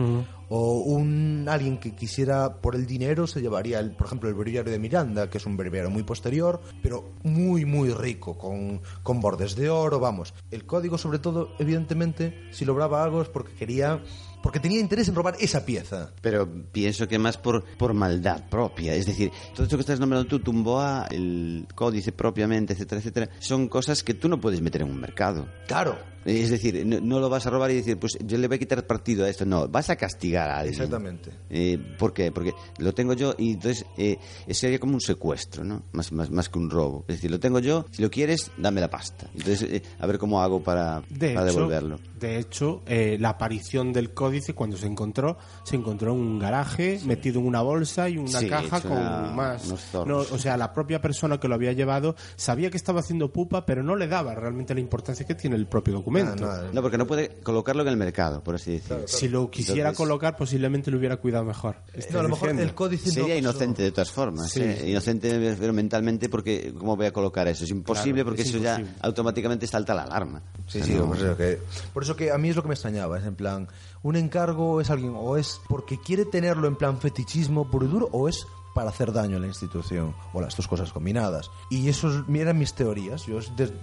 O un alguien que quisiera por el dinero se llevaría, el, por ejemplo, el breviario de Miranda, que es un breviario muy posterior, pero muy, muy rico, con, con bordes de oro, vamos. El código, sobre todo, evidentemente, si lograba algo es porque quería, porque tenía interés en robar esa pieza. Pero pienso que más por, por maldad propia. Es decir, todo esto que estás nombrando tú, Tumboa, el códice propiamente, etcétera, etcétera, son cosas que tú no puedes meter en un mercado. Claro, Es decir, no, no lo vas a robar y decir, pues yo le voy a quitar partido a esto. No, vas a castigar a alguien. Exactamente. Eh, ¿Por qué? Porque lo tengo yo y entonces eh, sería como un secuestro, ¿no? Más, más, más que un robo. Es decir, lo tengo yo, si lo quieres, dame la pasta. Entonces, eh, a ver cómo hago para, De para hecho, devolverlo. de hecho eh, la aparición del códice cuando se encontró, se encontró en un garaje, metido en una bolsa y una Sí, caja con una- más. No, o sea, la propia persona que lo había llevado sabía que estaba haciendo pupa, pero no le daba realmente la importancia que tiene el propio documento. Ah, no, No, porque no puede colocarlo en el mercado, por así decirlo. Si lo quisiera Entonces- colocar, posiblemente lo hubiera cuidado mejor. Estoy No, a lo mejor el códice Sería inocente de todas formas. Sí. ¿eh? Inocente me refiero mentalmente porque ¿cómo voy a colocar eso? Es imposible Claro, porque es eso ya automáticamente salta la alarma. Sí, O sea, sí, no- por, eso que, por eso que a mí es lo que me extrañaba, es en plan, un encargo es alguien o es porque quiere tenerlo en plan fetichismo puro y duro o es para hacer daño a la institución o las dos cosas combinadas. Y eso es- eran mis teorías. Yo es, des-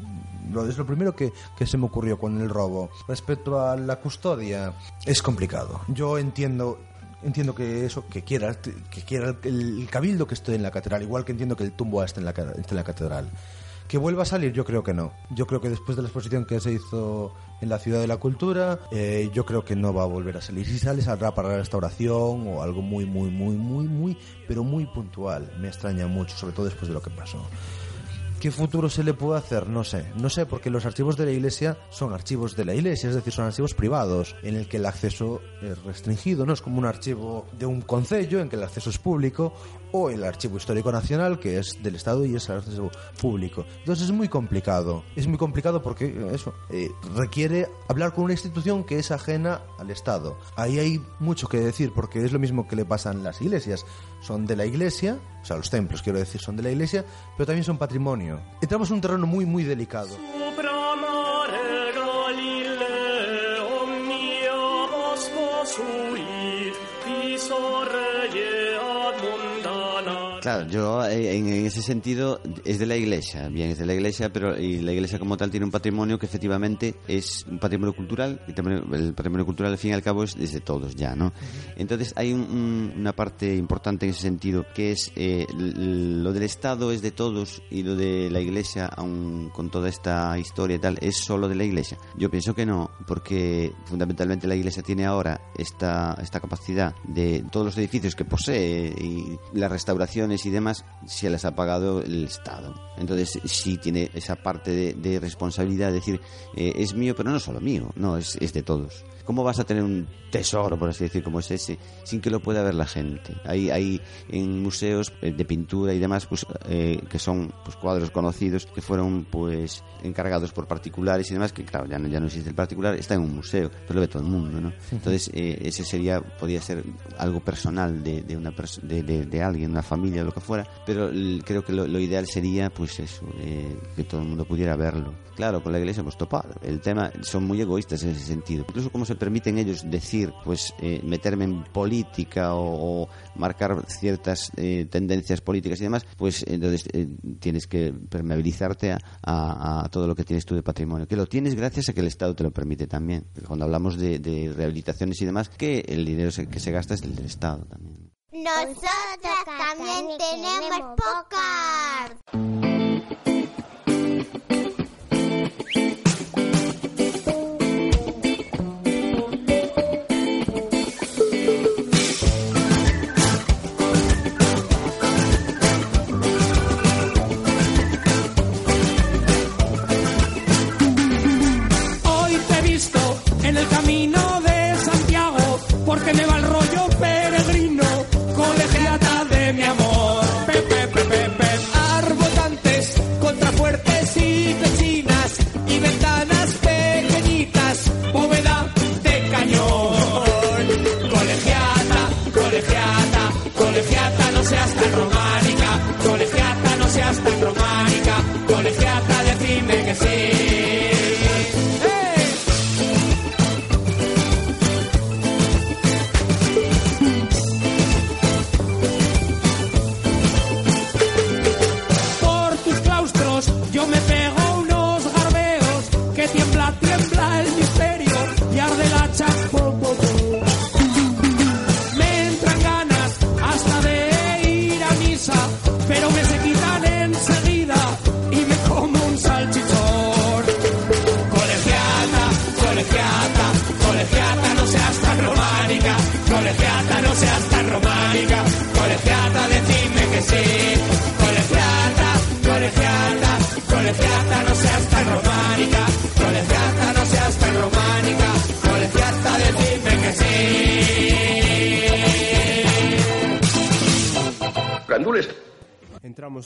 lo, es lo primero que, que se me ocurrió con el robo. Respecto a la custodia, es complicado. Yo entiendo entiendo que eso que quiera que quiera el, el cabildo que esté en la catedral igual que entiendo que el tumbo esté en la, esté en la catedral que vuelva a salir, yo creo que no. Yo creo que después de la exposición que se hizo en la Ciudad de la Cultura, eh, yo creo que no va a volver a salir. Si sale, saldrá para la restauración o algo muy, muy, muy, muy, muy, pero muy puntual. Me extraña mucho, sobre todo después de lo que pasó. ¿Qué futuro se le puede hacer? No sé. No sé, porque los archivos de la iglesia son archivos de la iglesia, es decir, son archivos privados, en el que el acceso es restringido, no es como un archivo de un concello en que el acceso es público, o el archivo histórico nacional, que es del Estado y es acceso público. Entonces es muy complicado. Es muy complicado porque eso eh, requiere hablar con una institución que es ajena al Estado. Ahí hay mucho que decir, porque es lo mismo que le pasan las iglesias son de la iglesia, o sea, los templos, quiero decir, son de la iglesia, pero también son patrimonio. Entramos en un terreno muy, muy delicado. Claro, yo eh, en, en ese sentido es de la iglesia, bien, es de la iglesia, pero y la iglesia como tal tiene un patrimonio que efectivamente es un patrimonio cultural y también el patrimonio cultural al fin y al cabo es, es de todos ya, ¿no? Entonces hay un- un- una parte importante en ese sentido que es eh, lo del Estado es de todos y lo de la iglesia, aun con toda esta historia y tal, es solo de la iglesia. Yo pienso que no, porque fundamentalmente la iglesia tiene ahora esta, esta capacidad de todos los edificios que posee y las y demás, se las ha pagado el Estado. Entonces sí tiene esa parte de, de responsabilidad de decir, eh, es mío, pero no solo mío, no, es, es de todos. ¿Cómo vas a tener un tesoro, por así decir, como es ese, sin que lo pueda ver la gente? Hay, hay en museos eh, de pintura y demás, pues, eh, que son pues, cuadros conocidos, que fueron pues encargados por particulares y demás, que claro, ya no, ya no existe el particular, está en un museo, pero lo ve todo el mundo, ¿no? Entonces, eh, ese sería, podría ser algo personal de, de una de, de- de alguien, una familia, lo que fuera, pero l- creo que lo, lo ideal sería, pues eso, eh, que todo el mundo pudiera verlo. Claro, con la iglesia hemos topado. El tema, son muy egoístas en ese sentido. Incluso cómo se permiten ellos decir, pues, eh, meterme en política o, marcar ciertas eh, tendencias políticas y demás, pues entonces eh, tienes que permeabilizarte a, todo lo que tienes tú de patrimonio. Que lo tienes gracias a que el Estado te lo permite también. Cuando hablamos de, rehabilitaciones y demás, que el dinero que se gasta es el del Estado también. Nosotras también tenemos podcast.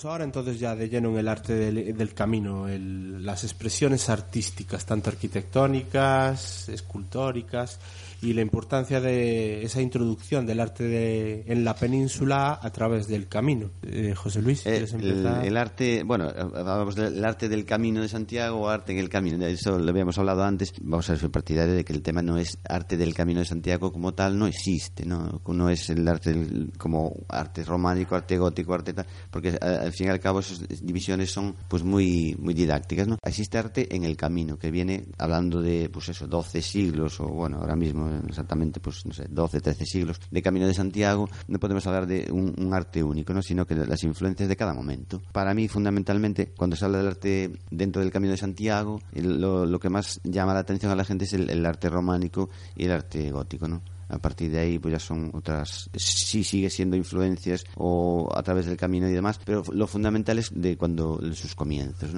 Ahora entonces ya de lleno en el arte del, camino, las expresiones artísticas, tanto arquitectónicas, escultóricas, y la importancia de esa introducción del arte de- en la península a través del camino. Eh, José Luis, Eh, ¿quieres el, empezar? el arte, bueno, hablamos del arte del camino de Santiago o arte en el camino. De eso lo habíamos hablado antes. Vamos a ser partidario de que el tema no es arte del camino de Santiago como tal, no existe, ¿no? No es el arte del- como arte románico, arte gótico, arte tal, porque a- al fin y al cabo esas divisiones son pues muy muy didácticas, ¿no? Existe arte en el camino, que viene hablando de, pues eso, 12 siglos, o bueno, ahora mismo exactamente, pues no sé, 12, 13 siglos de camino de Santiago, no podemos hablar de un, un arte único, ¿no? Sino que las influencias de cada momento. Para mí, fundamentalmente, cuando se habla del arte dentro del camino de Santiago, lo que más llama la atención a la gente es el, el arte románico y el arte gótico, ¿no? A partir de ahí, pues ya son otras. Sí, sigue siendo influencias o a través del camino y demás, pero lo fundamental es de cuando sus comienzos.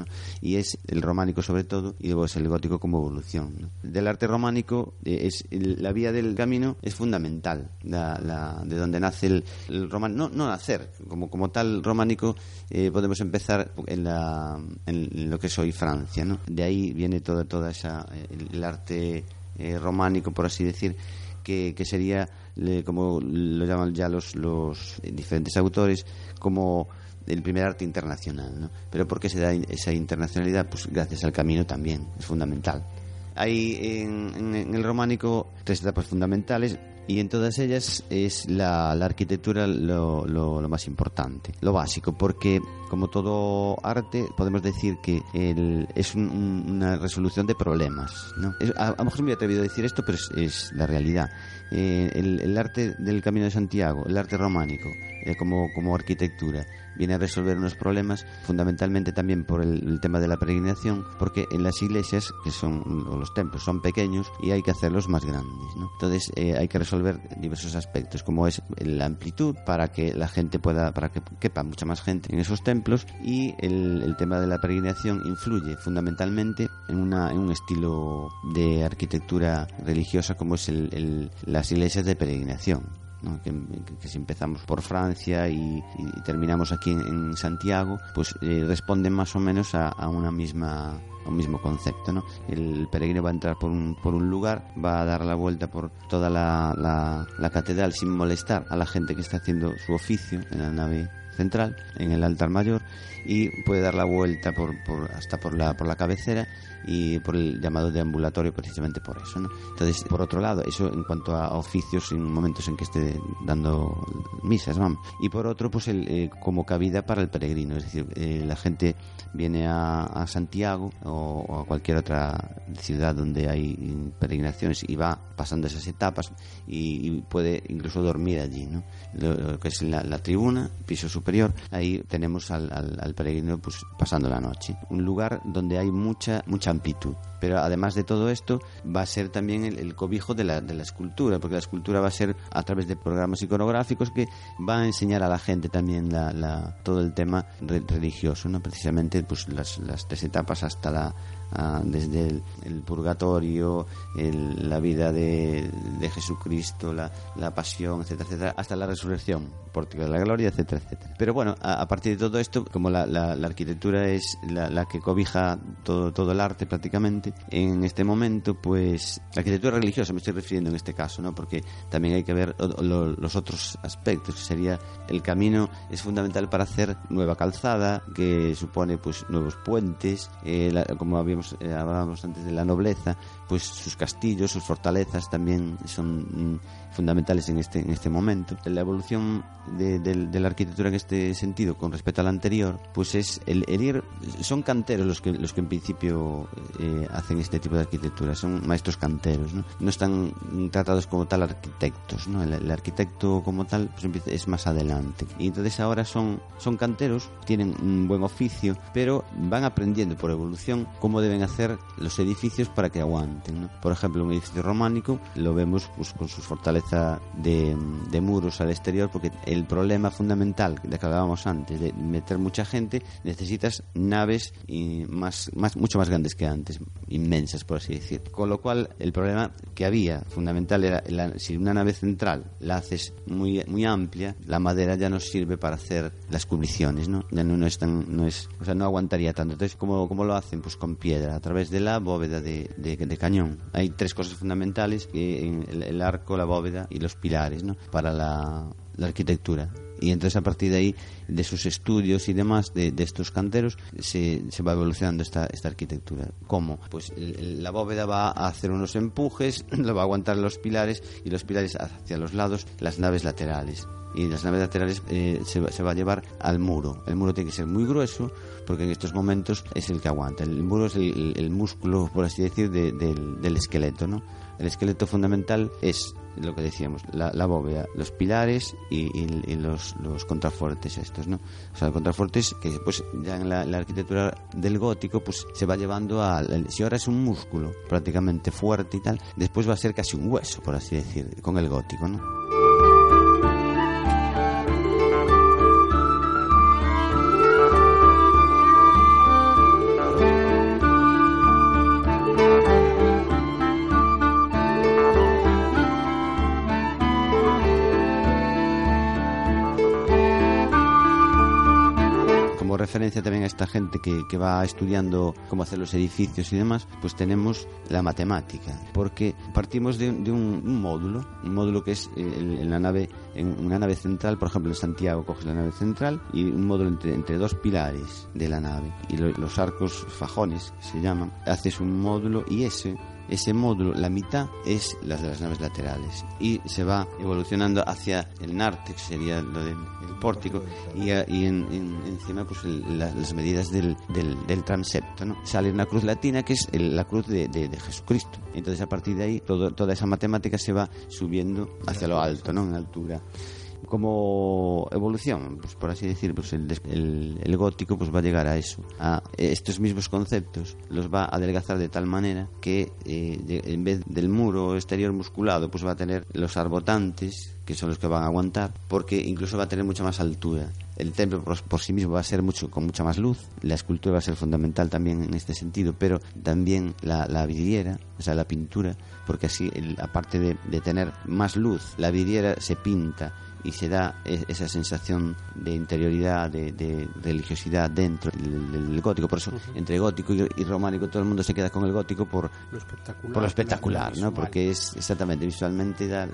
Y es el románico sobre todo y luego es el gótico como evolución. Del arte románico, eh, es el- la vía del camino es fundamental, la, la- de donde nace el, el románico. No, no nacer, como, como tal románico, eh, podemos empezar en, la, en lo que es hoy Francia, ¿no? De ahí viene toda, toda esa. el- el arte eh, románico, por así decir que, que sería, como lo llaman ya los, los diferentes autores, como el primer arte internacional. ¿no? Pero ¿por qué se da esa internacionalidad? Pues gracias al camino también, es fundamental. Hay en, en- en el románico tres etapas fundamentales. Y en todas ellas es la, la arquitectura lo, lo- lo más importante, lo básico, porque como todo arte podemos decir que es un- un- una resolución de problemas. ¿no? A, lo mejor me he atrevido a decir esto, pero es, la realidad. Eh, el, arte del Camino de Santiago, el arte románico, eh, como, como arquitectura, viene a resolver unos problemas fundamentalmente también por el, tema de la peregrinación, porque en las iglesias, que son, o los templos, son pequeños y hay que hacerlos más grandes. Entonces eh, hay que resolver diversos aspectos, como es la amplitud para que la gente pueda, para que quepa mucha más gente en esos templos y el, el tema de la peregrinación influye fundamentalmente en, una, en un estilo de arquitectura religiosa como es el- el- las iglesias de peregrinación. ¿no? Que, que- si empezamos por Francia y, y terminamos aquí en, en Santiago, pues eh, responden más o menos a, a una misma un mismo concepto, ¿no? El peregrino va a entrar por un, por un lugar, va a dar la vuelta por toda la, la, la catedral sin molestar a la gente que está haciendo su oficio en la nave central, en el altar mayor, y puede dar la vuelta por, por- hasta por la, por la cabecera y por el llamado deambulatorio precisamente por eso. ¿no? Entonces, por otro lado, eso en cuanto a oficios en momentos en que esté dando misas, vamos. Y por otro, pues el, eh, como cabida para el peregrino, es decir, eh, la gente viene a, Santiago o, a cualquier otra ciudad donde hay peregrinaciones y va pasando esas etapas y, y puede incluso dormir allí, ¿no? Lo, lo que es la, la tribuna, piso superior, ahí tenemos al, al- al peregrino pues pasando la noche. Un lugar donde hay mucha mucha Pero además de todo esto, va a ser también el, cobijo de la, de la escultura, porque la escultura va a ser a través de programas iconográficos que va a enseñar a la gente también la, la- todo el tema re- religioso, ¿no? Precisamente pues las, las tres etapas hasta la desde el, el purgatorio, el- la vida de, de Jesucristo, la, la pasión, etcétera, etcétera, hasta la resurrección, pórtico de la gloria, etcétera, etcétera. Pero bueno, a, a partir de todo esto, como la, la- la arquitectura es la, la que cobija todo, todo el arte prácticamente, en este momento, pues la arquitectura religiosa me estoy refiriendo en este caso, ¿no? Porque también hay que ver lo- los otros aspectos, que sería el camino es fundamental para hacer nueva calzada, que supone pues nuevos puentes, eh, como habíamos eh, hablábamos antes de la nobleza, pues sus castillos, sus fortalezas también son mm, fundamentales en este en este momento. La evolución de, la arquitectura en este sentido con respecto a la anterior, pues es el, ir son canteros los que los que en principio eh, hacen este tipo de arquitectura, son maestros canteros, ¿no? No están tratados como tal arquitectos, ¿no? El, el arquitecto como tal pues es más adelante. Y entonces ahora son son canteros, tienen un buen oficio, pero van aprendiendo por evolución cómo deben hacer los edificios para que aguanten, ¿no? Por ejemplo, un edificio románico lo vemos pues con su fortaleza de, de muros al exterior, porque el problema fundamental de que hablábamos antes, de meter mucha gente, necesitas naves y más, más, mucho más grandes que antes, inmensas por así decir. Con lo cual, el problema que había fundamental era la- si una nave central la haces muy, muy amplia, la madera ya no sirve para hacer las cubriciones, ¿no? Ya no, no es tan, no es, o sea, no aguantaría tanto. Entonces, ¿cómo, cómo lo hacen? Pues con piedra, a través de la bóveda de, de- de cañón. Hay tres cosas fundamentales, que el, arco, la bóveda y los pilares, ¿no? Para la arquitectura. Y entonces a partir de ahí, de sus estudios y demás, de, estos canteros, se, va evolucionando esta, esta arquitectura. ¿Cómo? Pues el- la bóveda va a hacer unos empujes, lo va a aguantar los pilares y los pilares hacia los lados, las naves laterales. Y las naves laterales eh, se, se va a llevar al muro. El muro tiene que ser muy grueso porque en estos momentos es el que aguanta. El muro es el, músculo, por así decir, de- del, del esqueleto, ¿no? El esqueleto fundamental es lo que decíamos, la, bóveda, los pilares y, y- los, los contrafuertes estos, ¿no? O sea, contrafuertes que pues ya en la, la arquitectura del gótico pues se va llevando a... Si ahora es un músculo prácticamente fuerte y tal, después va a ser casi un hueso, por así decir, con el gótico, ¿no? Referencia también a esta gente que, que va estudiando cómo hacer los edificios y demás, pues tenemos la matemática, porque partimos de, de un, un módulo, un módulo que es eh, el- en la nave, en una nave central, por ejemplo en Santiago coges la nave central y un módulo entre, entre dos pilares de la nave y lo- los arcos fajones que se llaman, haces un módulo y ese ese módulo, la mitad es las de las naves laterales y se va evolucionando hacia el nártex, sería lo del el pórtico, y, y en- en- encima pues el- la- las medidas del, del, del transepto. ¿no? Sale una cruz latina que es el- la cruz de, de- de Jesucristo. Entonces a partir de ahí todo- toda esa matemática se va subiendo hacia lo alto, ¿no? en altura como evolución, pues por así decir, pues el, el- el gótico pues va a llegar a eso, a estos mismos conceptos, los va a adelgazar de tal manera que eh, en vez del muro exterior musculado, pues va a tener los arbotantes, que son los que van a aguantar, porque incluso va a tener mucha más altura. El templo por, por sí mismo va a ser mucho con mucha más luz, la escultura va a ser fundamental también en este sentido, pero también la, la vidriera, o sea, la pintura, porque así, el- aparte de tener más luz, la vidriera se pinta y se da e- esa sensación de interioridad, de, de religiosidad dentro del, del gótico. Por eso, entre gótico y, y románico, todo el mundo se queda con el gótico por Lo espectacular. por lo espectacular, la ¿no? Porque es exactamente visualmente da-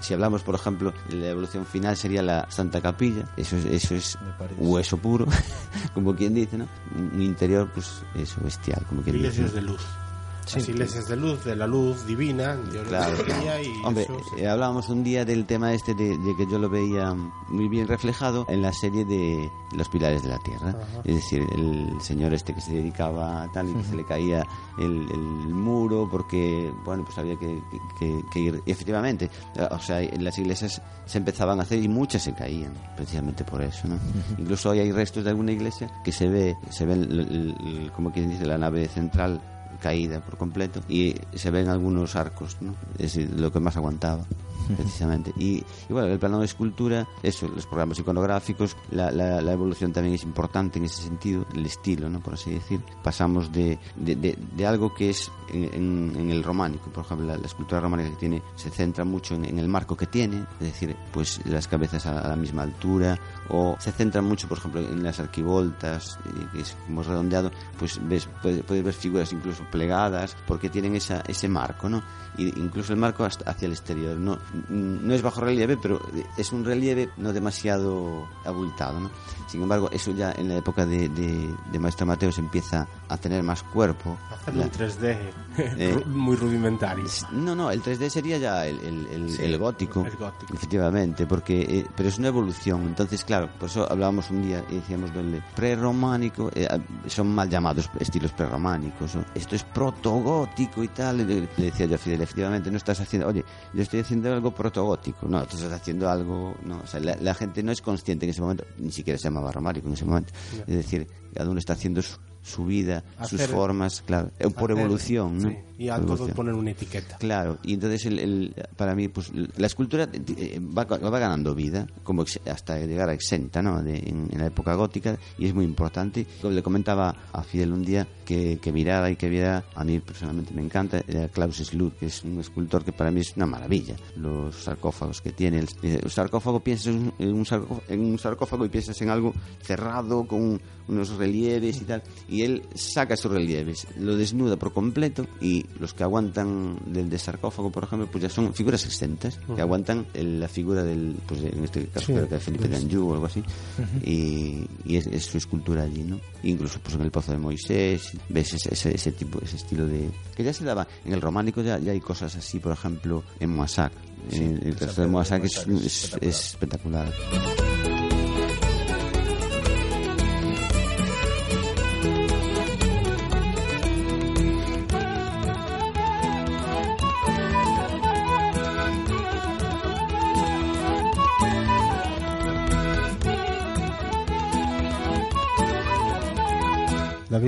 si hablamos, por ejemplo, la evolución final sería la Santa Capilla, eso es, eso es hueso puro, como quien dice, ¿no? Un interior, pues eso bestial, como quien dice. De luz. Las iglesias de luz, de la luz divina, yo Claro, lo claro. y Hombre, eso eh, hablábamos un día del tema este de, de que yo lo veía muy bien reflejado en la serie de Los Pilares de la Tierra. Ajá. Es decir, el señor este que se dedicaba a tal y que se le caía el, el muro porque, bueno, pues había que, que- que ir. Y efectivamente, o sea, en las iglesias se empezaban a hacer y muchas se caían, precisamente por eso, ¿no? Incluso hoy hay restos de alguna iglesia que se ve, se ve, el- como quien dice, la nave central caída por completo y se ven algunos arcos, ¿no? Es decir, lo que más aguantaba precisamente. Y, y bueno, el plano de escultura, eso, los programas iconográficos, la, la- la evolución también es importante en ese sentido, el estilo, ¿no? Por así decir. Pasamos de, de, de- de algo que es en, en- el románico, por ejemplo, la, la escultura románica que tiene, se centra mucho en, en el marco que tiene, es decir, pues las cabezas a, a la misma altura, o se centra mucho, por ejemplo, en las arquivoltas, eh, que es como redondeado, pues ves, puedes, puedes ver figuras incluso plegadas, porque tienen esa, ese marco, ¿no? Y incluso el marco hasta hacia el exterior, ¿no? No es bajo relieve, pero es un relieve no demasiado abultado, ¿no? Sin embargo, eso ya en la época de, de, de Maestro Mateo se empieza a tener más cuerpo. hacerlo en 3D Eh, muy rudimentario. no, no, el 3D sería ya el, el, el- Sí, el gótico, el gótico. efectivamente, porque eh, pero es una evolución. Entonces, claro, por eso hablábamos un día y decíamos del prerrománico, eh, son mal llamados estilos prerrománicos. Esto es protogótico y tal. Le, le decía yo a Fidel, efectivamente, no estás haciendo, oye, yo estoy haciendo algo protogótico, no, tú estás haciendo algo, no, o sea, la, la gente no es consciente en ese momento, ni siquiera se llamaba románico en ese momento. Es decir, cada uno está haciendo su, su vida, a sus formas, claro, eh, por evolución, non? Sí. Y a Por todo evolución. poner una etiqueta. Claro, y entonces el, el- para mí, pues la escultura eh, va, va ganando vida, como ex- hasta llegar a exenta, ¿no? De- en, en la época gótica, y es muy importante. Como le comentaba a Fidel un día que, que mirara y que viera, a mí personalmente me encanta, era Klaus Schluck, que es un escultor que para mí es una maravilla. Los sarcófagos que tiene, el, el sarcófago, piensas en un, en un sarcófago, en un sarcófago y piensas en algo cerrado, con unos relieves y tal, y él saca esos relieves, lo desnuda por completo y los que aguantan del de sarcófago, por ejemplo, pues ya son figuras exentas, que aguantan el- la figura del, pues en este caso Sí, creo que de Felipe de pues. Anjou o algo así, y, y es, es su escultura allí, ¿no? Incluso pues en el Pozo de Moisés, ves ese, ese, ese tipo, ese estilo de... que ya se daba, en el románico ya, ya hay cosas así, por ejemplo, en Moissac, en el caso de Pedro de Moissac es, Moissac es- es es espectacular.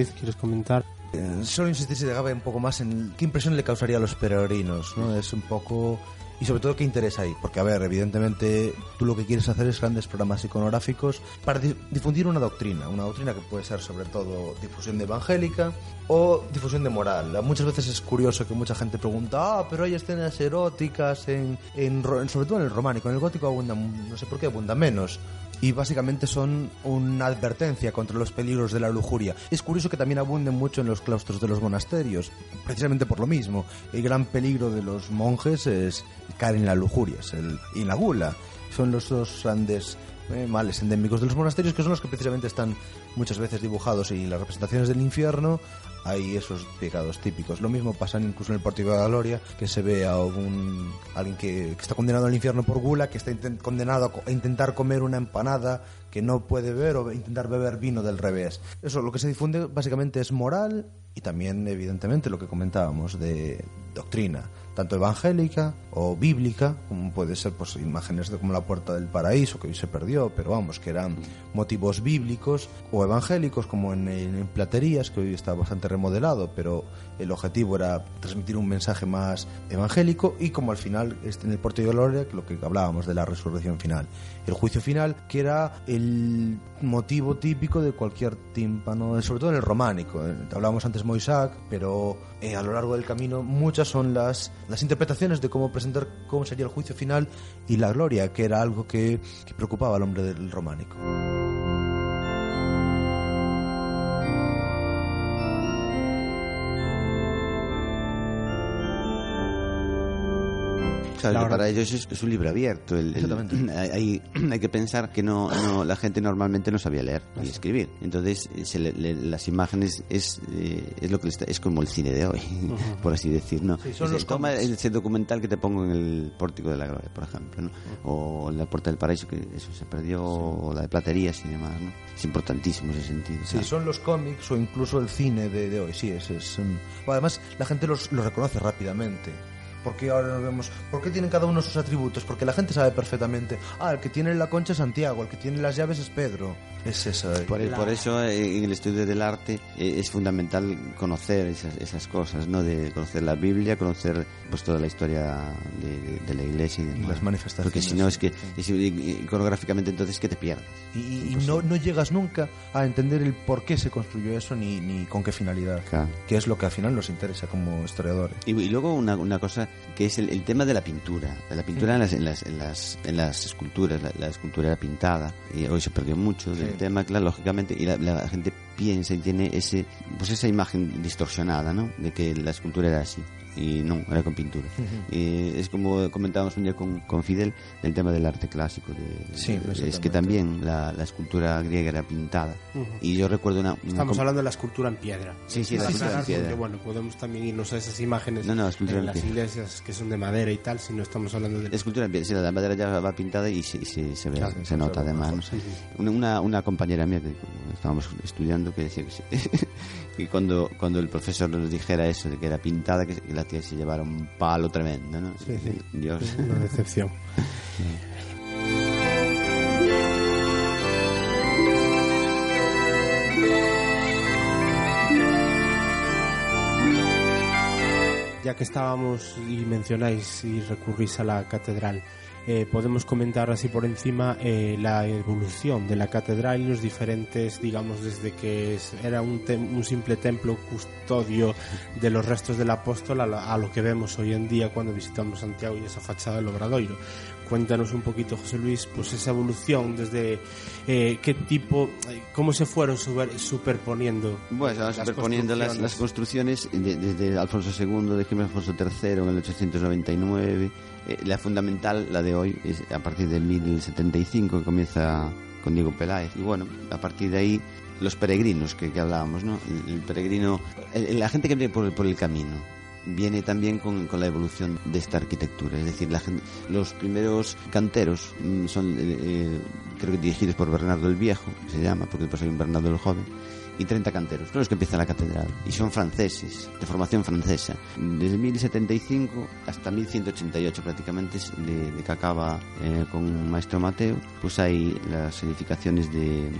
¿Quieres comentar? Eh, solo insistir si llegaba un poco más en qué impresión le causaría a los peregrinos, ¿no? Es un poco... Y sobre todo qué interés hay, porque a ver, evidentemente tú lo que quieres hacer es grandes programas iconográficos para di- difundir una doctrina, una doctrina que puede ser sobre todo difusión de evangélica o difusión de moral. Muchas veces es curioso que mucha gente pregunta, ah, pero hay escenas eróticas en, en sobre todo en el románico, en el gótico abundan, no sé por qué abundan menos y básicamente son una advertencia contra los peligros de la lujuria. Es curioso que también abunden mucho en los claustros de los monasterios, precisamente por lo mismo. El gran peligro de los monjes es caer en la lujuria es el- y en la gula. Son los dos grandes eh, males endémicos de los monasterios, que son los que precisamente están muchas veces dibujados y las representaciones del infierno hay esos pecados típicos. Lo mismo pasa incluso en el Pórtico de la Gloria, que se ve a un, alguien que, está condenado al infierno por gula, que está condenado a, a intentar comer una empanada que no puede beber o intentar beber vino del revés. Eso, lo que se difunde básicamente es moral y también, evidentemente, lo que comentábamos de doctrina, tanto evangélica o bíblica, como puede ser pues imágenes de como la puerta del paraíso que hoy se perdió, pero vamos, que eran motivos bíblicos o evangélicos como en, en Platerías, que hoy está bastante remodelado, pero el objetivo era transmitir un mensaje más evangélico y como al final este, en el Puerto de Gloria, lo que hablábamos de la resurrección final, el juicio final, que era el motivo típico de cualquier tímpano, sobre todo en el románico. Eh, Hablábamos antes Moissac, pero eh, a lo largo del camino muchas son las, las interpretaciones de cómo presentar cómo sería el juicio final y la gloria, que era algo que, que preocupaba al hombre del románico. Claro, La para ellos es, es un libro abierto. El- hay, hay que pensar que no, no- la gente normalmente no sabía leer ni escribir. Entonces, eh, se le- le- las imágenes es, eh, es lo que está- es como el cine de hoy, por así decir. ¿no? Sí, son Es- los toma ese documental que te pongo en el Pórtico de la Gloria, por ejemplo, ¿no? o en la Puerta del Paraíso, que eso se perdió, o la de Platerías y demás. ¿no? Es importantísimo ese sentido. Sí, claro. son los cómics o incluso el cine de, de hoy, sí, es, es un- Además, la gente los, los reconoce rápidamente. Porque ahora nos vemos, ¿por qué tienen cada uno sus atributos? Porque la gente sabe perfectamente, ah, el que tiene la concha es Santiago, el que tiene las llaves es Pedro. Es esa. Por, por eso eh, en el estudio del arte eh, es fundamental conocer esas, esas cosas, ¿no? De conocer la Biblia, conocer pues toda la historia de, de- de la iglesia y demás. las manifestaciones. Porque si no es que es- iconográficamente entonces que te pierdes. Y, y- y no, no llegas nunca a entender el por qué se construyó eso ni, ni con qué finalidad. Claro. Que es lo que al final nos interesa como historiadores. Y, y luego una, una cosa que es el, el tema de la pintura. De la pintura en, las, en, las, en, las, en las esculturas. La, la escultura era pintada. Y hoy se perdió mucho del tema, claro, lógicamente. Y la, la gente piensa y tiene ese pues esa imagen distorsionada, ¿no? De que la escultura era así. Y no, era con pintura. Y es como comentábamos un día con, con Fidel del tema del arte clásico. de- Sí, de- es que también la, la escultura griega era pintada. Y yo recuerdo una... una Estamos hablando de la escultura en piedra. Sí, sí, la Para escultura en piedra. Porque, bueno, podemos también irnos a esas imágenes No, no, la en en las piedra. iglesias que son de madera y tal, si no estamos hablando de... Escultura en piedra, sí, la madera ya va pintada y se, se, se ve, Claro, se se nota además. una, una compañera mía que estábamos estudiando que decía que, sí, que cuando, cuando el profesor nos dijera eso, de que era pintada, que la tía se llevara un palo tremendo, ¿no? Sí, sí. Dios. Una decepción. Ya que estábamos y mencionáis y recurrís a la catedral, eh, podemos comentar así por encima eh, la evolución de la catedral y los diferentes, digamos, desde que era un, tem- un simple templo custodio de los restos del apóstol a, lo que vemos hoy en día cuando visitamos Santiago y esa fachada del Obradoiro. Cuéntanos un poquito, José Luis, pues esa evolución desde eh, qué tipo, eh, cómo se fueron super- superponiendo. Bueno, las superponiendo las, las construcciones de- desde Alfonso II, de Jiménez Alfonso III en el 899. Eh, la fundamental, la de hoy, es a partir del 1075, que comienza con Diego Peláez. Y bueno, a partir de ahí, los peregrinos que, hablábamos, ¿no? El, peregrino, la gente que viene por el camino. Viene también con, con la evolución de esta arquitectura, es decir, la gente- los primeros canteros mm, son, eh, eh, creo que dirigidos por Bernardo el Viejo, que se llama, porque después hay un Bernardo el Joven, y 30 canteros, son los que empiezan la catedral. Y son franceses, de formación francesa. Desde 1075 hasta 1188 prácticamente, de, de que acaba eh, con Maestro Mateo, pues hay las edificaciones de,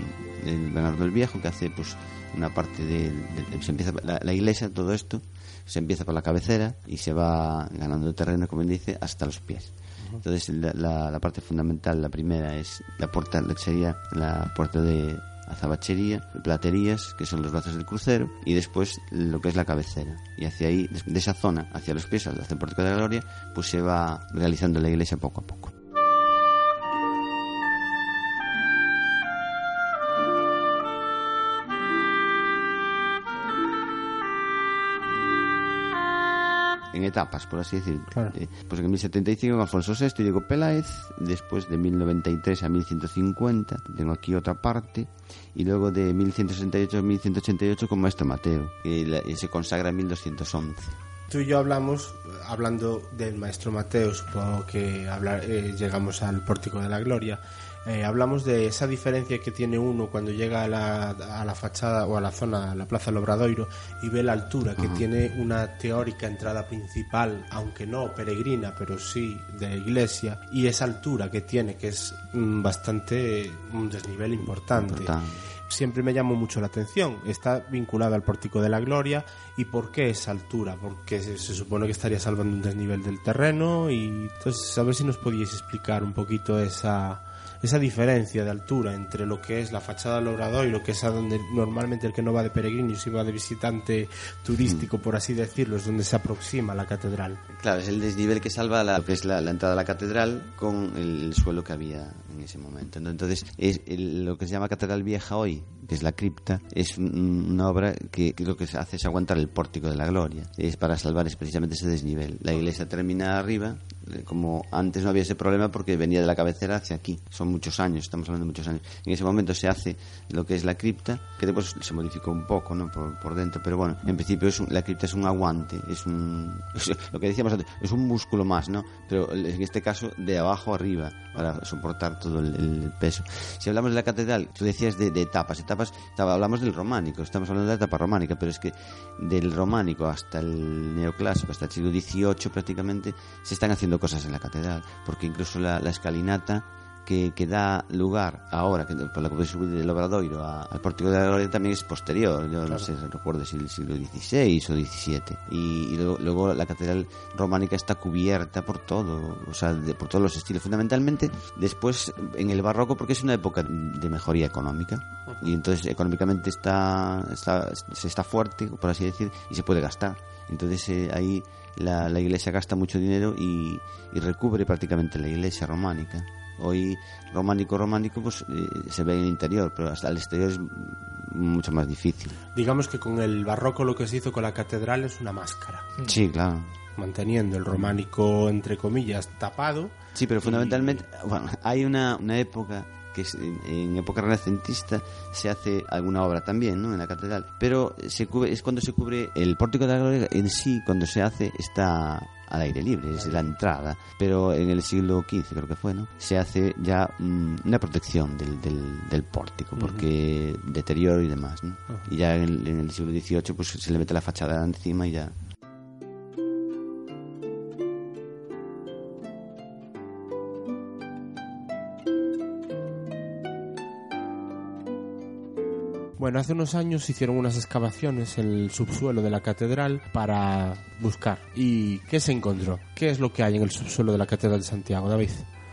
de Bernardo el Viejo, que hace pues una parte de... de- se empieza la, la iglesia, todo esto, se empieza por la cabecera y se va ganando terreno, como él dice, hasta los pies. Entonces la, la- la parte fundamental, la primera es la puerta, sería la puerta de azabachería, platerías, que son los brazos del crucero, y después lo que es la cabecera. Y hacia ahí, de esa zona, hacia los pies, hacia el Pórtico de la Gloria, pues se va realizando la iglesia poco a poco. En etapas, por así decir. Claro. Eh, pues en 1075 con Alfonso VI y Diego Peláez, después de 1093 a 1150, tengo aquí otra parte, y luego de 1168 a 1188 con Maestro Mateo, la- y se consagra en 1211. Tú y yo hablamos, hablando del maestro Mateo, supongo que hablar, eh, llegamos al pórtico de la gloria, eh, hablamos de esa diferencia que tiene uno cuando llega a la, a la fachada o a la zona, a la Plaza del Obradoiro, y ve la altura, que tiene una teórica entrada principal, aunque no peregrina, pero sí de iglesia, y esa altura que tiene, que es mm, bastante un desnivel importante Importante. siempre me llamó mucho la atención. Está vinculado al Pórtico de la Gloria. ¿Y por qué esa altura? Porque se, se supone que estaría salvando un desnivel del terreno y entonces a ver si nos podíais explicar un poquito esa, esa diferencia de altura entre lo que es la fachada del Obrador y lo que es a donde normalmente el que no va de peregrino, si va de visitante turístico, por así decirlo, es donde se aproxima la catedral. Claro, es el desnivel que salva la, que es la, la entrada a la catedral con el, el suelo que había en ese momento. Entonces, es el- lo que se llama Catedral Vieja hoy, que es la cripta, es un- una obra que, que lo que hace es aguantar el pórtico de la gloria. Es para salvar es precisamente ese desnivel. La iglesia termina arriba, como antes no había ese problema porque venía de la cabecera hacia aquí. Son muchos años, estamos hablando de muchos años. En ese momento se hace lo que es la cripta, que después se modificó un poco ¿no? por, por dentro, pero bueno, en principio es un- la cripta es un aguante, es un lo que decíamos antes, es un músculo más, ¿no? Pero en este caso de abajo arriba para soportar todo el, peso. Si hablamos de la catedral, tú decías de, de etapas, etapas, hablamos del románico, estamos hablando de la etapa románica, pero es que del románico hasta el neoclásico, hasta el siglo XVIII prácticamente, se están haciendo cosas en la catedral, porque incluso la, la escalinata que, que da lugar ahora, que por la que puedes subir del Obradoiro a- al Pórtico de la Gloria también es posterior, yo no sé, recuerdo si el siglo XVI o XVII. Y, y luego, luego la catedral románica está cubierta por todo, o sea, de- por todos los estilos. Fundamentalmente después en el barroco porque es una época de mejoría económica y entonces económicamente está, está, se está fuerte, por así decir, y se puede gastar. Entonces eh, ahí la, la iglesia gasta mucho dinero y, y recubre prácticamente la iglesia románica. Hoy románico, románico, pues eh, se ve en el interior, pero hasta el exterior es mucho más difícil. Digamos que con el barroco lo que se hizo con la catedral es una máscara, Sí, claro. manteniendo el románico, entre comillas, tapado. Sí, pero fundamentalmente, bueno, hay una, una época que en, época renacentista se hace alguna obra también, ¿no? En la catedral, pero se cubre, es cuando se cubre el pórtico de la gloria en sí, cuando se hace está al aire libre, es la entrada, pero en el siglo XV creo que fue, ¿no? Se hace ya mm, una protección del, del, del pórtico, porque deterioro y demás, ¿no? Y ya en en el siglo XVIII pues se le mete la fachada encima y ya... Bueno, hace unos años hicieron unas excavaciones en el subsuelo de la catedral para buscar. ¿Y qué se encontró? ¿Qué es lo que hay en el subsuelo de la catedral de Santiago, David?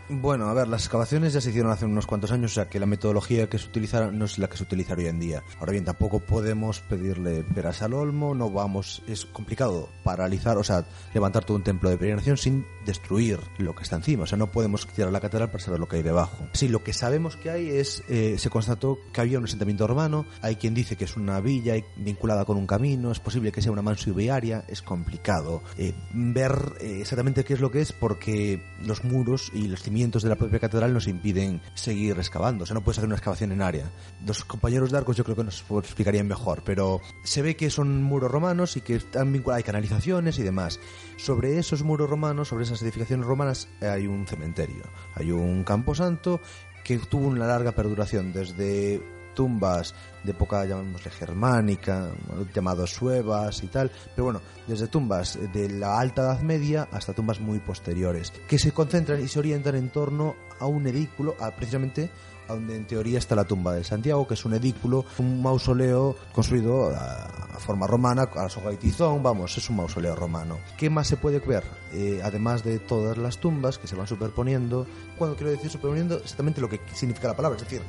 Bueno, a ver, las excavaciones ya se hicieron hace unos cuantos años, o sea que la metodología que se utiliza no es la que se utiliza hoy en día. Ahora bien, tampoco podemos pedirle peras al olmo, no vamos, es complicado paralizar, o sea, levantar todo un templo de peregrinación sin destruir lo que está encima, o sea, no podemos tirar la catedral para saber lo que hay debajo. Sí, lo que sabemos que hay es, eh, se constató que había un asentamiento romano, hay quien dice que es una villa vinculada con un camino, es posible que sea una mansión viaria, es complicado eh, ver eh, exactamente qué es lo que es porque los muros y los cimientos de la propia catedral nos impiden seguir excavando. O sea, no puedes hacer una excavación en área. Los compañeros de Arcos yo creo que nos explicarían mejor, pero se ve que son muros romanos y que están vinculados, hay canalizaciones y demás. Sobre esos muros romanos, sobre esas edificaciones romanas, hay un cementerio, hay un camposanto que tuvo una larga perduración desde tumbas de época, llamémosle germánica, llamados suevas y tal, pero bueno, desde tumbas de la alta Edad Media hasta tumbas muy posteriores, que se concentran y se orientan en torno a un edículo, a precisamente donde en teoría está la tumba de Santiago, que es un edículo, un mausoleo construido a, forma romana, a la soga y tizón, vamos, es un mausoleo romano. ¿Qué más se puede ver? Eh, además de todas las tumbas que se van superponiendo, cuando quiero decir superponiendo, exactamente lo que significa la palabra, es decir,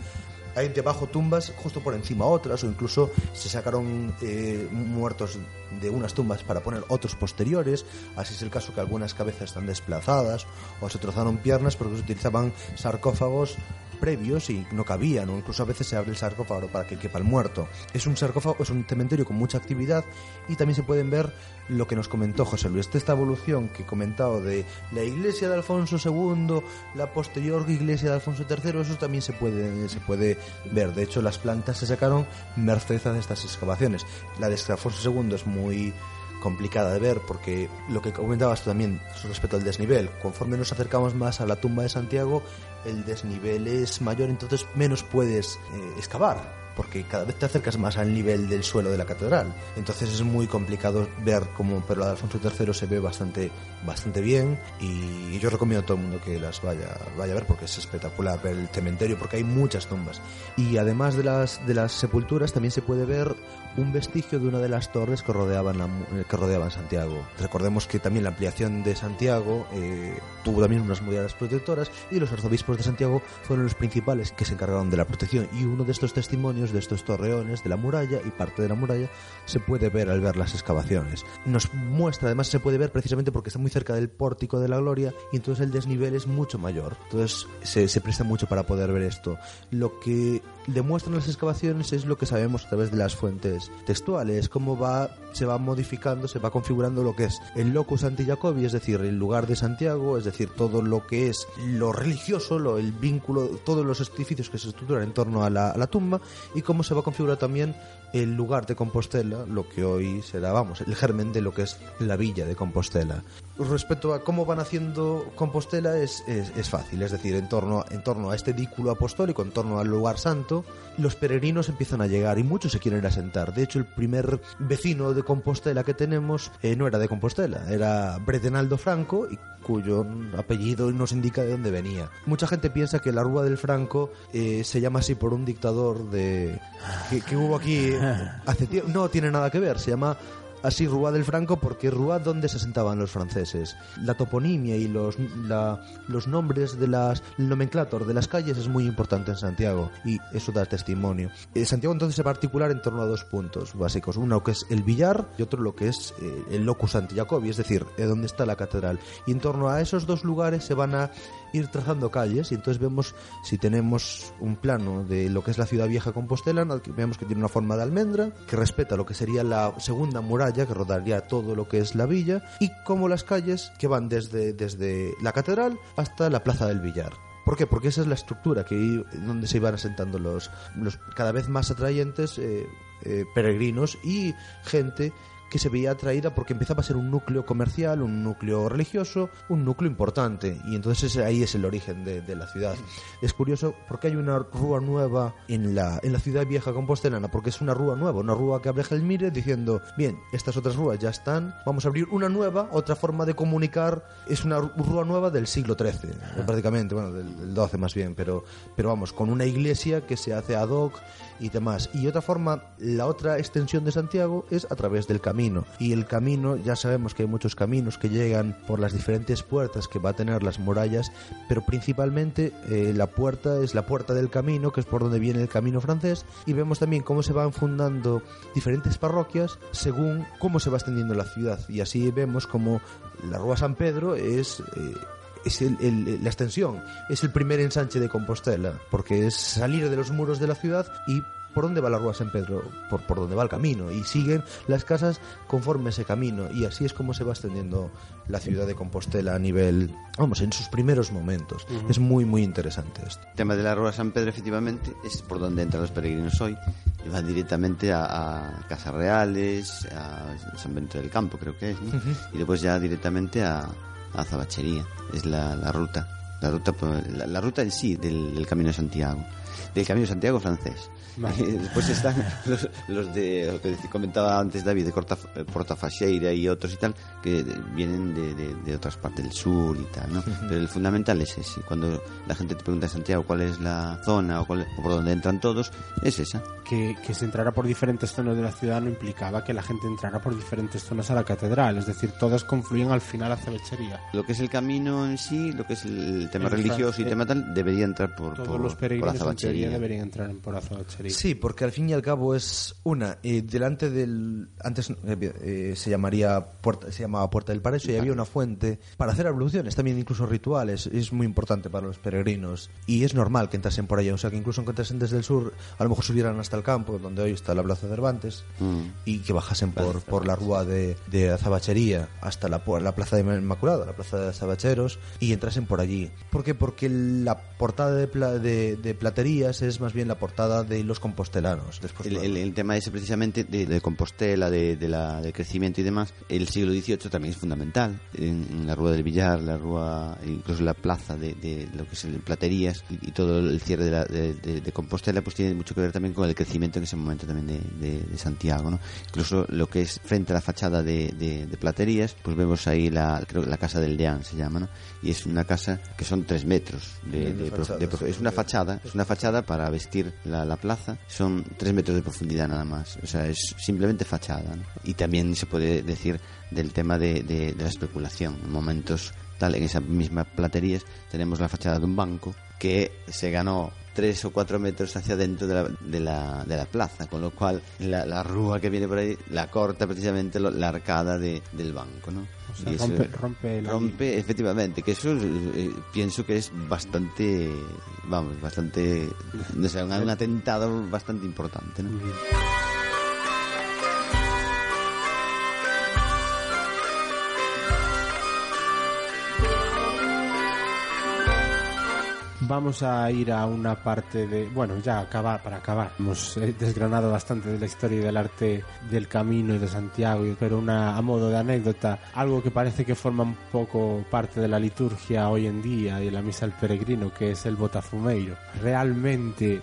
hay debajo tumbas justo por encima otras o incluso se sacaron eh, muertos de unas tumbas para poner otros posteriores. Así es el caso que algunas cabezas están desplazadas o se trozaron piernas porque se utilizaban sarcófagos previos y no cabían, o incluso a veces se abre el sarcófago para que quepa el muerto. Es un sarcófago, es un cementerio con mucha actividad y también se pueden ver lo que nos comentó José Luis, esta evolución que he comentado de la iglesia de Alfonso II, la posterior iglesia de Alfonso III, eso también se puede, se puede ver. De hecho, las plantas se sacaron merced a estas excavaciones. La de Alfonso II es muy complicada de ver porque lo que comentabas tú también respecto al desnivel, conforme nos acercamos más a la tumba de Santiago, el desnivel es mayor, entonces menos puedes eh, excavar porque cada vez te acercas más al nivel del suelo de la catedral. Entonces es muy complicado ver cómo, pero la de Alfonso III se ve bastante, bastante bien y yo recomiendo a todo el mundo que las vaya, vaya a ver porque es espectacular ver el cementerio porque hay muchas tumbas. Y además de las, de las sepulturas también se puede ver un vestigio de una de las torres que rodeaban, la- que rodeaban Santiago. Recordemos que también la ampliación de Santiago eh, tuvo también unas murallas protectoras y los arzobispos de Santiago fueron los principales que se encargaron de la protección. Y uno de estos testimonios, de estos torreones, de la muralla y parte de la muralla, se puede ver al ver las excavaciones. Nos muestra, además se puede ver precisamente porque está muy cerca del pórtico de la gloria y entonces el desnivel es mucho mayor. Entonces se presta mucho para poder ver esto. Lo que demuestran las excavaciones es lo que sabemos a través de las fuentes textuales, cómo va, se va modificando, se va configurando lo que es el locus antijacobi, es decir, el lugar de Santiago, es decir, todo lo que es lo religioso, lo, el vínculo, todos los edificios que se estructuran en torno a la, a la tumba y cómo se va a configurar también el lugar de Compostela, lo que hoy será, vamos, el germen de lo que es la villa de Compostela. Respecto a cómo van haciendo Compostela es, es, es fácil, es decir, en torno, en torno a este dículo apostólico, en torno al lugar santo, los peregrinos empiezan a llegar y muchos se quieren ir a sentar. De hecho, el primer vecino de Compostela que tenemos eh, no era de Compostela, era Bredenaldo Franco, y cuyo apellido nos indica de dónde venía. Mucha gente piensa que la Rúa del Franco eh, se llama así por un dictador de que, que hubo aquí hace tiempo. No tiene nada que ver, se llama así Rúa del Franco porque Rúa donde se asentaban los franceses. La toponimia y los, los nombres de las nomenclator de las calles es muy importante en Santiago y eso da testimonio. Eh, Santiago entonces se particular en torno a dos puntos básicos, uno que es el billar y otro lo que es eh, el locus Santiagobi, es decir, eh, donde está la catedral. Y en torno a esos dos lugares se van a ir trazando calles y entonces vemos si tenemos un plano de lo que es la ciudad vieja compostelana, vemos que tiene una forma de almendra, que respeta lo que sería la segunda muralla que rodaría todo lo que es la villa y como las calles que van desde, desde la catedral hasta la plaza del billar. ¿Por qué? Porque esa es la estructura que donde se iban asentando los, los cada vez más atrayentes eh, eh, peregrinos y gente que se veía atraída porque empezaba a ser un núcleo comercial, un núcleo religioso, un núcleo importante. Y entonces ahí es el origen de, de la ciudad. Es curioso porque hay una rúa nueva en la, en la ciudad vieja compostelana, porque es una rúa nueva, una rúa que abre Gelmire diciendo, bien, estas otras rúas ya están, vamos a abrir una nueva, otra forma de comunicar, es una rúa nueva del siglo XIII, prácticamente, bueno, del, del XII más bien, pero, pero vamos, con una iglesia que se hace ad hoc y demás. Y otra forma, la otra extensión de Santiago es a través del camino. Y el camino, ya sabemos que hay muchos caminos que llegan por las diferentes puertas que va a tener las murallas, pero principalmente eh, la puerta es la puerta del camino, que es por donde viene el camino francés. Y vemos también cómo se van fundando diferentes parroquias según cómo se va extendiendo la ciudad. Y así vemos como la Rúa San Pedro es... eh, es el- el- la extensión, es el primer ensanche de Compostela, porque es salir de los muros de la ciudad y por dónde va la Rúa San Pedro, por, por dónde va el camino, y siguen las casas conforme ese camino, y así es como se va extendiendo la ciudad de Compostela a nivel, vamos, en sus primeros momentos. Ujú. Es muy, muy interesante esto. El tema de la Rúa San Pedro, efectivamente, es por donde entran los peregrinos hoy. Y van directamente a, a Casas Reales, a San Benito del Campo, creo que es, ¿no? Ujú. Y después ya directamente a, a Zabachería. Es la, la ruta. La ruta, la, la ruta en sí del, del Camino de Santiago. Del Camino de Santiago francés. Después están los, los de, lo que comentaba antes David, de Corta, Portafaxeira y otros y tal, que vienen de, de- de otras partes del sur y tal, ¿no? Pero el fundamental es ese. Cuando la gente te pregunta en Santiago cuál es la zona o, cuál- o por dónde entran todos, es esa. que, que se entrara por diferentes zonas de la ciudad no implicaba que la gente entrara por diferentes zonas a la catedral, es decir, todas confluyen al final hacia Bechería. Lo que es el camino en sí, lo que es el tema El religioso y tema tal, debería entrar por, Todos por, los por peregrinos Azabachería. teoría Azabachería. deberían entrar en por Azabachería. Sí, porque al fin y al cabo es una. eh, delante del. Antes eh, eh, se llamaría puerta, se llamaba Puerta del Paraíso y había una fuente para hacer abluciones, también incluso rituales. Es muy importante para los peregrinos. Y es normal que entrasen por allá. O sea, que incluso aunque entrasen desde el sur, a lo mejor subieran hasta el campo, donde hoy está la Plaza Cervantes, Mm. y que bajasen por, por la rúa de, de Azabachería hasta la, la Plaza de Inmaculada, la Plaza de Azabacheros, y entrasen por allí. ¿Por qué? Porque la portada de, pla- de, de platerías es más bien la portada de los compostelanos. Después El, lo- el- el tema ese precisamente de, de Compostela, de, de la, del crecimiento y demás, el siglo XVIII también es fundamental. En, en la Rúa del Villar, la Rúa, incluso la plaza de, de lo que es el Platerías y, y todo el cierre de, la- de- Compostela, pues tiene mucho que ver también con el crecimiento en ese momento también de, Santiago, ¿no? Incluso lo que es frente a la fachada de, Platerías, pues vemos ahí la, creo que la casa del Deán se llama, ¿no? Y es una casa que son tres metros de, De es una fachada, es una fachada para vestir la, la plaza, son tres metros de profundidad nada más, o sea, es simplemente fachada. ¿no? Y también se puede decir del tema de, de- de la especulación, en momentos tal, en esa misma platerías tenemos la fachada de un banco que se ganó tres o cuatro metros hacia adentro de la, de la, de la plaza, con lo cual la, la rúa que viene por ahí la corta precisamente lo- la arcada de, del banco, ¿no? O sea, Y eso- rompe, rompe la rompe efectivamente que eso eh, pienso que es bastante vamos bastante o sea, un, un atentado bastante importante ¿no? Vamos a ir a una parte de, bueno, ya acabar, para acabar. Hemos eh, desgranado bastante de la historia y del arte del camino y de Santiago, pero a modo de anécdota, algo que parece que forma un poco parte de la liturgia hoy en día y de la misa del peregrino, que es el botafumeiro. Realmente,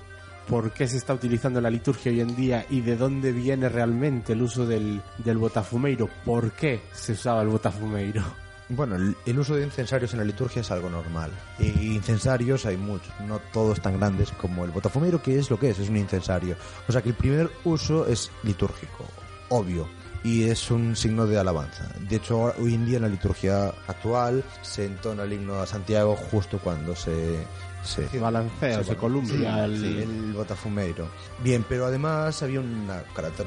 ¿por qué se está utilizando la liturgia hoy en día y de dónde viene realmente el uso del, del botafumeiro? ¿Por qué se usaba el botafumeiro? Bueno, el, el uso de incensarios en la liturgia es algo normal. Y incensarios hay muchos, no todos tan grandes como el botafumero, que es lo que es, es un incensario. O sea que el primer uso es litúrgico, obvio. Y es un signo de alabanza. De hecho, hoy en día en la liturgia actual se entona el himno a Santiago justo cuando se, se, Se balancea, se columpia el- sí, el botafumeiro. Bien, pero además había un carácter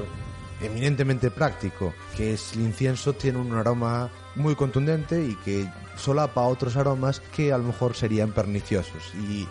eminentemente práctico, que es el incienso tiene un aroma muy contundente y que solapa otros aromas que a lo mejor serían perniciosos y,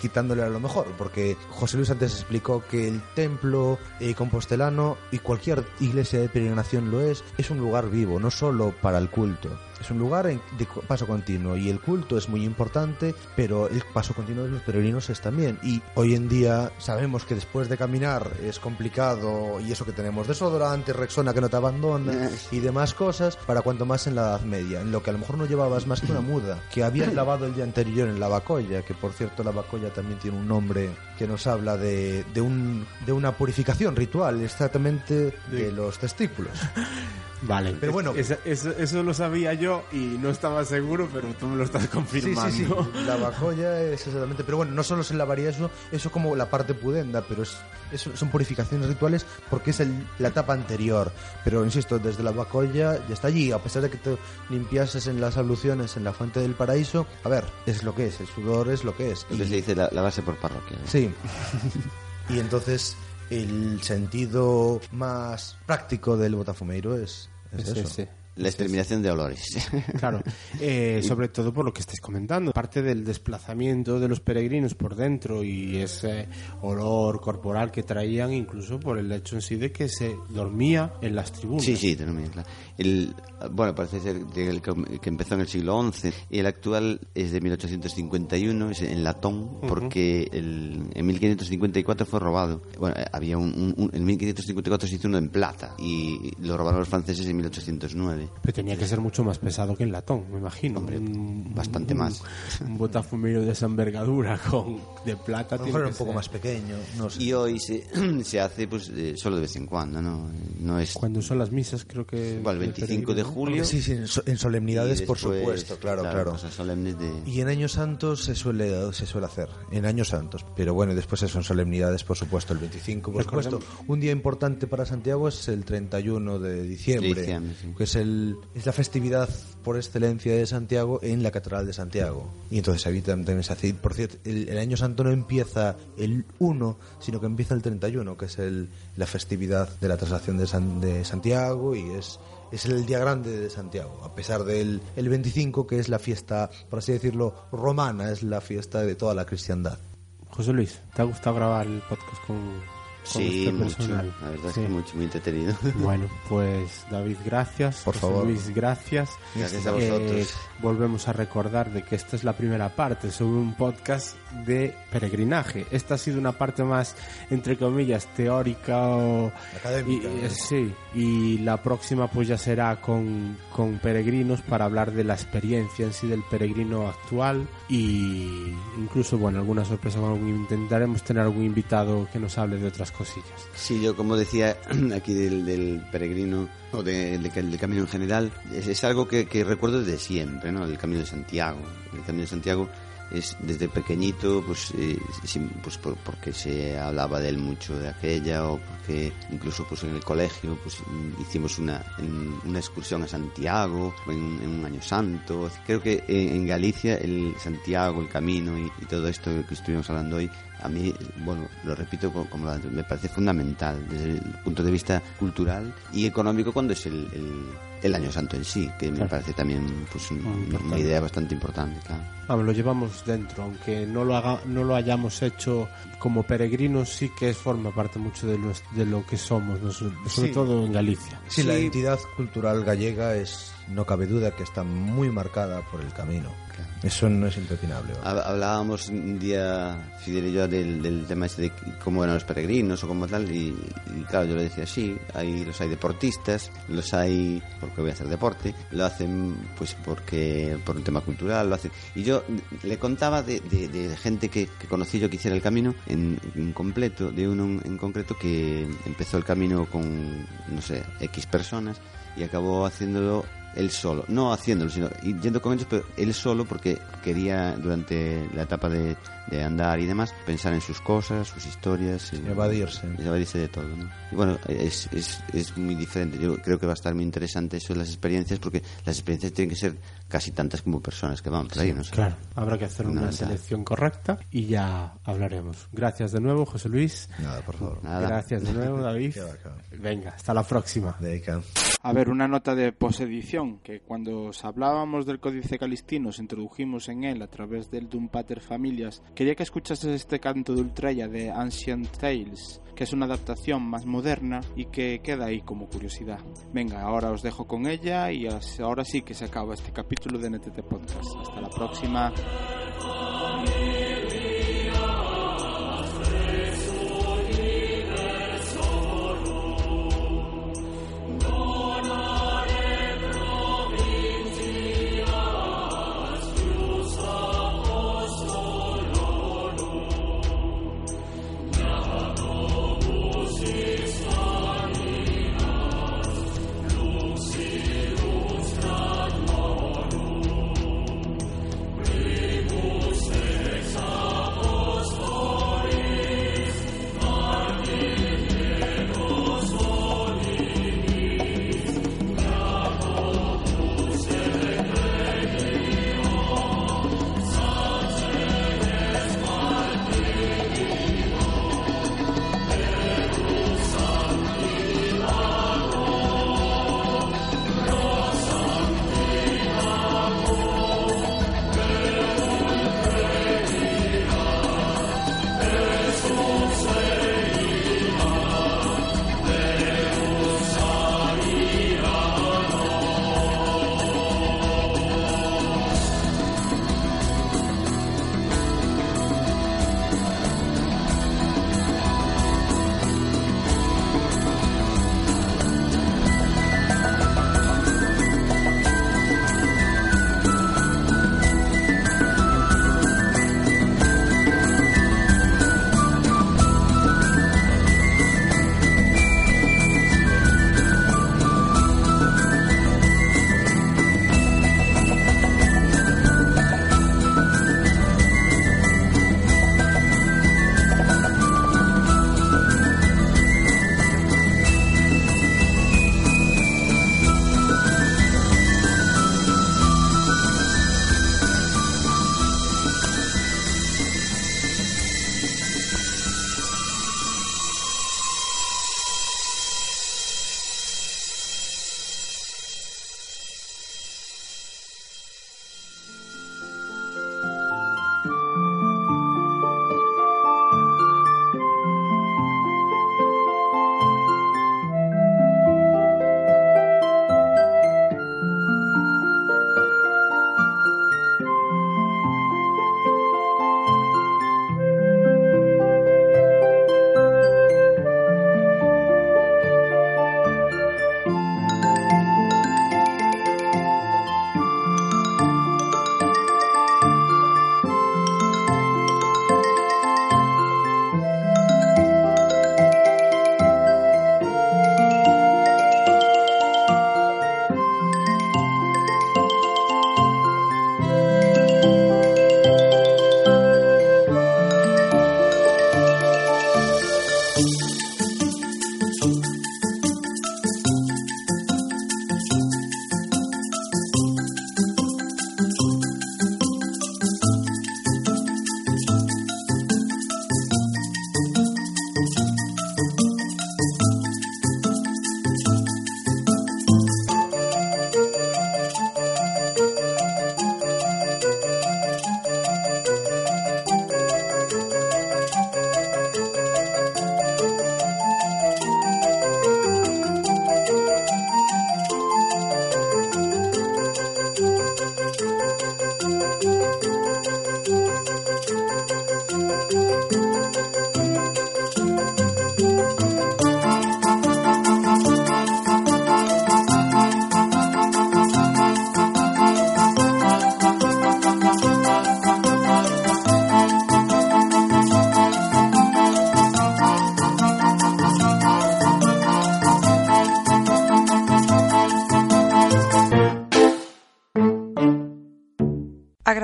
quitándole a lo mejor, porque José Luis antes explicó que el templo eh, compostelano y cualquier iglesia de peregrinación lo es, es un lugar vivo, no solo para el culto. Es un lugar de paso continuo y el culto es muy importante, pero el paso continuo de los peregrinos es también. Y hoy en día sabemos que después de caminar es complicado y eso que tenemos desodorante, Rexona que no te abandona y demás cosas, para cuanto más en la Edad Media, en lo que a lo mejor no llevabas más que una muda, que habías lavado el día anterior en la Bacolla, que por cierto la Bacolla también tiene un nombre que nos habla de, de, un, de una purificación ritual, exactamente de los testículos. Vale, Pero bueno. eso, eso, eso lo sabía yo y no estaba seguro, pero tú me lo estás confirmando. Sí, sí, sí. La bacolla es exactamente. Pero bueno, no solo se lavaría eso, eso como la parte pudenda, pero es, es- son purificaciones rituales porque es el- la etapa anterior. Pero insisto, desde la bacolla ya está allí. A pesar de que te limpiases en las abluciones en la fuente del paraíso, a ver, es lo que es. El sudor es lo que es. entonces Y- se dice la, la base por parroquia ¿no? Sí. y entonces el sentido más práctico del botafumeiro es, eso. la exterminación de olores Claro, eh, sobre todo por lo que estáis comentando, parte del desplazamiento de los peregrinos por dentro y ese olor corporal que traían, incluso por el hecho en sí de que se dormía en las tribunas. Sí, sí. El, bueno, parece ser que, el que que empezó en el siglo XI y el actual es de 1851, es en latón, porque el, en 1554 fue robado. Bueno, había un, un- un- en 1554 se hizo uno en plata y lo robaron los franceses en 1809. Pero tenía que ser mucho más pesado que el latón, me imagino. Hombre, Un- bastante un- más. Un botafumeiro de esa envergadura con de plata tiene que un poco ser. más pequeño, no sé. Y hoy se, se hace pues eh, solo de vez en cuando, ¿no? No es... Cuando son las misas, creo que. Del 25 de julio. Sí, sí, en, so- en solemnidades, y por después, supuesto, claro, claro. Solemnes de... Y en años santos se suele, se suele hacer, en años santos. Pero bueno, después eso, en solemnidades, por supuesto, el 25, por Recordemos- supuesto. Un día importante para Santiago es el 31 de diciembre, De diciembre, sí. que es el, es la festividad por excelencia de Santiago en la Catedral de Santiago. Y entonces ahí también se hace. Por cierto, el, año santo no empieza el 1, sino que empieza el 31, que es el, la festividad de la traslación de, San- de Santiago y es, es el día grande de Santiago, a pesar del el 25, que es la fiesta, por así decirlo, romana, es la fiesta de toda la cristiandad. José Luis, ¿te ha gustado grabar el podcast con, con Sí, este mucho. La verdad Sí. es que mucho, muy entretenido. Bueno, pues David, gracias. Por José favor. Luis, gracias. Gracias a Eh, vosotros. volvemos a recordar de que esta es la primera parte sobre un podcast de peregrinaje. Esta ha sido una parte más, entre comillas, teórica o... Académica, y- ¿no? eh, sí, y la próxima pues ya será con, con peregrinos para hablar de la experiencia en sí del peregrino actual y incluso, bueno, alguna sorpresa, intentaremos tener algún invitado que nos hable de otras Sí, yo como decía aquí del, del peregrino o de- de- del camino en general, es, es algo que, que recuerdo desde siempre, ¿no? El camino de Santiago. El camino de Santiago es desde pequeñito, pues, eh, pues por- porque se hablaba de él mucho de aquella o porque incluso pues en el colegio pues hicimos una, una excursión a Santiago en, un año santo. Creo que en, Galicia el Santiago, el camino y, todo esto que estuvimos hablando hoy a mí, bueno, lo repito co- como antes, me parece fundamental desde el punto de vista cultural y económico cuando es el, el, el Año Santo en sí, que me Claro. parece también pues, un- Muy una, idea bastante importante, claro. Vamos, lo llevamos dentro, aunque no lo haga, no lo hayamos hecho como peregrinos, sí que es, forma parte mucho de, nues- de lo que somos, ¿no? sobre Sí. todo en Galicia. Sí, la identidad cultural gallega es, no cabe duda, que está muy marcada por el camino. Eso no es impepinable. Hablábamos un día, Fidel y yo, del, del tema este de cómo eran los peregrinos o cómo tal, y, y claro, yo le decía, sí, hay, los hay deportistas, los hay porque voy a hacer deporte, lo hacen pues porque por un tema cultural, lo hacen. Y yo le contaba de, de- de gente que, que conocí yo que hiciera el camino en, en completo, de uno en concreto que empezó el camino con, no sé, X personas y acabó haciéndolo él solo, no haciéndolo, sino yendo con ellos, pero él solo porque quería durante la etapa de, de andar y demás pensar en sus cosas, sus historias, en- Evadirse. evadirse de todo. ¿no? Y bueno, es, es, es muy diferente. Yo creo que va a estar muy interesante eso de las experiencias porque las experiencias tienen que ser casi tantas como personas que van por ahí, ¿no? sé. Claro, habrá que hacer una Nada. selección correcta y ya hablaremos. Gracias de nuevo, José Luis. Nada, por favor. Nada. Gracias de nuevo, David. Venga, hasta la próxima. A ver, una nota de posedición, que cuando os hablábamos del Códice Calistino, os introdujimos en él a través del Dum Pater Familias, quería que escuchases este canto de Ultrella de Ancient Tales, que es una adaptación más moderna y que queda ahí como curiosidad. Venga, ahora os dejo con ella y ahora sí que se acaba este capítulo de NTT Podcast. Hasta la próxima.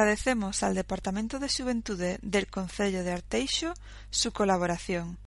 Agradecemos al Departamento de Xuventude del Concello de Arteixo su colaboración.